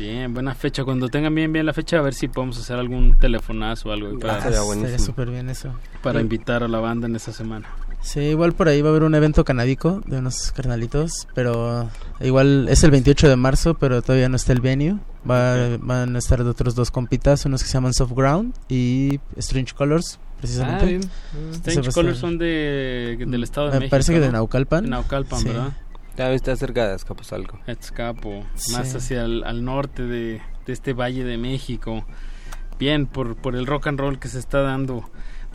Bien, buena fecha. Cuando tengan bien bien la fecha, a ver si podemos hacer algún telefonazo o algo para, Ah, estaría súper bien eso. para invitar a la banda en esta semana. Sí, igual por ahí va a haber un evento canábico de unos carnalitos, pero igual es el 28 de marzo, pero todavía no está el venue. Va, Van a estar de otros dos compitas, unos que se llaman Soft Ground y Strange Colors, precisamente. Ah, Strange Colors son de, del estado de Me México. parece que de. Naucalpan. De Naucalpan, Sí. ¿verdad? También está cerca de Azcapotzalco. Escapo, Sí. más hacia el al norte de, de este Valle de México. Bien, por, por el rock and roll que se está dando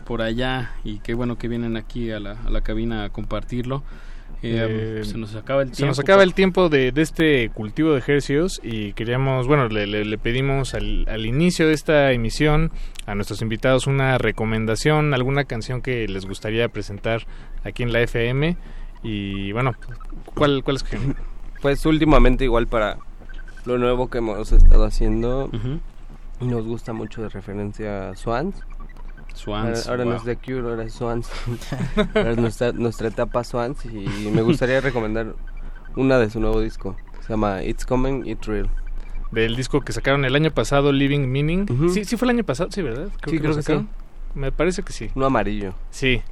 por allá y qué bueno que vienen aquí a la, a la cabina a compartirlo. Eh, Eh, se nos acaba el tiempo. Se nos acaba el tiempo de, de este cultivo de ejercicios y queríamos, bueno, le, le- le pedimos al, al inicio de esta emisión a nuestros invitados una recomendación, alguna canción que les gustaría presentar aquí en la FM y bueno, ¿cuál, cuál escogen? Pues últimamente igual para lo nuevo que hemos estado haciendo, nos gusta mucho de referencia Swans. Swans, Ahora, ahora wow. no es The Cure, ahora es Swans. ahora es nuestra, nuestra etapa Swans y me gustaría recomendar Una de su nuevo disco. Se llama It's Coming, It's Real. Del disco que sacaron el año pasado, Living Meaning. Sí, sí fue el año pasado, sí, ¿verdad? Sí, creo que sacaron. Me parece que sí. Uno amarillo. Sí,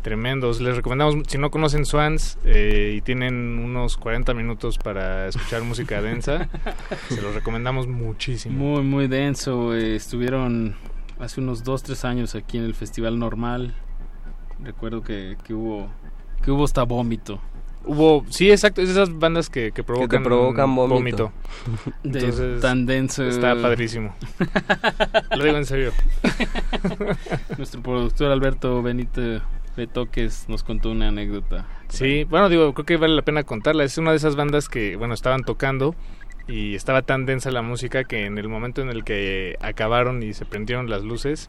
tremendos. Les recomendamos, si no conocen Swans eh, y tienen unos 40 minutos para escuchar música densa, se los recomendamos muchísimo. Muy, muy denso. eh, estuvieron hace unos 2, 3 años aquí en el Festival Normal. Recuerdo que, que hubo que hubo hasta vómito. Hubo, sí, exacto, es esas bandas que, que provocan, provocan vómito. De Entonces, tan denso. Está padrísimo. Lo digo en serio. Nuestro productor Alberto Benito Betoques nos contó una anécdota. Sí, bueno, digo, creo que vale la pena contarla. Es una de esas bandas que, bueno, estaban tocando y estaba tan densa la música que en el momento en el que acabaron y se prendieron las luces,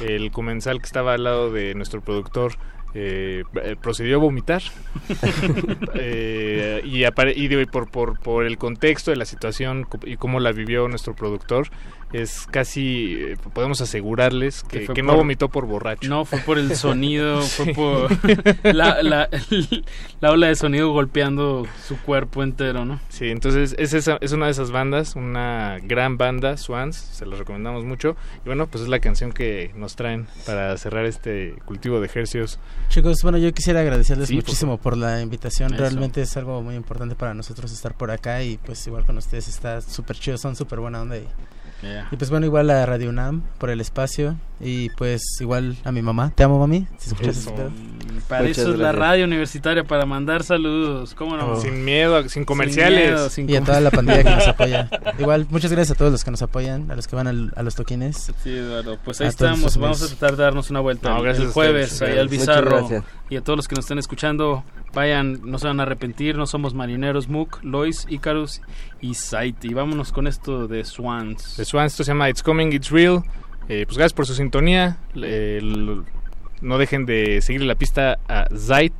el comensal que estaba al lado de nuestro productor eh, eh, procedió a vomitar Eh, y, apare- y digo, y por, por, por el contexto de la situación y cómo la vivió nuestro productor es casi eh, podemos asegurarles que, no vomitó por borracho No, fue por el sonido, fue por la, la, la ola de sonido golpeando su cuerpo entero, ¿no? Sí, entonces es, esa, es una de esas bandas, una gran banda, Swans, se los recomendamos mucho. Y bueno, pues es la canción que nos traen para cerrar este cultivo de ejercios. Chicos, bueno, yo quisiera agradecerles Sí, por muchísimo por, la invitación. Eso. Realmente es algo muy importante para nosotros estar por acá y pues igual con ustedes está súper chido, son súper buena onda y, Y pues bueno, igual a Radio UNAM por el espacio y pues igual a mi mamá. ¿Te amo, mami? Si escuchas Eso. Para Muchas eso es la gracias. radio universitaria, para mandar saludos. ¿Cómo no? Oh. Sin miedo, sin comerciales. miedo, sin y a toda la pandilla que nos apoya. Igual, muchas gracias a todos los que nos apoyan, a los que van al- a los toquines. Sí, Eduardo, pues ahí A estamos. Vamos a tratar de darnos una vuelta No, el- gracias el a jueves ahí al Bizarro. Y a todos los que nos estén escuchando, vayan, no se van a arrepentir. No somos marineros, Mook, Lois, Icarus y Saiti. Y vámonos con esto de Swans. De Swans, esto se llama It's Coming, It's Real. Eh, pues gracias por su sintonía. Eh, no dejen de seguirle la pista a Zait.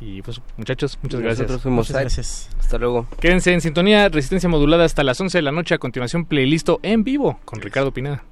Y pues muchachos, muchas gracias. Nosotros fuimos Muchas gracias. Hasta luego. Quédense en sintonía, resistencia modulada hasta las 11 de la noche. A continuación, playlist en vivo con Ricardo Pineda.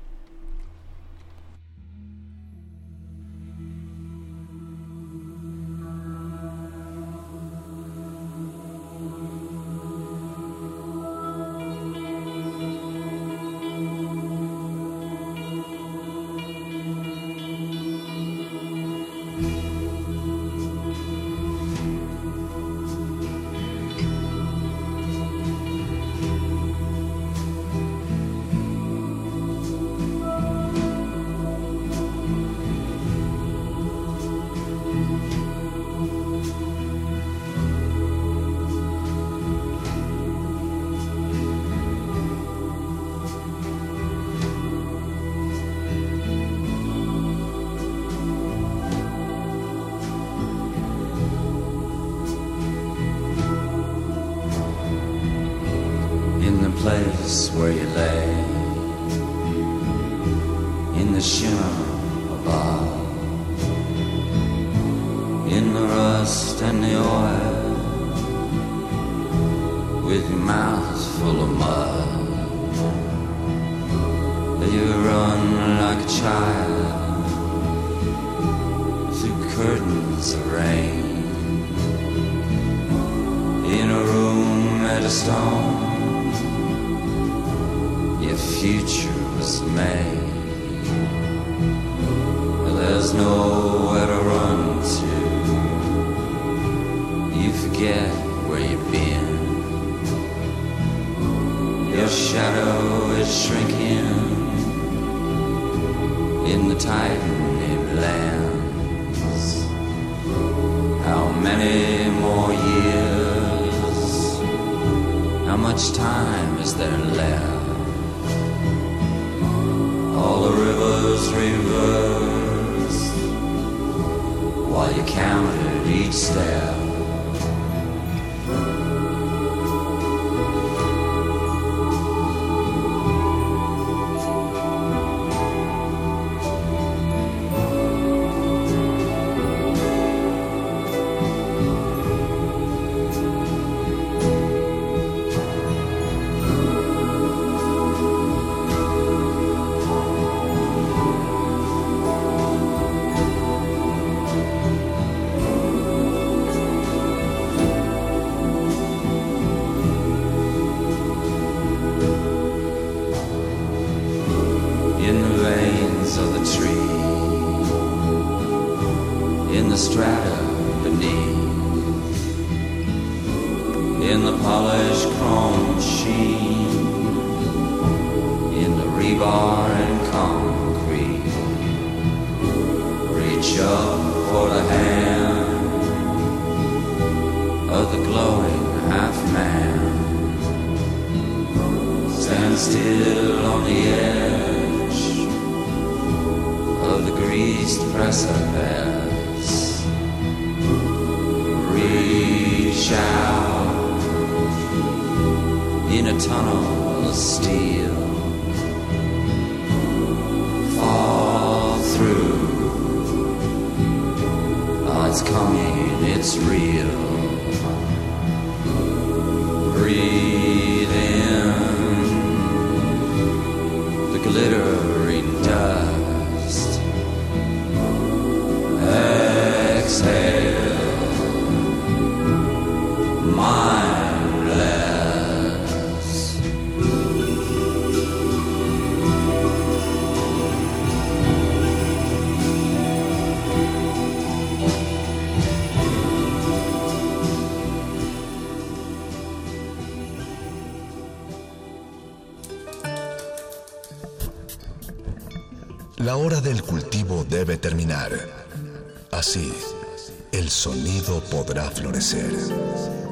Florecer. Thank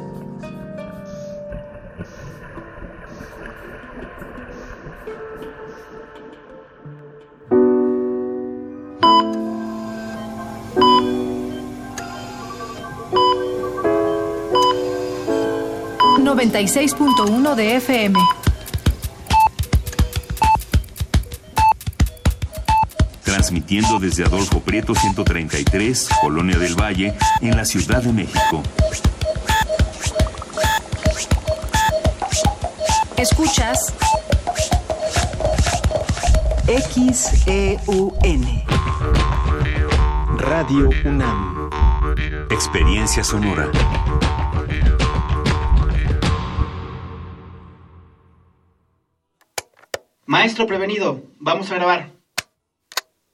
96.1 de FM. Transmitiendo desde Adolfo Prieto 133, Colonia del Valle, en la Ciudad de México. Escuchas XEUN Radio UNAM Experiencia sonora. Maestro prevenido, vamos a grabar.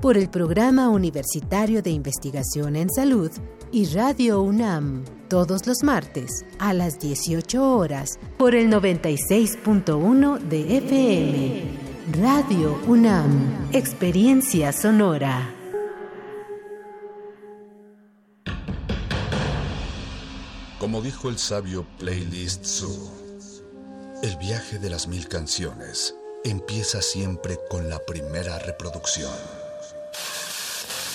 por el Programa Universitario de Investigación en Salud y Radio UNAM, todos los martes a las 18 horas por el 96.1 de FM. Radio UNAM, Experiencia Sonora. Como dijo el sabio Playlist Zoo, el viaje de las mil canciones empieza siempre con la primera reproducción.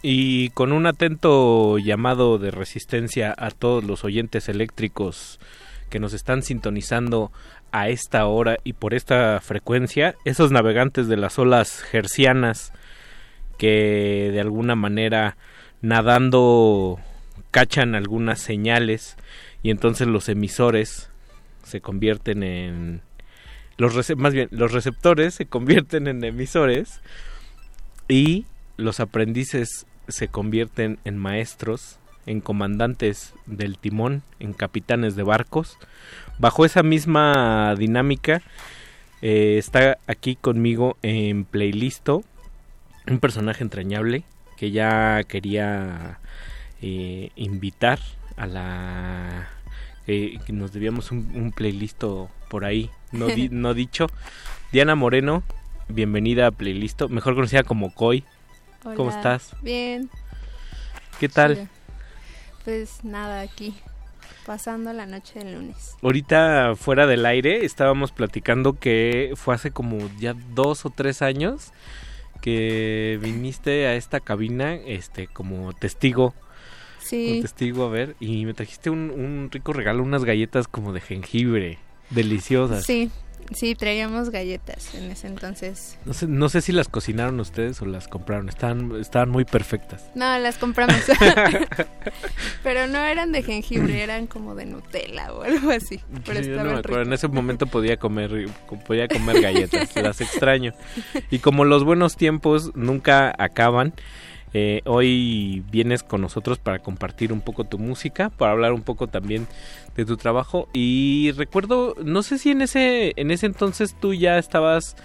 Y con un atento llamado de resistencia a todos los oyentes eléctricos que nos están sintonizando a esta hora y por esta frecuencia, esos navegantes de las olas gercianas que de alguna manera nadando cachan algunas señales y entonces los emisores se convierten en los más bien los receptores se convierten en emisores y los aprendices se convierten en maestros, en comandantes del timón, en capitanes de barcos. Bajo esa misma dinámica eh, está aquí conmigo en Playlisto un personaje entrañable que ya quería eh, invitar a la eh, que nos debíamos un, un playlisto por ahí. No, di- no dicho. Diana Moreno bienvenida a Playlisto mejor conocida como Koi ¿cómo estás? Bien. ¿qué tal? Pues nada, aquí, pasando la noche del lunes. Ahorita fuera del aire estábamos platicando que fue hace como ya dos o tres años que viniste a esta cabina este como testigo Sí. como testigo a ver y me trajiste un, un rico regalo unas galletas como de jengibre deliciosas Sí, sí, traíamos galletas en ese entonces. no sé, no sé si las cocinaron ustedes o las compraron estaban estaban muy perfectas No, las compramos. Pero no eran de jengibre, eran como de Nutella o algo así. Pero Sí, yo no me acuerdo. En ese momento podía comer, podía comer galletas, las extraño. Y como los buenos tiempos nunca acaban, eh, hoy vienes con nosotros para compartir un poco tu música, para hablar un poco también de tu trabajo. Y recuerdo, no sé si en ese, en ese entonces tú ya estabas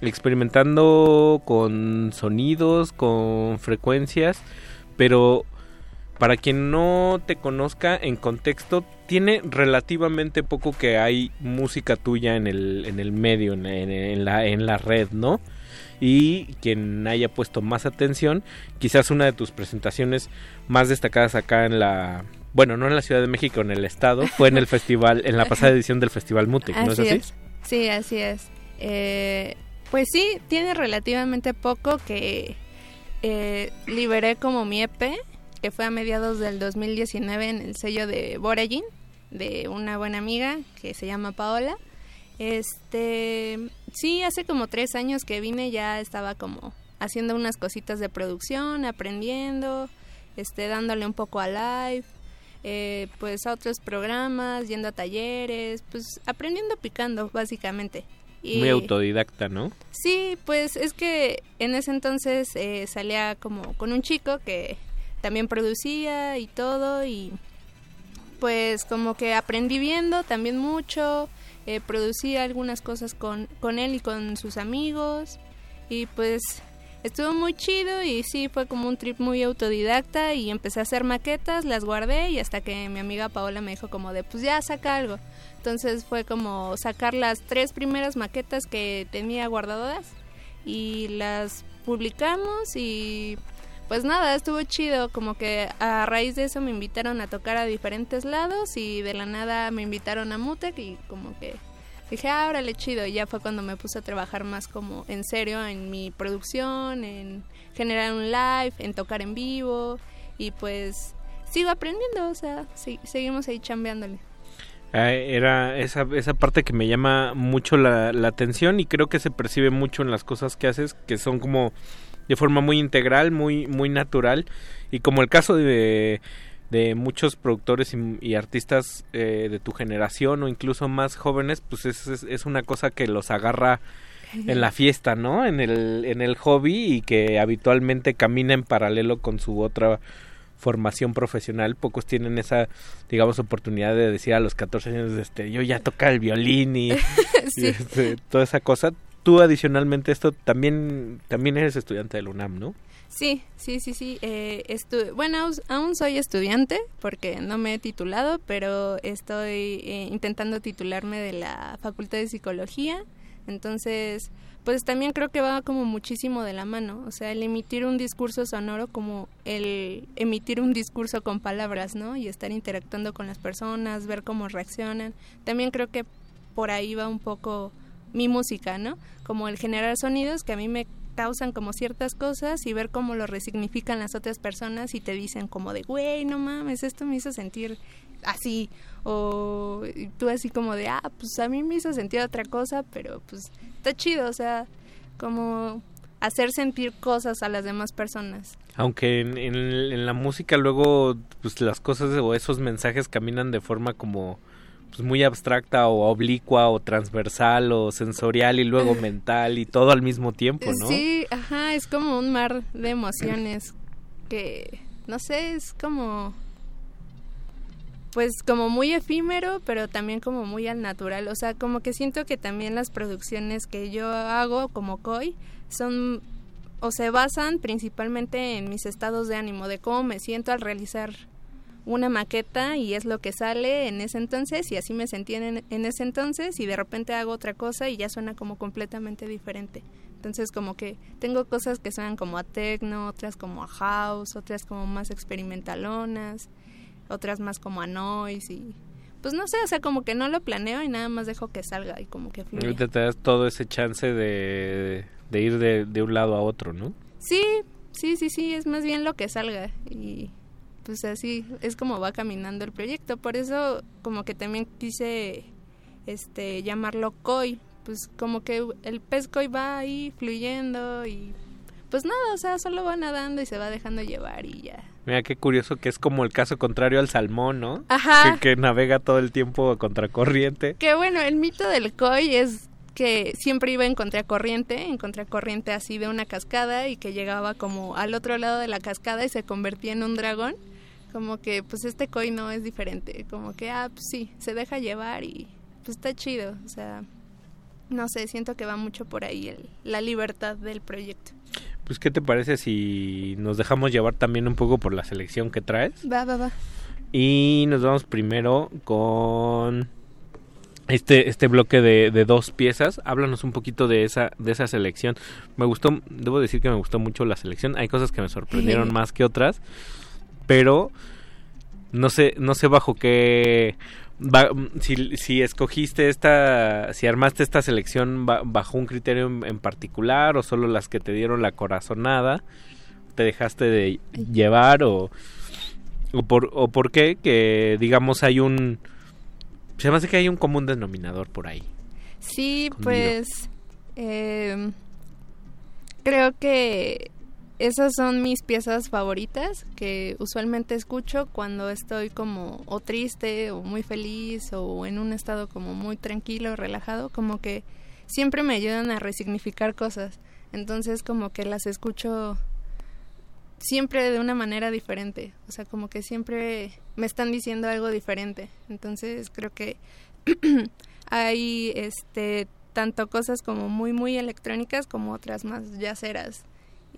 experimentando con sonidos, con frecuencias, pero para quien no te conozca en contexto, tiene relativamente poco que hay música tuya en el, en el medio, en, en- en la, en la red, ¿no? Y quien haya puesto más atención, quizás una de tus presentaciones más destacadas acá en la... Bueno, no en la Ciudad de México, en el estado, fue en el festival, en la pasada edición del Festival Mutec, ¿no es así? Sí, así es. Eh, pues sí, tiene relativamente poco que eh, liberé como mi EP, que fue a mediados del 2019 en el sello de Boragin, de una buena amiga que se llama Paola. Este, sí, hace como tres años que vine ya estaba como haciendo unas cositas de producción, aprendiendo, este, dándole un poco a live, eh, pues a otros programas, yendo a talleres, pues aprendiendo picando básicamente. Y- Muy autodidacta, ¿no? Sí, pues es que en ese entonces eh, salía como con un chico que también producía y todo y pues como que aprendí viendo también mucho, eh, producía algunas cosas con, con él y con sus amigos y pues estuvo muy chido y sí fue como un trip muy autodidacta y empecé a hacer maquetas, las guardé y hasta que mi amiga Paola me dijo como de pues ya saca algo. Entonces fue como sacar las tres primeras maquetas que tenía guardadas y las publicamos y pues nada, estuvo chido, como que a raíz de eso me invitaron a tocar a diferentes lados y de la nada me invitaron a Mutec y como que dije, ah, órale, chido, y ya fue cuando me puse a trabajar más como en serio en mi producción, en generar un live, en tocar en vivo y pues sigo aprendiendo, o sea, seguimos ahí chambeándole. Ah, Era esa, esa parte que me llama mucho la atención y creo que se percibe mucho en las cosas que haces, que son como de forma muy integral, muy, muy natural y como el caso de, de muchos productores y, y artistas eh, de tu generación o incluso más jóvenes, pues es, es, es una cosa que los agarra en la fiesta, ¿no? En el, en el hobby y que habitualmente camina en paralelo con su otra formación profesional. Pocos tienen esa, digamos, oportunidad de decir a los 14 años, este, yo ya toca el violín y, y, este, toda esa cosa. Tú adicionalmente esto también también eres estudiante del UNAM, ¿no? Sí, sí, sí, sí. Eh, estu- bueno, aún- soy estudiante porque no me he titulado, pero estoy eh, intentando titularme de la Facultad de Psicología. Entonces, pues también creo que va como muchísimo de la mano. O sea, el emitir un discurso sonoro como el emitir un discurso con palabras, ¿no? Y estar interactuando con las personas, ver cómo reaccionan. También creo que por ahí va un poco mi música, ¿no? Como el generar sonidos que a mí me causan como ciertas cosas y ver cómo lo resignifican las otras personas y te dicen como de, güey, no mames, esto me hizo sentir así. O tú así como de, ah, pues a mí me hizo sentir otra cosa, pero pues está chido, o sea, como hacer sentir cosas a las demás personas. Aunque en, en- en la música luego pues las cosas o esos mensajes caminan de forma como pues muy abstracta o oblicua o transversal o sensorial y luego mental y todo al mismo tiempo, ¿no? Sí, ajá, es como un mar de emociones que, no sé, es como, pues como muy efímero, pero también como muy al natural. O sea, como que siento que también las producciones que yo hago como COI son o se basan principalmente en mis estados de ánimo, de cómo me siento al realizar una maqueta y es lo que sale en ese entonces y así me sentí en, en ese entonces y de repente hago otra cosa y ya suena como completamente diferente. Entonces como que tengo cosas que suenan como a techno, otras como a house, otras como más experimentalonas, otras más como a noise y pues no sé, o sea, como que no lo planeo y nada más dejo que salga y como que Y fluya. ahorita te das todo ese chance de, de ir de, de un lado a otro, ¿no? Sí, sí, sí, sí, es más bien lo que salga y pues así es como va caminando el proyecto. Por eso como que también quise este llamarlo koi, pues como que el pez koi va ahí fluyendo y pues nada, o sea, solo va nadando y se va dejando llevar y ya. Mira qué curioso que es como el caso contrario al salmón, ¿no? Ajá. Que, que navega todo el tiempo a contracorriente. Que bueno, el mito del koi es que siempre iba en contracorriente, en contracorriente así de una cascada y que llegaba como al otro lado de la cascada y se convertía en un dragón. Como que pues este koi no es diferente, como que ah, pues sí, se deja llevar y pues está chido, o sea, no sé, siento que va mucho por ahí el, la libertad del proyecto. Pues qué te parece si nos dejamos llevar también un poco por la selección que traes Va, va, va. y nos vamos primero con este este bloque de, de dos piezas. Háblanos un poquito de esa de esa selección. Me gustó, debo decir que me gustó mucho la selección. Hay cosas que me sorprendieron más que otras, pero no sé no sé bajo qué va- si, si escogiste esta si armaste esta selección ba- bajo un criterio en, en particular o solo las que te dieron la corazonada te dejaste de llevar o o por o por qué que digamos hay un se me hace que hay un común denominador por ahí Sí, Escondido. pues eh, creo que esas son mis piezas favoritas que usualmente escucho cuando estoy como o triste o muy feliz o en un estado como muy tranquilo, relajado, como que siempre me ayudan a resignificar cosas. Entonces como que las escucho siempre de una manera diferente, o sea, como que siempre me están diciendo algo diferente. Entonces creo que hay este tanto cosas como muy muy electrónicas como otras más yaceras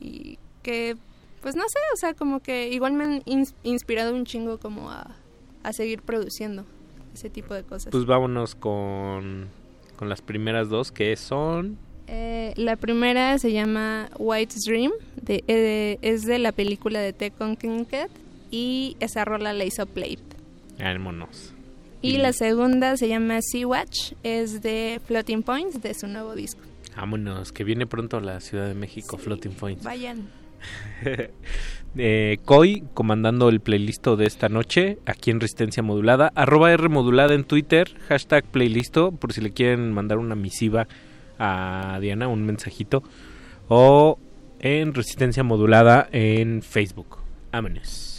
y que pues no sé, o sea, como que igual me han ins- inspirado un chingo como a, a seguir produciendo ese tipo de cosas. pues vámonos con con las primeras dos que son Eh, la primera se llama White Dream, de, eh, es de la película de Tekken Cat y esa rola la hizo Plate. vámonos Y la segunda se llama Sea Watch, es de Floating Points, de su nuevo disco. vámonos que viene pronto a la Ciudad de México Floating Points Vayan. eh, Coy comandando el playlist de esta noche aquí en Resistencia Modulada. Arroba R Modulada en Twitter hashtag playlisto por si le quieren mandar una misiva a Diana un mensajito. O en Resistencia Modulada en Facebook. Vámonos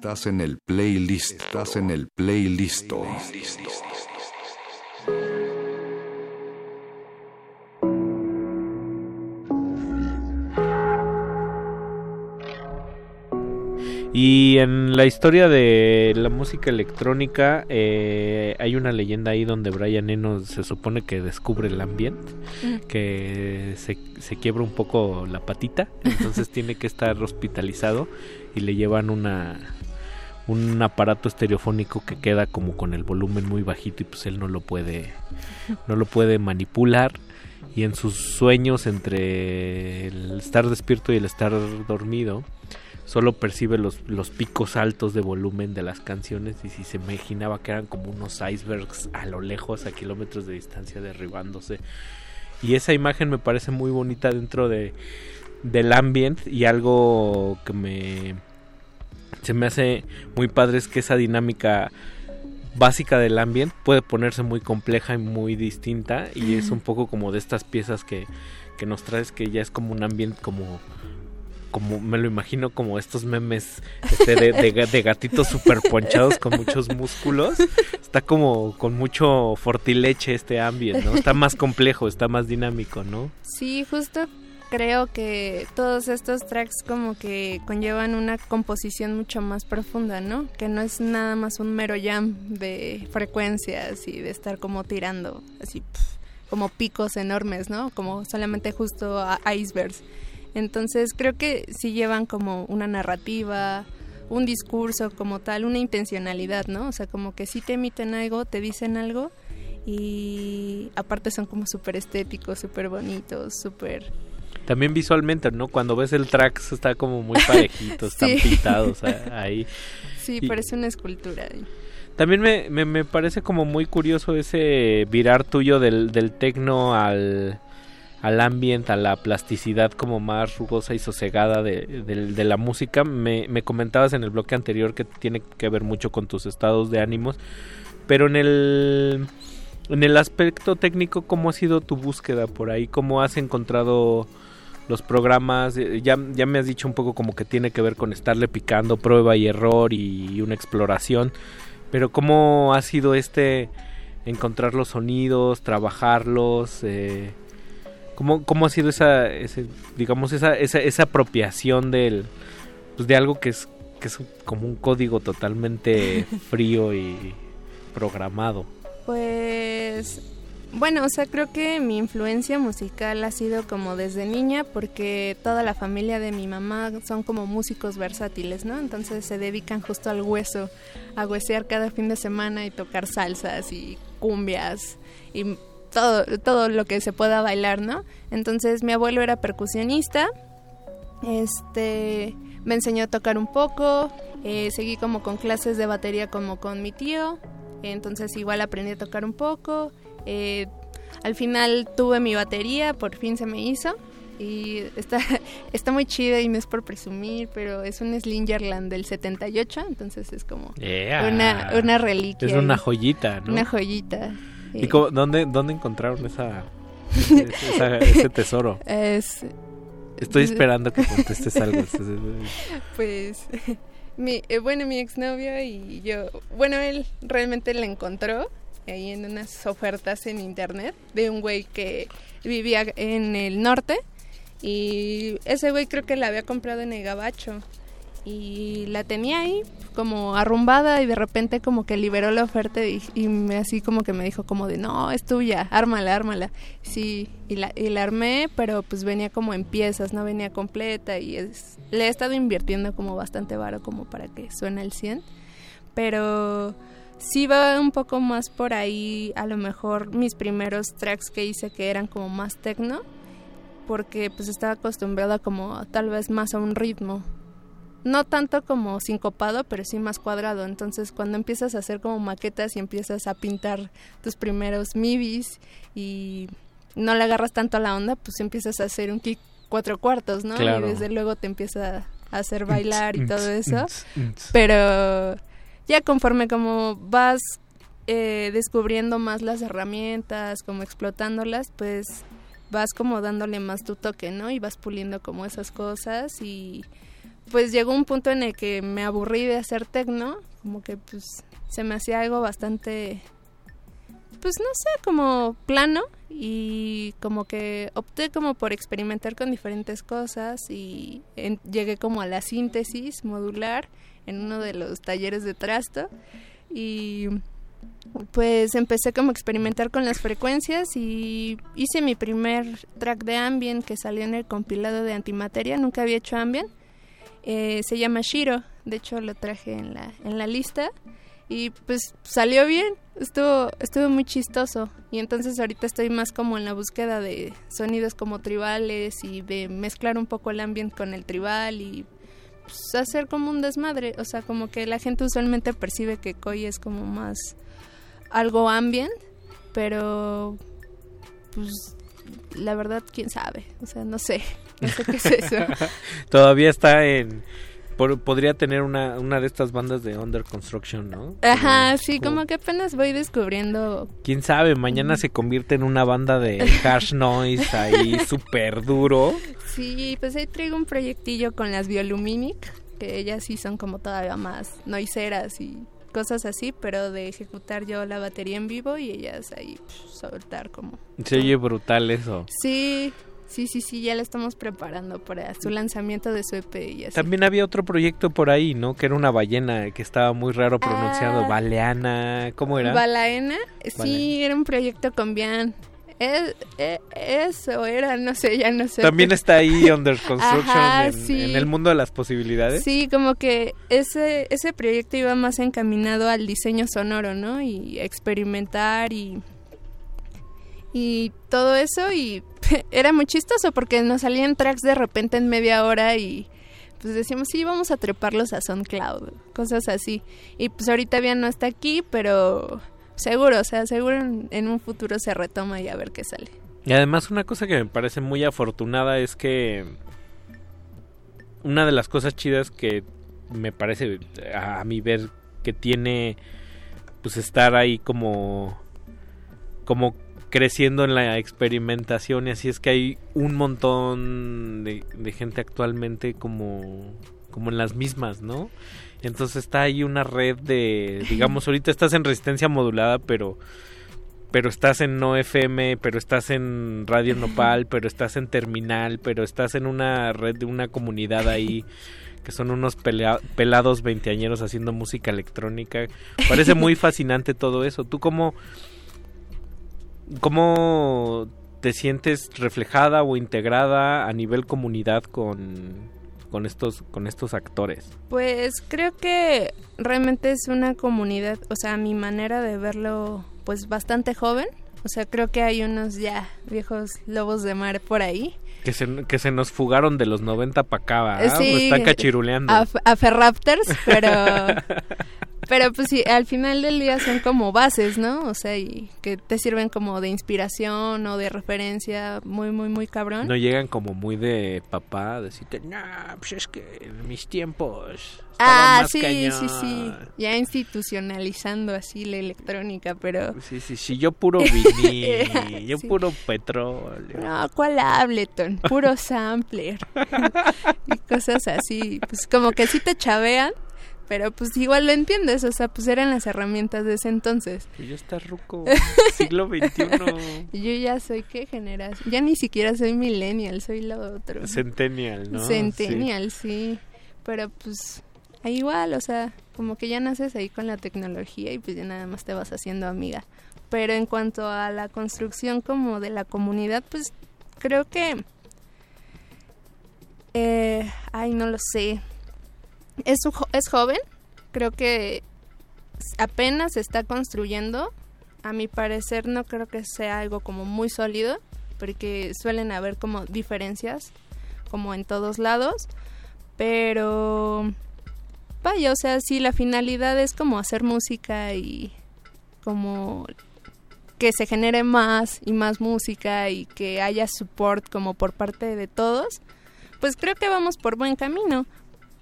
Estás en el playlist. Estás en el playlist. Y en la historia de la música electrónica eh, hay una leyenda ahí donde Brian Eno se supone que descubre el ambiente, Mm. que se, se quiebra un poco la patita, entonces tiene que estar hospitalizado y le llevan una un aparato estereofónico que queda como con el volumen muy bajito y pues él no lo puede no lo puede manipular. Y en sus sueños entre el estar despierto y el estar dormido solo percibe los, los picos altos de volumen de las canciones. Y si se imaginaba que eran como unos icebergs a lo lejos, a kilómetros de distancia derribándose. Y esa imagen me parece muy bonita dentro de del ambient. Y algo que me se me hace muy padre es que esa dinámica básica del ambiente puede ponerse muy compleja y muy distinta y es un poco como de estas piezas que, que nos traes que ya es como un ambiente como como me lo imagino como estos memes este, de, de, de gatitos super ponchados con muchos músculos. Está como con mucho fortileche este ambiente no está más complejo está más dinámico no Sí, justo creo que todos estos tracks como que conllevan una composición mucho más profunda, ¿no? Que no es nada más un mero jam de frecuencias y de estar como tirando así como picos enormes, ¿no? Como solamente justo icebergs. Entonces creo que sí llevan como una narrativa, un discurso como tal, una intencionalidad, ¿no? O sea, como que sí te emiten algo, te dicen algo y aparte son como súper estéticos, súper bonitos, súper... también visualmente no cuando ves el track está como muy parejito están Sí. pintados ahí Sí, Y- parece una escultura. También me, me, me parece como muy curioso ese virar tuyo del, del tecno al, al ambient, a la plasticidad como más rugosa y sosegada de, del- de la música. Me, me comentabas en el bloque anterior que tiene que ver mucho con tus estados de ánimos, pero en el, en el aspecto técnico, ¿cómo ha sido tu búsqueda por ahí? ¿Cómo has encontrado los programas? Eh, Ya, ya me has dicho un poco como que tiene que ver con estarle picando prueba y error y una exploración. Pero ¿cómo ha sido este encontrar los sonidos, trabajarlos? Eh, ¿cómo, ¿Cómo ha sido esa, ese, digamos, esa, esa, esa apropiación del, pues de algo que es, que es como un código totalmente frío y programado? Pues bueno, o sea, creo que mi influencia musical ha sido como desde niña porque toda la familia de mi mamá son como músicos versátiles, ¿no? Entonces se dedican justo al hueso, a huesear cada fin de semana y tocar salsas y cumbias y todo, todo lo que se pueda bailar, ¿no? Entonces mi abuelo era percusionista, este me enseñó a tocar un poco, eh, seguí como con clases de batería como con mi tío, entonces igual aprendí a tocar un poco. Eh, al final tuve mi batería, por fin se me hizo. Y está, está muy chida y no es por presumir, pero es un Slingerland del 78, entonces es como Yeah. una, una reliquia. Es una joyita, ¿no? Una joyita. ¿Y Eh, cómo- dónde, dónde encontraron esa, ese, esa- ese tesoro? Es, Estoy esperando que contestes algo. pues mi, eh, bueno mi exnovio y yo bueno él realmente la encontró ahí en unas ofertas en internet de un güey que vivía en el norte y ese güey creo que la había comprado en el gabacho y la tenía ahí como arrumbada y de repente como que liberó la oferta y, y me, así como que me dijo como de no es tuya ármala ármala sí y la, y la armé pero pues venía como en piezas no venía completa y es, le he estado invirtiendo como bastante varo como para que suene al 100 pero sí va un poco más por ahí a lo mejor mis primeros tracks que hice que eran como más techno porque pues estaba acostumbrada como tal vez más a un ritmo no tanto como sincopado, pero sí más cuadrado. Entonces, cuando empiezas a hacer como maquetas y empiezas a pintar tus primeros midis y no le agarras tanto a la onda, pues empiezas a hacer un kick cuatro cuartos, ¿no? Claro. Y desde luego te empieza a hacer bailar y todo eso. Pero ya conforme como vas eh, descubriendo más las herramientas, como explotándolas, pues vas como dándole más tu toque, ¿no? Y vas puliendo como esas cosas y pues llegó un punto en el que me aburrí de hacer tecno, como que pues se me hacía algo bastante pues no sé, como plano y como que opté como por experimentar con diferentes cosas y llegué como a la síntesis modular en uno de los talleres de trasto. Y pues empecé como a experimentar con las frecuencias y hice mi primer track de ambient que salió en el compilado de antimateria, nunca había hecho ambient. Eh, se llama Shiro, de hecho lo traje en la, en la lista. Y pues salió bien, estuvo, estuvo muy chistoso. Y entonces ahorita estoy más como en la búsqueda de sonidos como tribales y de mezclar un poco el ambient con el tribal y pues, hacer como un desmadre, o sea, como que la gente usualmente percibe que Koi es como más algo ambient, pero pues la verdad quién sabe, o sea, no sé, no sé qué es eso. Todavía está en por- podría tener una, una de estas bandas de Under Construction, ¿no? Ajá, sí, como que apenas voy descubriendo. Quién sabe, mañana se convierte en una banda de harsh noise ahí súper duro. Sí, pues ahí traigo un proyectillo con las Bioluminic, que ellas sí son como todavía más noiseras y cosas así, pero de ejecutar yo la batería en vivo y ellas ahí pues, soltar como... Se oye brutal eso. Sí, sí, sí, sí, ya la estamos preparando para su lanzamiento de su EP y así. También había otro proyecto por ahí, ¿no? Que era una ballena que estaba muy raro pronunciado. Ah. Baleana, ¿cómo era? Balaena, sí, era un proyecto con Bian. Es- eh, eso era, no sé, ya no sé. También está ahí Under Construction Ajá, en, sí. en el mundo de las posibilidades. Sí, como que ese, ese proyecto iba más encaminado al diseño sonoro, ¿no? Y experimentar y, y todo eso. Y era muy chistoso porque nos salían tracks de repente en media hora y pues decíamos, sí, vamos a treparlos a SoundCloud, cosas así. Y pues ahorita bien no está aquí, pero seguro, o sea, seguro en, un futuro se retoma y a ver qué sale. Y además una cosa que me parece muy afortunada es que una de las cosas chidas que me parece a, a mi ver que tiene pues estar ahí como como creciendo en la experimentación y así es que hay un montón de, de gente actualmente como como en las mismas, ¿no? Entonces está ahí una red de digamos ahorita estás en resistencia modulada, pero pero estás en no FM, pero estás en Radio Nopal, pero estás en Terminal, pero estás en una red de una comunidad ahí que son unos pelados veinteañeros haciendo música electrónica. Parece muy fascinante todo eso. ¿Tú cómo, cómo te sientes reflejada o integrada a nivel comunidad con, con, estos, con estos actores? Pues creo que realmente es una comunidad, o sea, mi manera de verlo, pues bastante joven. O sea, creo que hay unos ya viejos lobos de mar por ahí. Que se, que se nos fugaron de los 90 para acá. Eh, ¿O sí, están cachiruleando. A, a Ferraptors, pero pero pues sí, al final del día son como bases, ¿no? O sea, y que te sirven como de inspiración o de referencia muy, muy, muy cabrón. No llegan como muy de papá a decirte, no, pues es que en mis tiempos. ah, más sí, cañón". sí, sí. Ya institucionalizando así la electrónica, pero... Sí, sí, sí, yo puro vinil, yo Sí. puro petróleo. No, ¿cuál Ableton? Puro sampler. y cosas así. Pues como que sí te chavean, pero pues igual lo entiendes. O sea, pues eran las herramientas de ese entonces. Pues ya está ruco, siglo XXI. Yo ya soy, ¿qué generación? Ya ni siquiera soy millennial, soy lo otro. Centennial, ¿no? Centennial, sí. Pero pues igual, o sea, como que ya naces ahí con la tecnología y pues ya nada más te vas haciendo amiga. Pero en cuanto a la construcción como de la comunidad, pues creo que... Eh, ay, no lo sé. Es, es joven, creo que apenas se está construyendo. A mi parecer no creo que sea algo como muy sólido, porque suelen haber como diferencias, como en todos lados. Pero vaya, o sea, si la finalidad es como hacer música y como que se genere más y más música y que haya support como por parte de todos, pues creo que vamos por buen camino.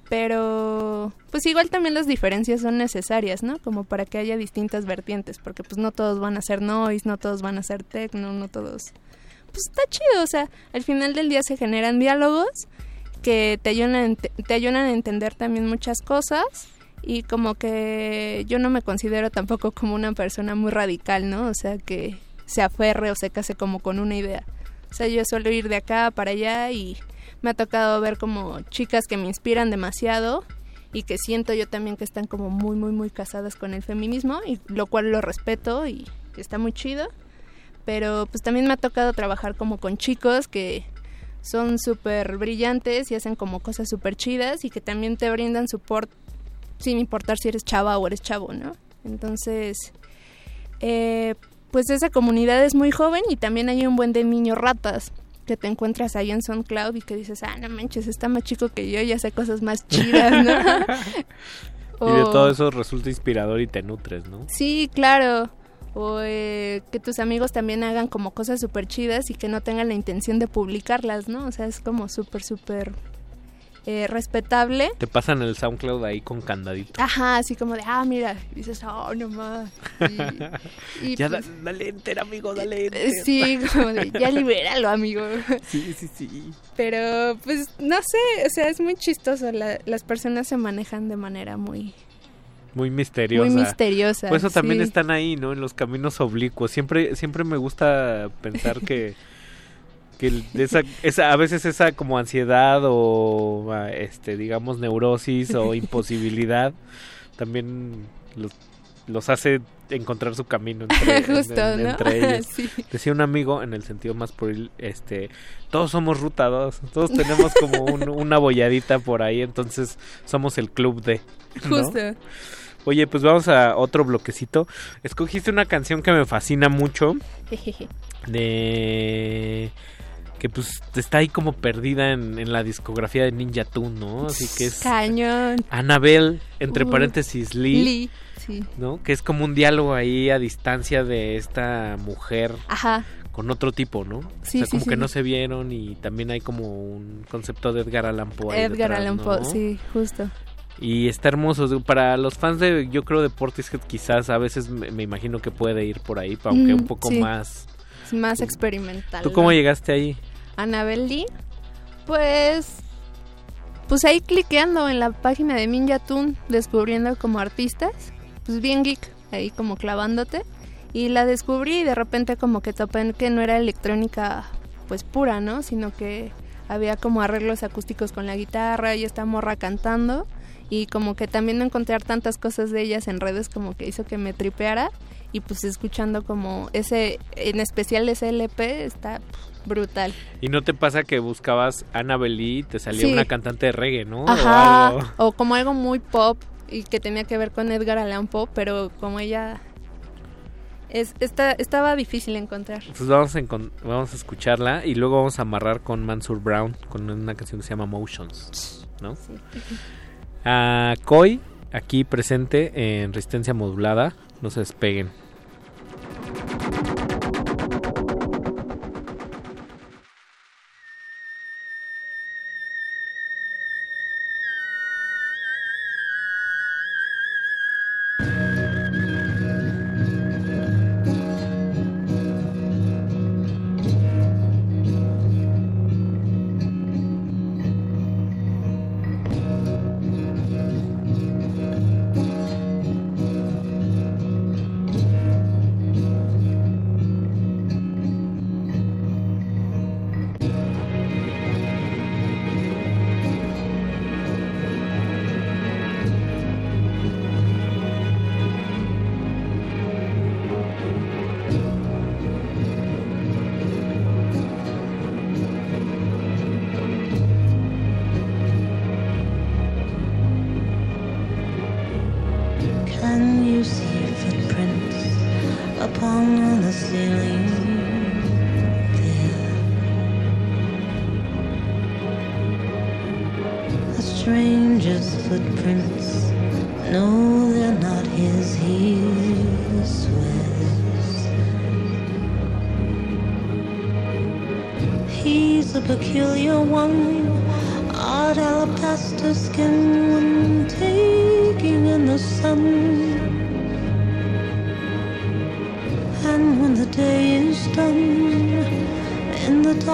Pero pues igual también las diferencias son necesarias, ¿no? Como para que haya distintas vertientes, porque pues no todos van a ser noise, no todos van a ser techno, no todos... Pues está chido, o sea, al final del día se generan diálogos que te ayudan a, te ayudan a entender también muchas cosas y como que yo no me considero tampoco como una persona muy radical, ¿no? O sea, que se aferre o se case como con una idea. O sea, yo suelo ir de acá para allá y me ha tocado ver como chicas que me inspiran demasiado y que siento yo también que están como muy, muy, muy casadas con el feminismo y lo cual lo respeto y está muy chido. Pero pues también me ha tocado trabajar como con chicos que son súper brillantes y hacen como cosas súper chidas y que también te brindan support sin importar si eres chava o eres chavo, ¿no? Entonces, eh, pues esa comunidad es muy joven y también hay un buen de niños ratas que te encuentras ahí en SoundCloud y que dices, ah, no manches, está más chico que yo y hace cosas más chidas, ¿no? Y de todo eso resulta inspirador y te nutres, ¿no? Sí, claro. O eh, que tus amigos también hagan como cosas súper chidas y que no tengan la intención de publicarlas, ¿no? O sea, es como súper, súper eh, respetable. Te pasan el SoundCloud ahí con candadito. Ajá, así como de, ah, mira, y dices, oh, no más. Y, y, ya, pues, da- dale enter, amigo, dale eh, enter. Sí, como de, ya libéralo, amigo. Sí, sí, sí. Pero, pues, no sé, o sea, es muy chistoso. la- las personas se manejan de manera muy... Muy misteriosa. Muy misteriosa, Por eso también sí. están ahí, ¿no? En los caminos oblicuos. Siempre, siempre me gusta pensar que, que esa, esa, a veces esa como ansiedad o, ah, este, digamos, neurosis o imposibilidad también los, los hace encontrar su camino entre, Justo, en- en- ¿no? entre ellos. Sí. Decía un amigo, en el sentido más por este, todos somos ruta 2, todos tenemos como un- una bolladita por ahí, entonces somos el club de... ¿no? Justo. Oye, pues vamos a otro bloquecito. Escogiste una canción que me fascina mucho, de que pues está ahí como perdida en, en la discografía de Ninja Tune, ¿no? Así que es Cañón. Annabelle, entre Uh, paréntesis Lee, Lee, sí. ¿no? Que es como un diálogo ahí a distancia de esta mujer Ajá. con otro tipo, ¿no? Sí, o sea, sí, como que no se vieron y también hay como un concepto de Edgar Allan Poe. ahí Edgar detrás, Allan Poe, sí, justo. Y está hermoso. Para los fans de, yo creo, de Portishead, quizás a veces me, me imagino que puede ir por ahí, aunque Mm, un poco más. Es más experimental. ¿Tú cómo llegaste ahí? Annabelle Lee, pues pues ahí cliqueando en la página de Ninja Tune, descubriendo como artistas, pues bien geek, ahí como clavándote. Y la descubrí y de repente como que topé que no era electrónica pues pura, ¿no? Sino que había como arreglos acústicos con la guitarra y esta morra cantando. Y como que también no encontrar tantas cosas de ellas en redes como que hizo que me tripeara y pues escuchando como ese en especial ese LP está brutal. ¿Y no te pasa que buscabas Annabelle y te salía Sí. una cantante de reggae, ¿no? O Ajá, algo. o como algo muy pop y que tenía que ver con Edgar Allan Poe, pero como ella es, esta, estaba difícil encontrar. Pues vamos a, vamos a escucharla y luego vamos a amarrar con Mansur Brown con una canción que se llama Motions, ¿no? A Koi, aquí presente en resistencia modulada, no se despeguen.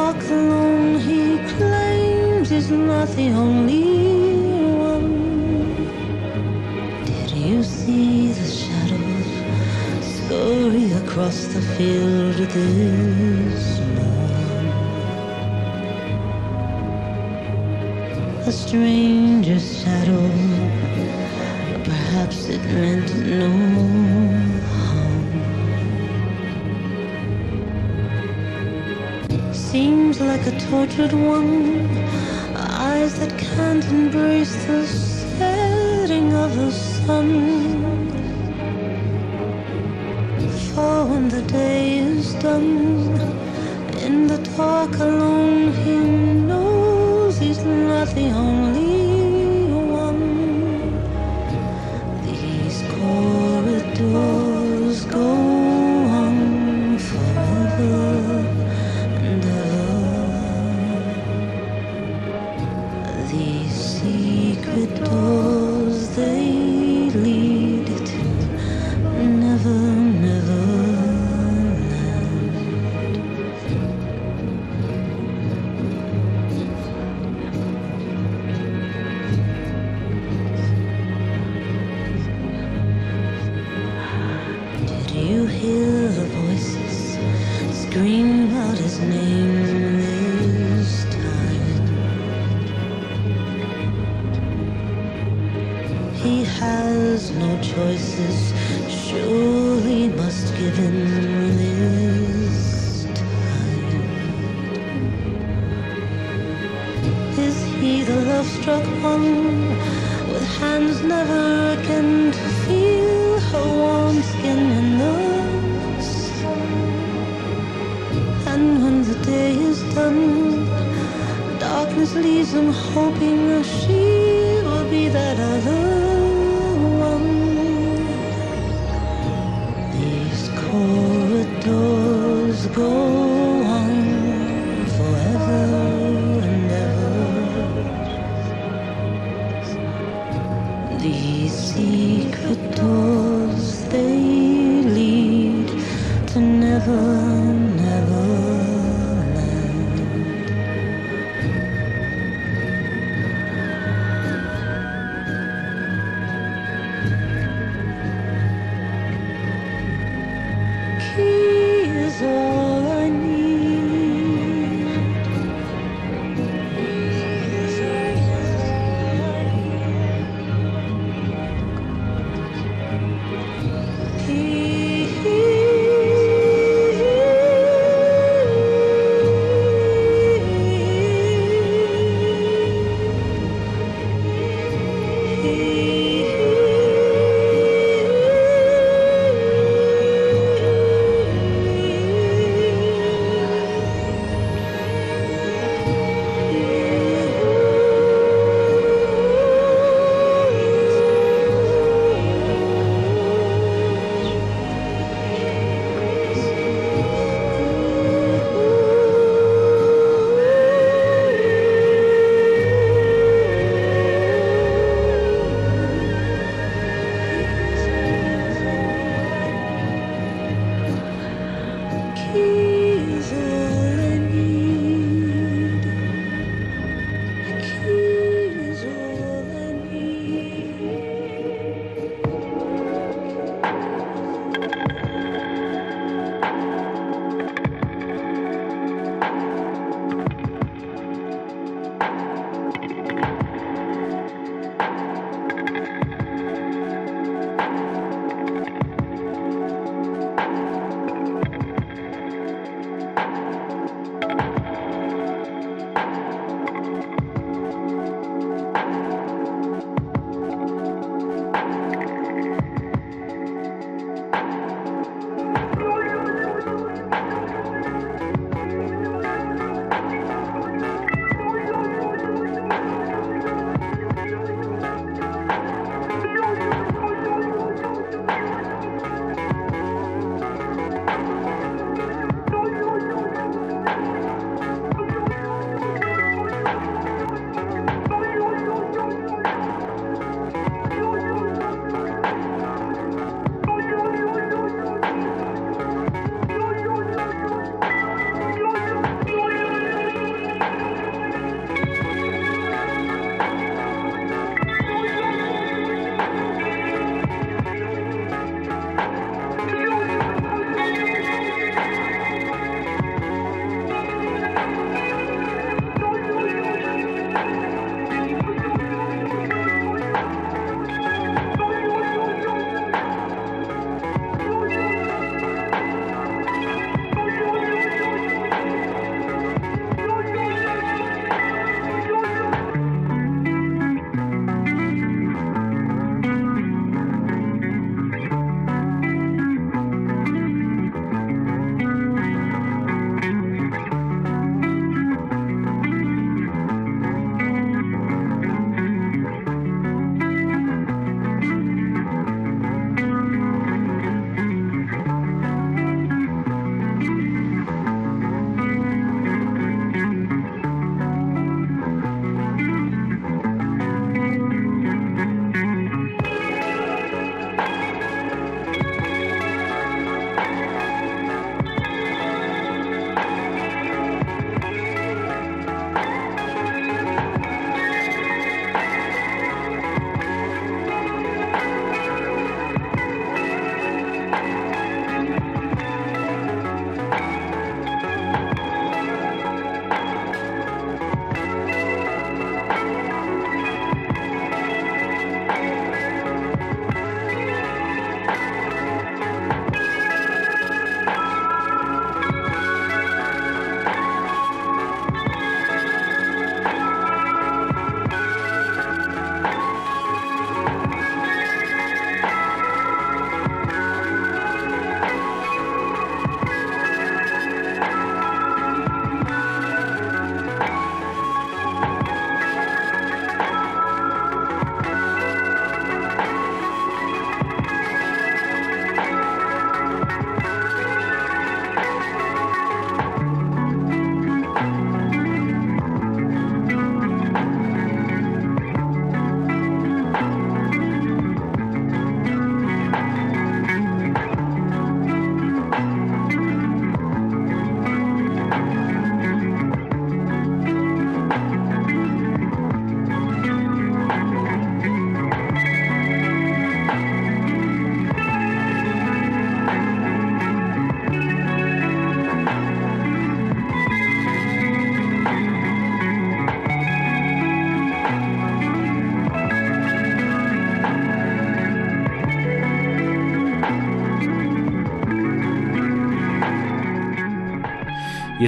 Dark alone, he claims he's not the only one. Did you see the shadows scurry across the field this morn? A stranger's shadow, perhaps it meant no harm. Seems like a tortured one, eyes that can't embrace the setting of the sun. For when the day is done, in the dark alone, he knows he's not the only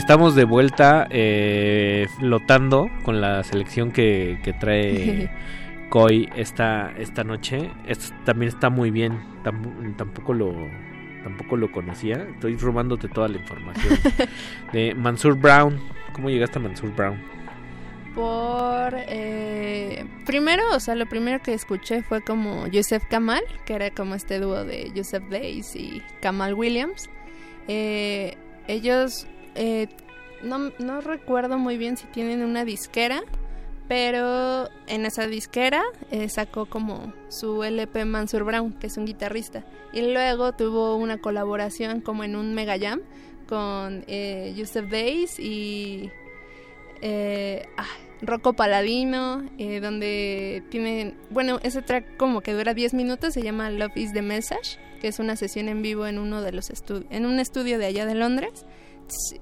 estamos de vuelta eh, flotando con la selección que, que trae Koi esta, esta noche. Esto también está muy bien. Tam- tampoco lo tampoco lo conocía. Estoy robándote toda la información. de Mansur Brown. ¿Cómo llegaste a Mansur Brown? Por. eh, primero, o sea, lo primero que escuché fue como Yusef Kamal, que era como este dúo de Yusef Days y Kamal Williams. Eh, ellos. Eh, no, no recuerdo muy bien si tienen una disquera, pero en esa disquera eh, sacó como su LP Mansur Brown, que es un guitarrista. Y luego tuvo una colaboración como en un mega jam con eh, Yusef y eh, ah, Rocco Paladino, eh, donde tienen, bueno, ese track como que dura 10 minutos, se llama Love is the Message, que es una sesión en vivo en uno de los en un estudio de allá de Londres,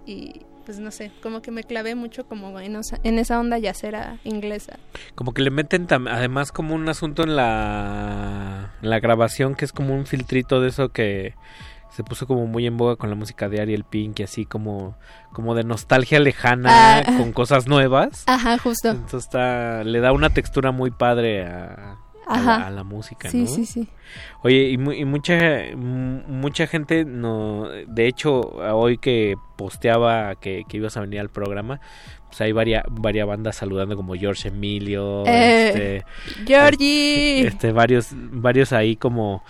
Y pues no sé, como que me clavé mucho como en, osa- en esa onda yacera inglesa. Como que le meten tam- además como un asunto en la, en la grabación que es como un filtrito de eso que se puso como muy en boga con la música de Ariel Pink y así como, como de nostalgia lejana Ah. con cosas nuevas. Ajá, justo. Entonces está, le da una textura muy padre a, a la, Ajá. a la música, Sí, ¿no? sí, sí. Oye, y, mu- y mucha mucha gente no de hecho hoy que posteaba que, que ibas a venir al programa, pues hay varias varias bandas saludando como George Emilio, Eh, este Georgie. este varios varios ahí como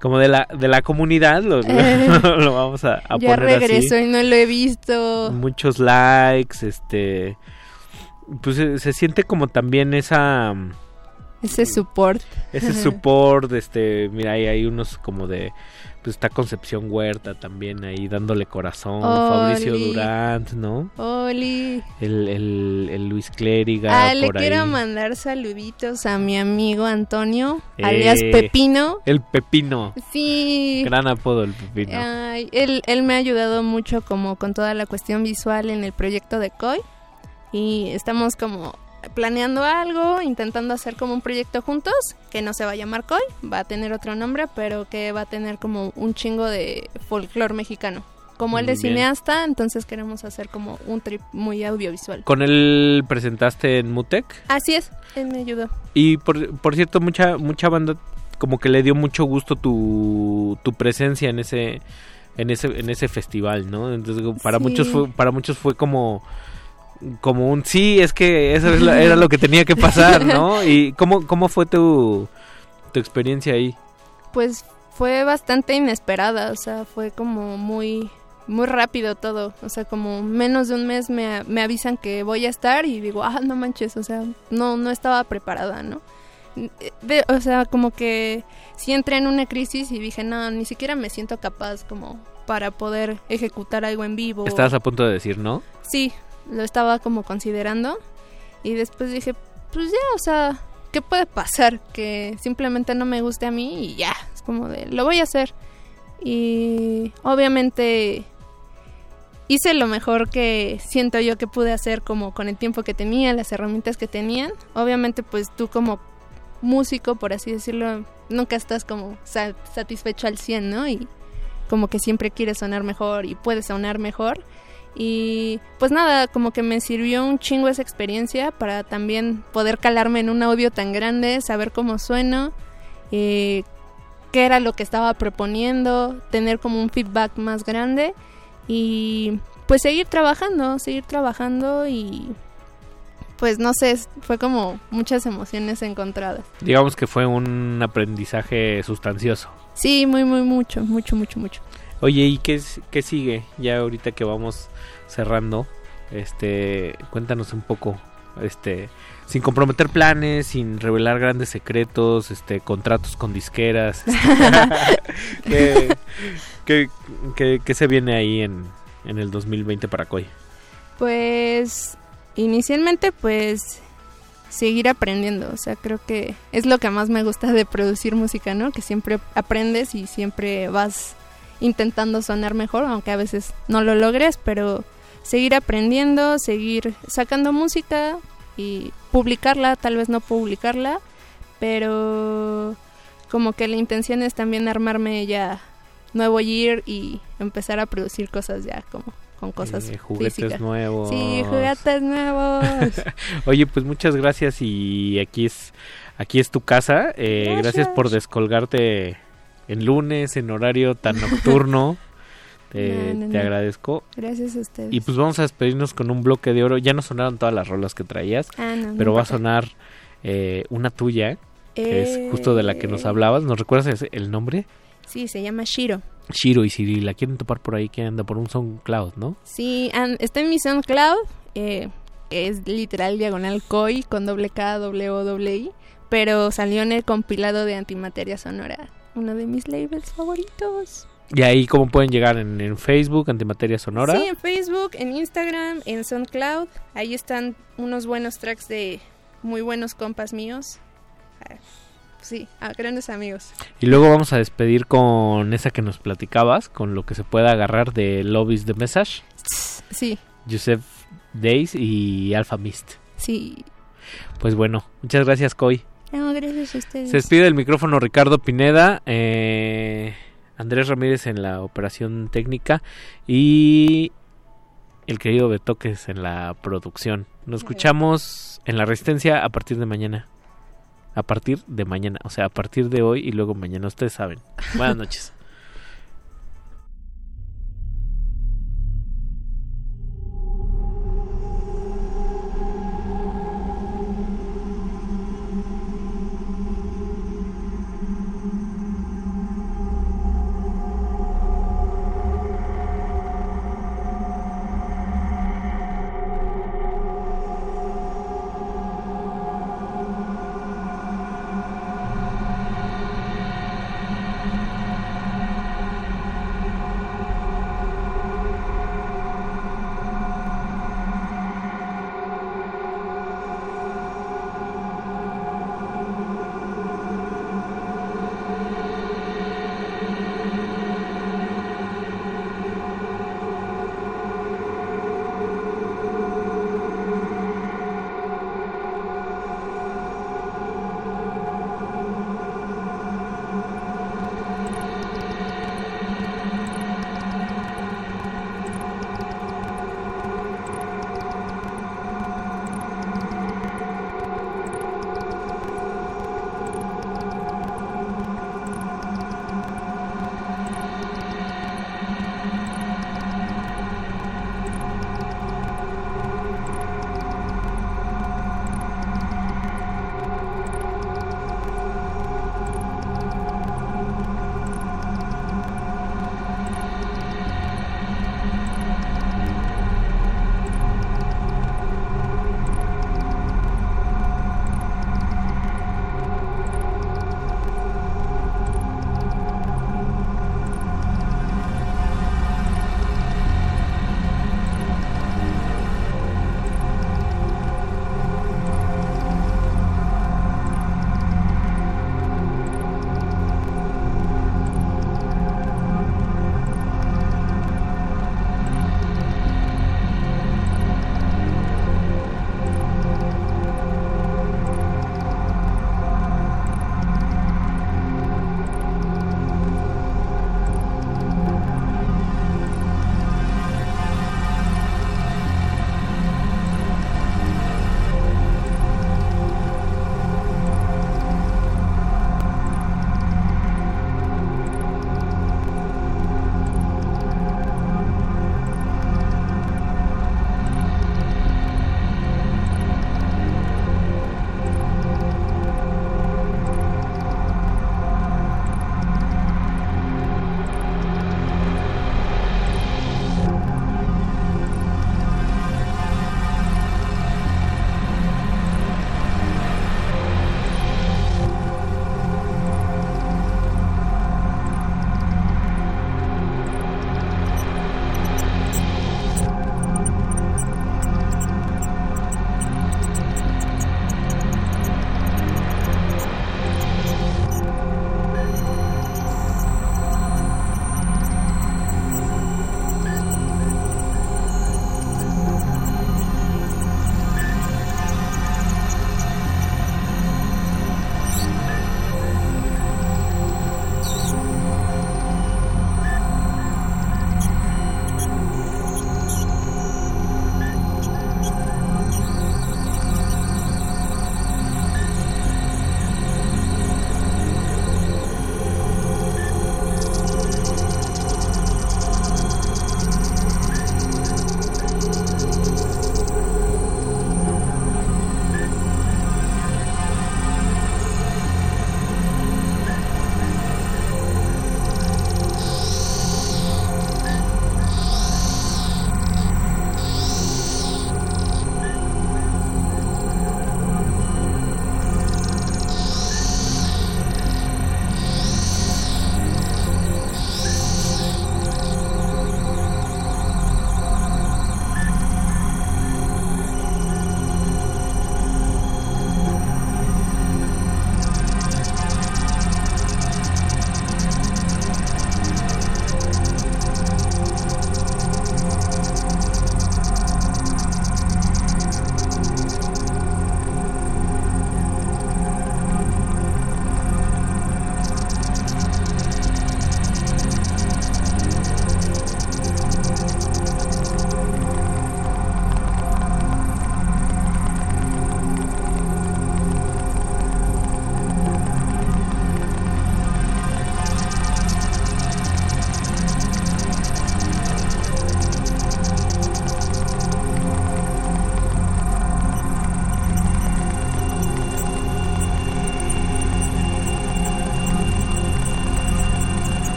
como de la de la comunidad lo, lo- Eh. lo vamos a, a ya poner regresó así y no lo he visto. muchos likes este pues se, se siente como también esa Ese support. ese support este mira ahí hay unos como de pues está Concepción Huerta también ahí dándole corazón Fabricio Oli. Durant no Oli. el, el, el Luis Clériga Ah, le quiero ahí mandar saluditos a mi amigo Antonio, alias Eh, Pepino. el Pepino Sí. gran apodo el Pepino Ay, él, él me ha ayudado mucho como con toda la cuestión visual en el proyecto de COI y estamos como planeando algo, intentando hacer como un proyecto juntos que no se va a llamar COI, va a tener otro nombre, pero que va a tener como un chingo de folclore mexicano. Como él bien. cineasta, entonces queremos hacer como un trip muy audiovisual. con él presentaste en Mutec Así es, él me ayudó. Y por, por cierto, mucha mucha banda como que le dio mucho gusto tu, tu presencia en ese en ese en ese festival, ¿no? Entonces para Sí. muchos fue para muchos fue como como un sí, es que eso es lo- era lo que tenía que pasar, ¿no? Y cómo cómo fue tu tu experiencia ahí? Pues fue bastante inesperada, o sea, fue como muy muy rápido todo, o sea, como menos de un mes me, me avisan que voy a estar y digo, ah, no manches, o sea, no no estaba preparada, ¿no? De- o sea, como que sí entré en una crisis y dije, no, ni siquiera me siento capaz como para poder ejecutar algo en vivo. Estabas a punto de decir, ¿no? Sí, lo estaba como considerando. Y después dije, pues ya, o sea, ¿qué puede pasar? Que simplemente no me guste a mí y ya. Es como de, lo voy a hacer. Y obviamente hice lo mejor que siento yo que pude hacer como con el tiempo que tenía, las herramientas que tenían. Obviamente pues tú como músico, por así decirlo, nunca estás como sa- satisfecho al 100, ¿no? Y como que siempre quieres sonar mejor y puedes sonar mejor. Y pues nada, como que me sirvió un chingo esa experiencia para también poder calarme en un audio tan grande, saber cómo sueno, eh, qué era lo que estaba proponiendo, tener como un feedback más grande y pues seguir trabajando, seguir trabajando y pues no sé, fue como muchas emociones encontradas. Digamos que fue un aprendizaje sustancioso. Sí, muy, muy, mucho, mucho, mucho, mucho. Oye, ¿y qué, qué sigue? Ya ahorita que vamos cerrando, este, cuéntanos un poco, este, sin comprometer planes, sin revelar grandes secretos, este, contratos con disqueras. ¿Qué, qué- qué- qué se viene ahí en, en el 2020 para Coy? Pues inicialmente pues seguir aprendiendo, o sea, creo que es lo que más me gusta de producir música, ¿no? Que siempre aprendes y siempre vas intentando sonar mejor, aunque a veces no lo logres, pero seguir aprendiendo, seguir sacando música y publicarla, tal vez no publicarla, pero como que la intención es también armarme ya nuevo year y empezar a producir cosas ya como con cosas Eh, juguetes físicas. nuevos. Sí, juguetes nuevos. Oye, pues muchas gracias y aquí es aquí es tu casa. Eh, gracias. Gracias. por descolgarte en lunes en horario tan nocturno. Te, No, no, te no. agradezco. Gracias a ustedes. Y pues vamos a despedirnos con un bloque de oro. Ya no sonaron todas las rolas que traías, Ah, pero va a sonar eh, una tuya, que es justo de la que nos hablabas. ¿Nos recuerdas ese- el nombre? Sí, se llama Shiro. Shiro y si la quieren topar por ahí, que anda por un SoundCloud, ¿no? Sí, está en mi SoundCloud, eh, es literal diagonal COI con doble K, doble O, doble I, pero salió en el compilado de Antimateria Sonora, uno de mis labels favoritos. Y ahí, ¿cómo pueden llegar? En, en Facebook, Antimateria Sonora. Sí, en Facebook, en Instagram, en SoundCloud, ahí están unos buenos tracks de muy buenos compas míos. Ah, Sí, a grandes amigos. Y luego vamos a despedir con esa que nos platicabas, con lo que se pueda agarrar de Lobbies the Message. Sí, Joseph Days y Alpha Mist. sí. Pues bueno, muchas gracias, Coy. No, gracias a ustedes. Se despide del micrófono Ricardo Pineda, eh, Andrés Ramírez en la operación técnica y el querido Betoques en la producción. Nos escuchamos en la Resistencia a partir de mañana. A partir de mañana, o sea, a partir de hoy y luego mañana, ustedes saben. Buenas noches.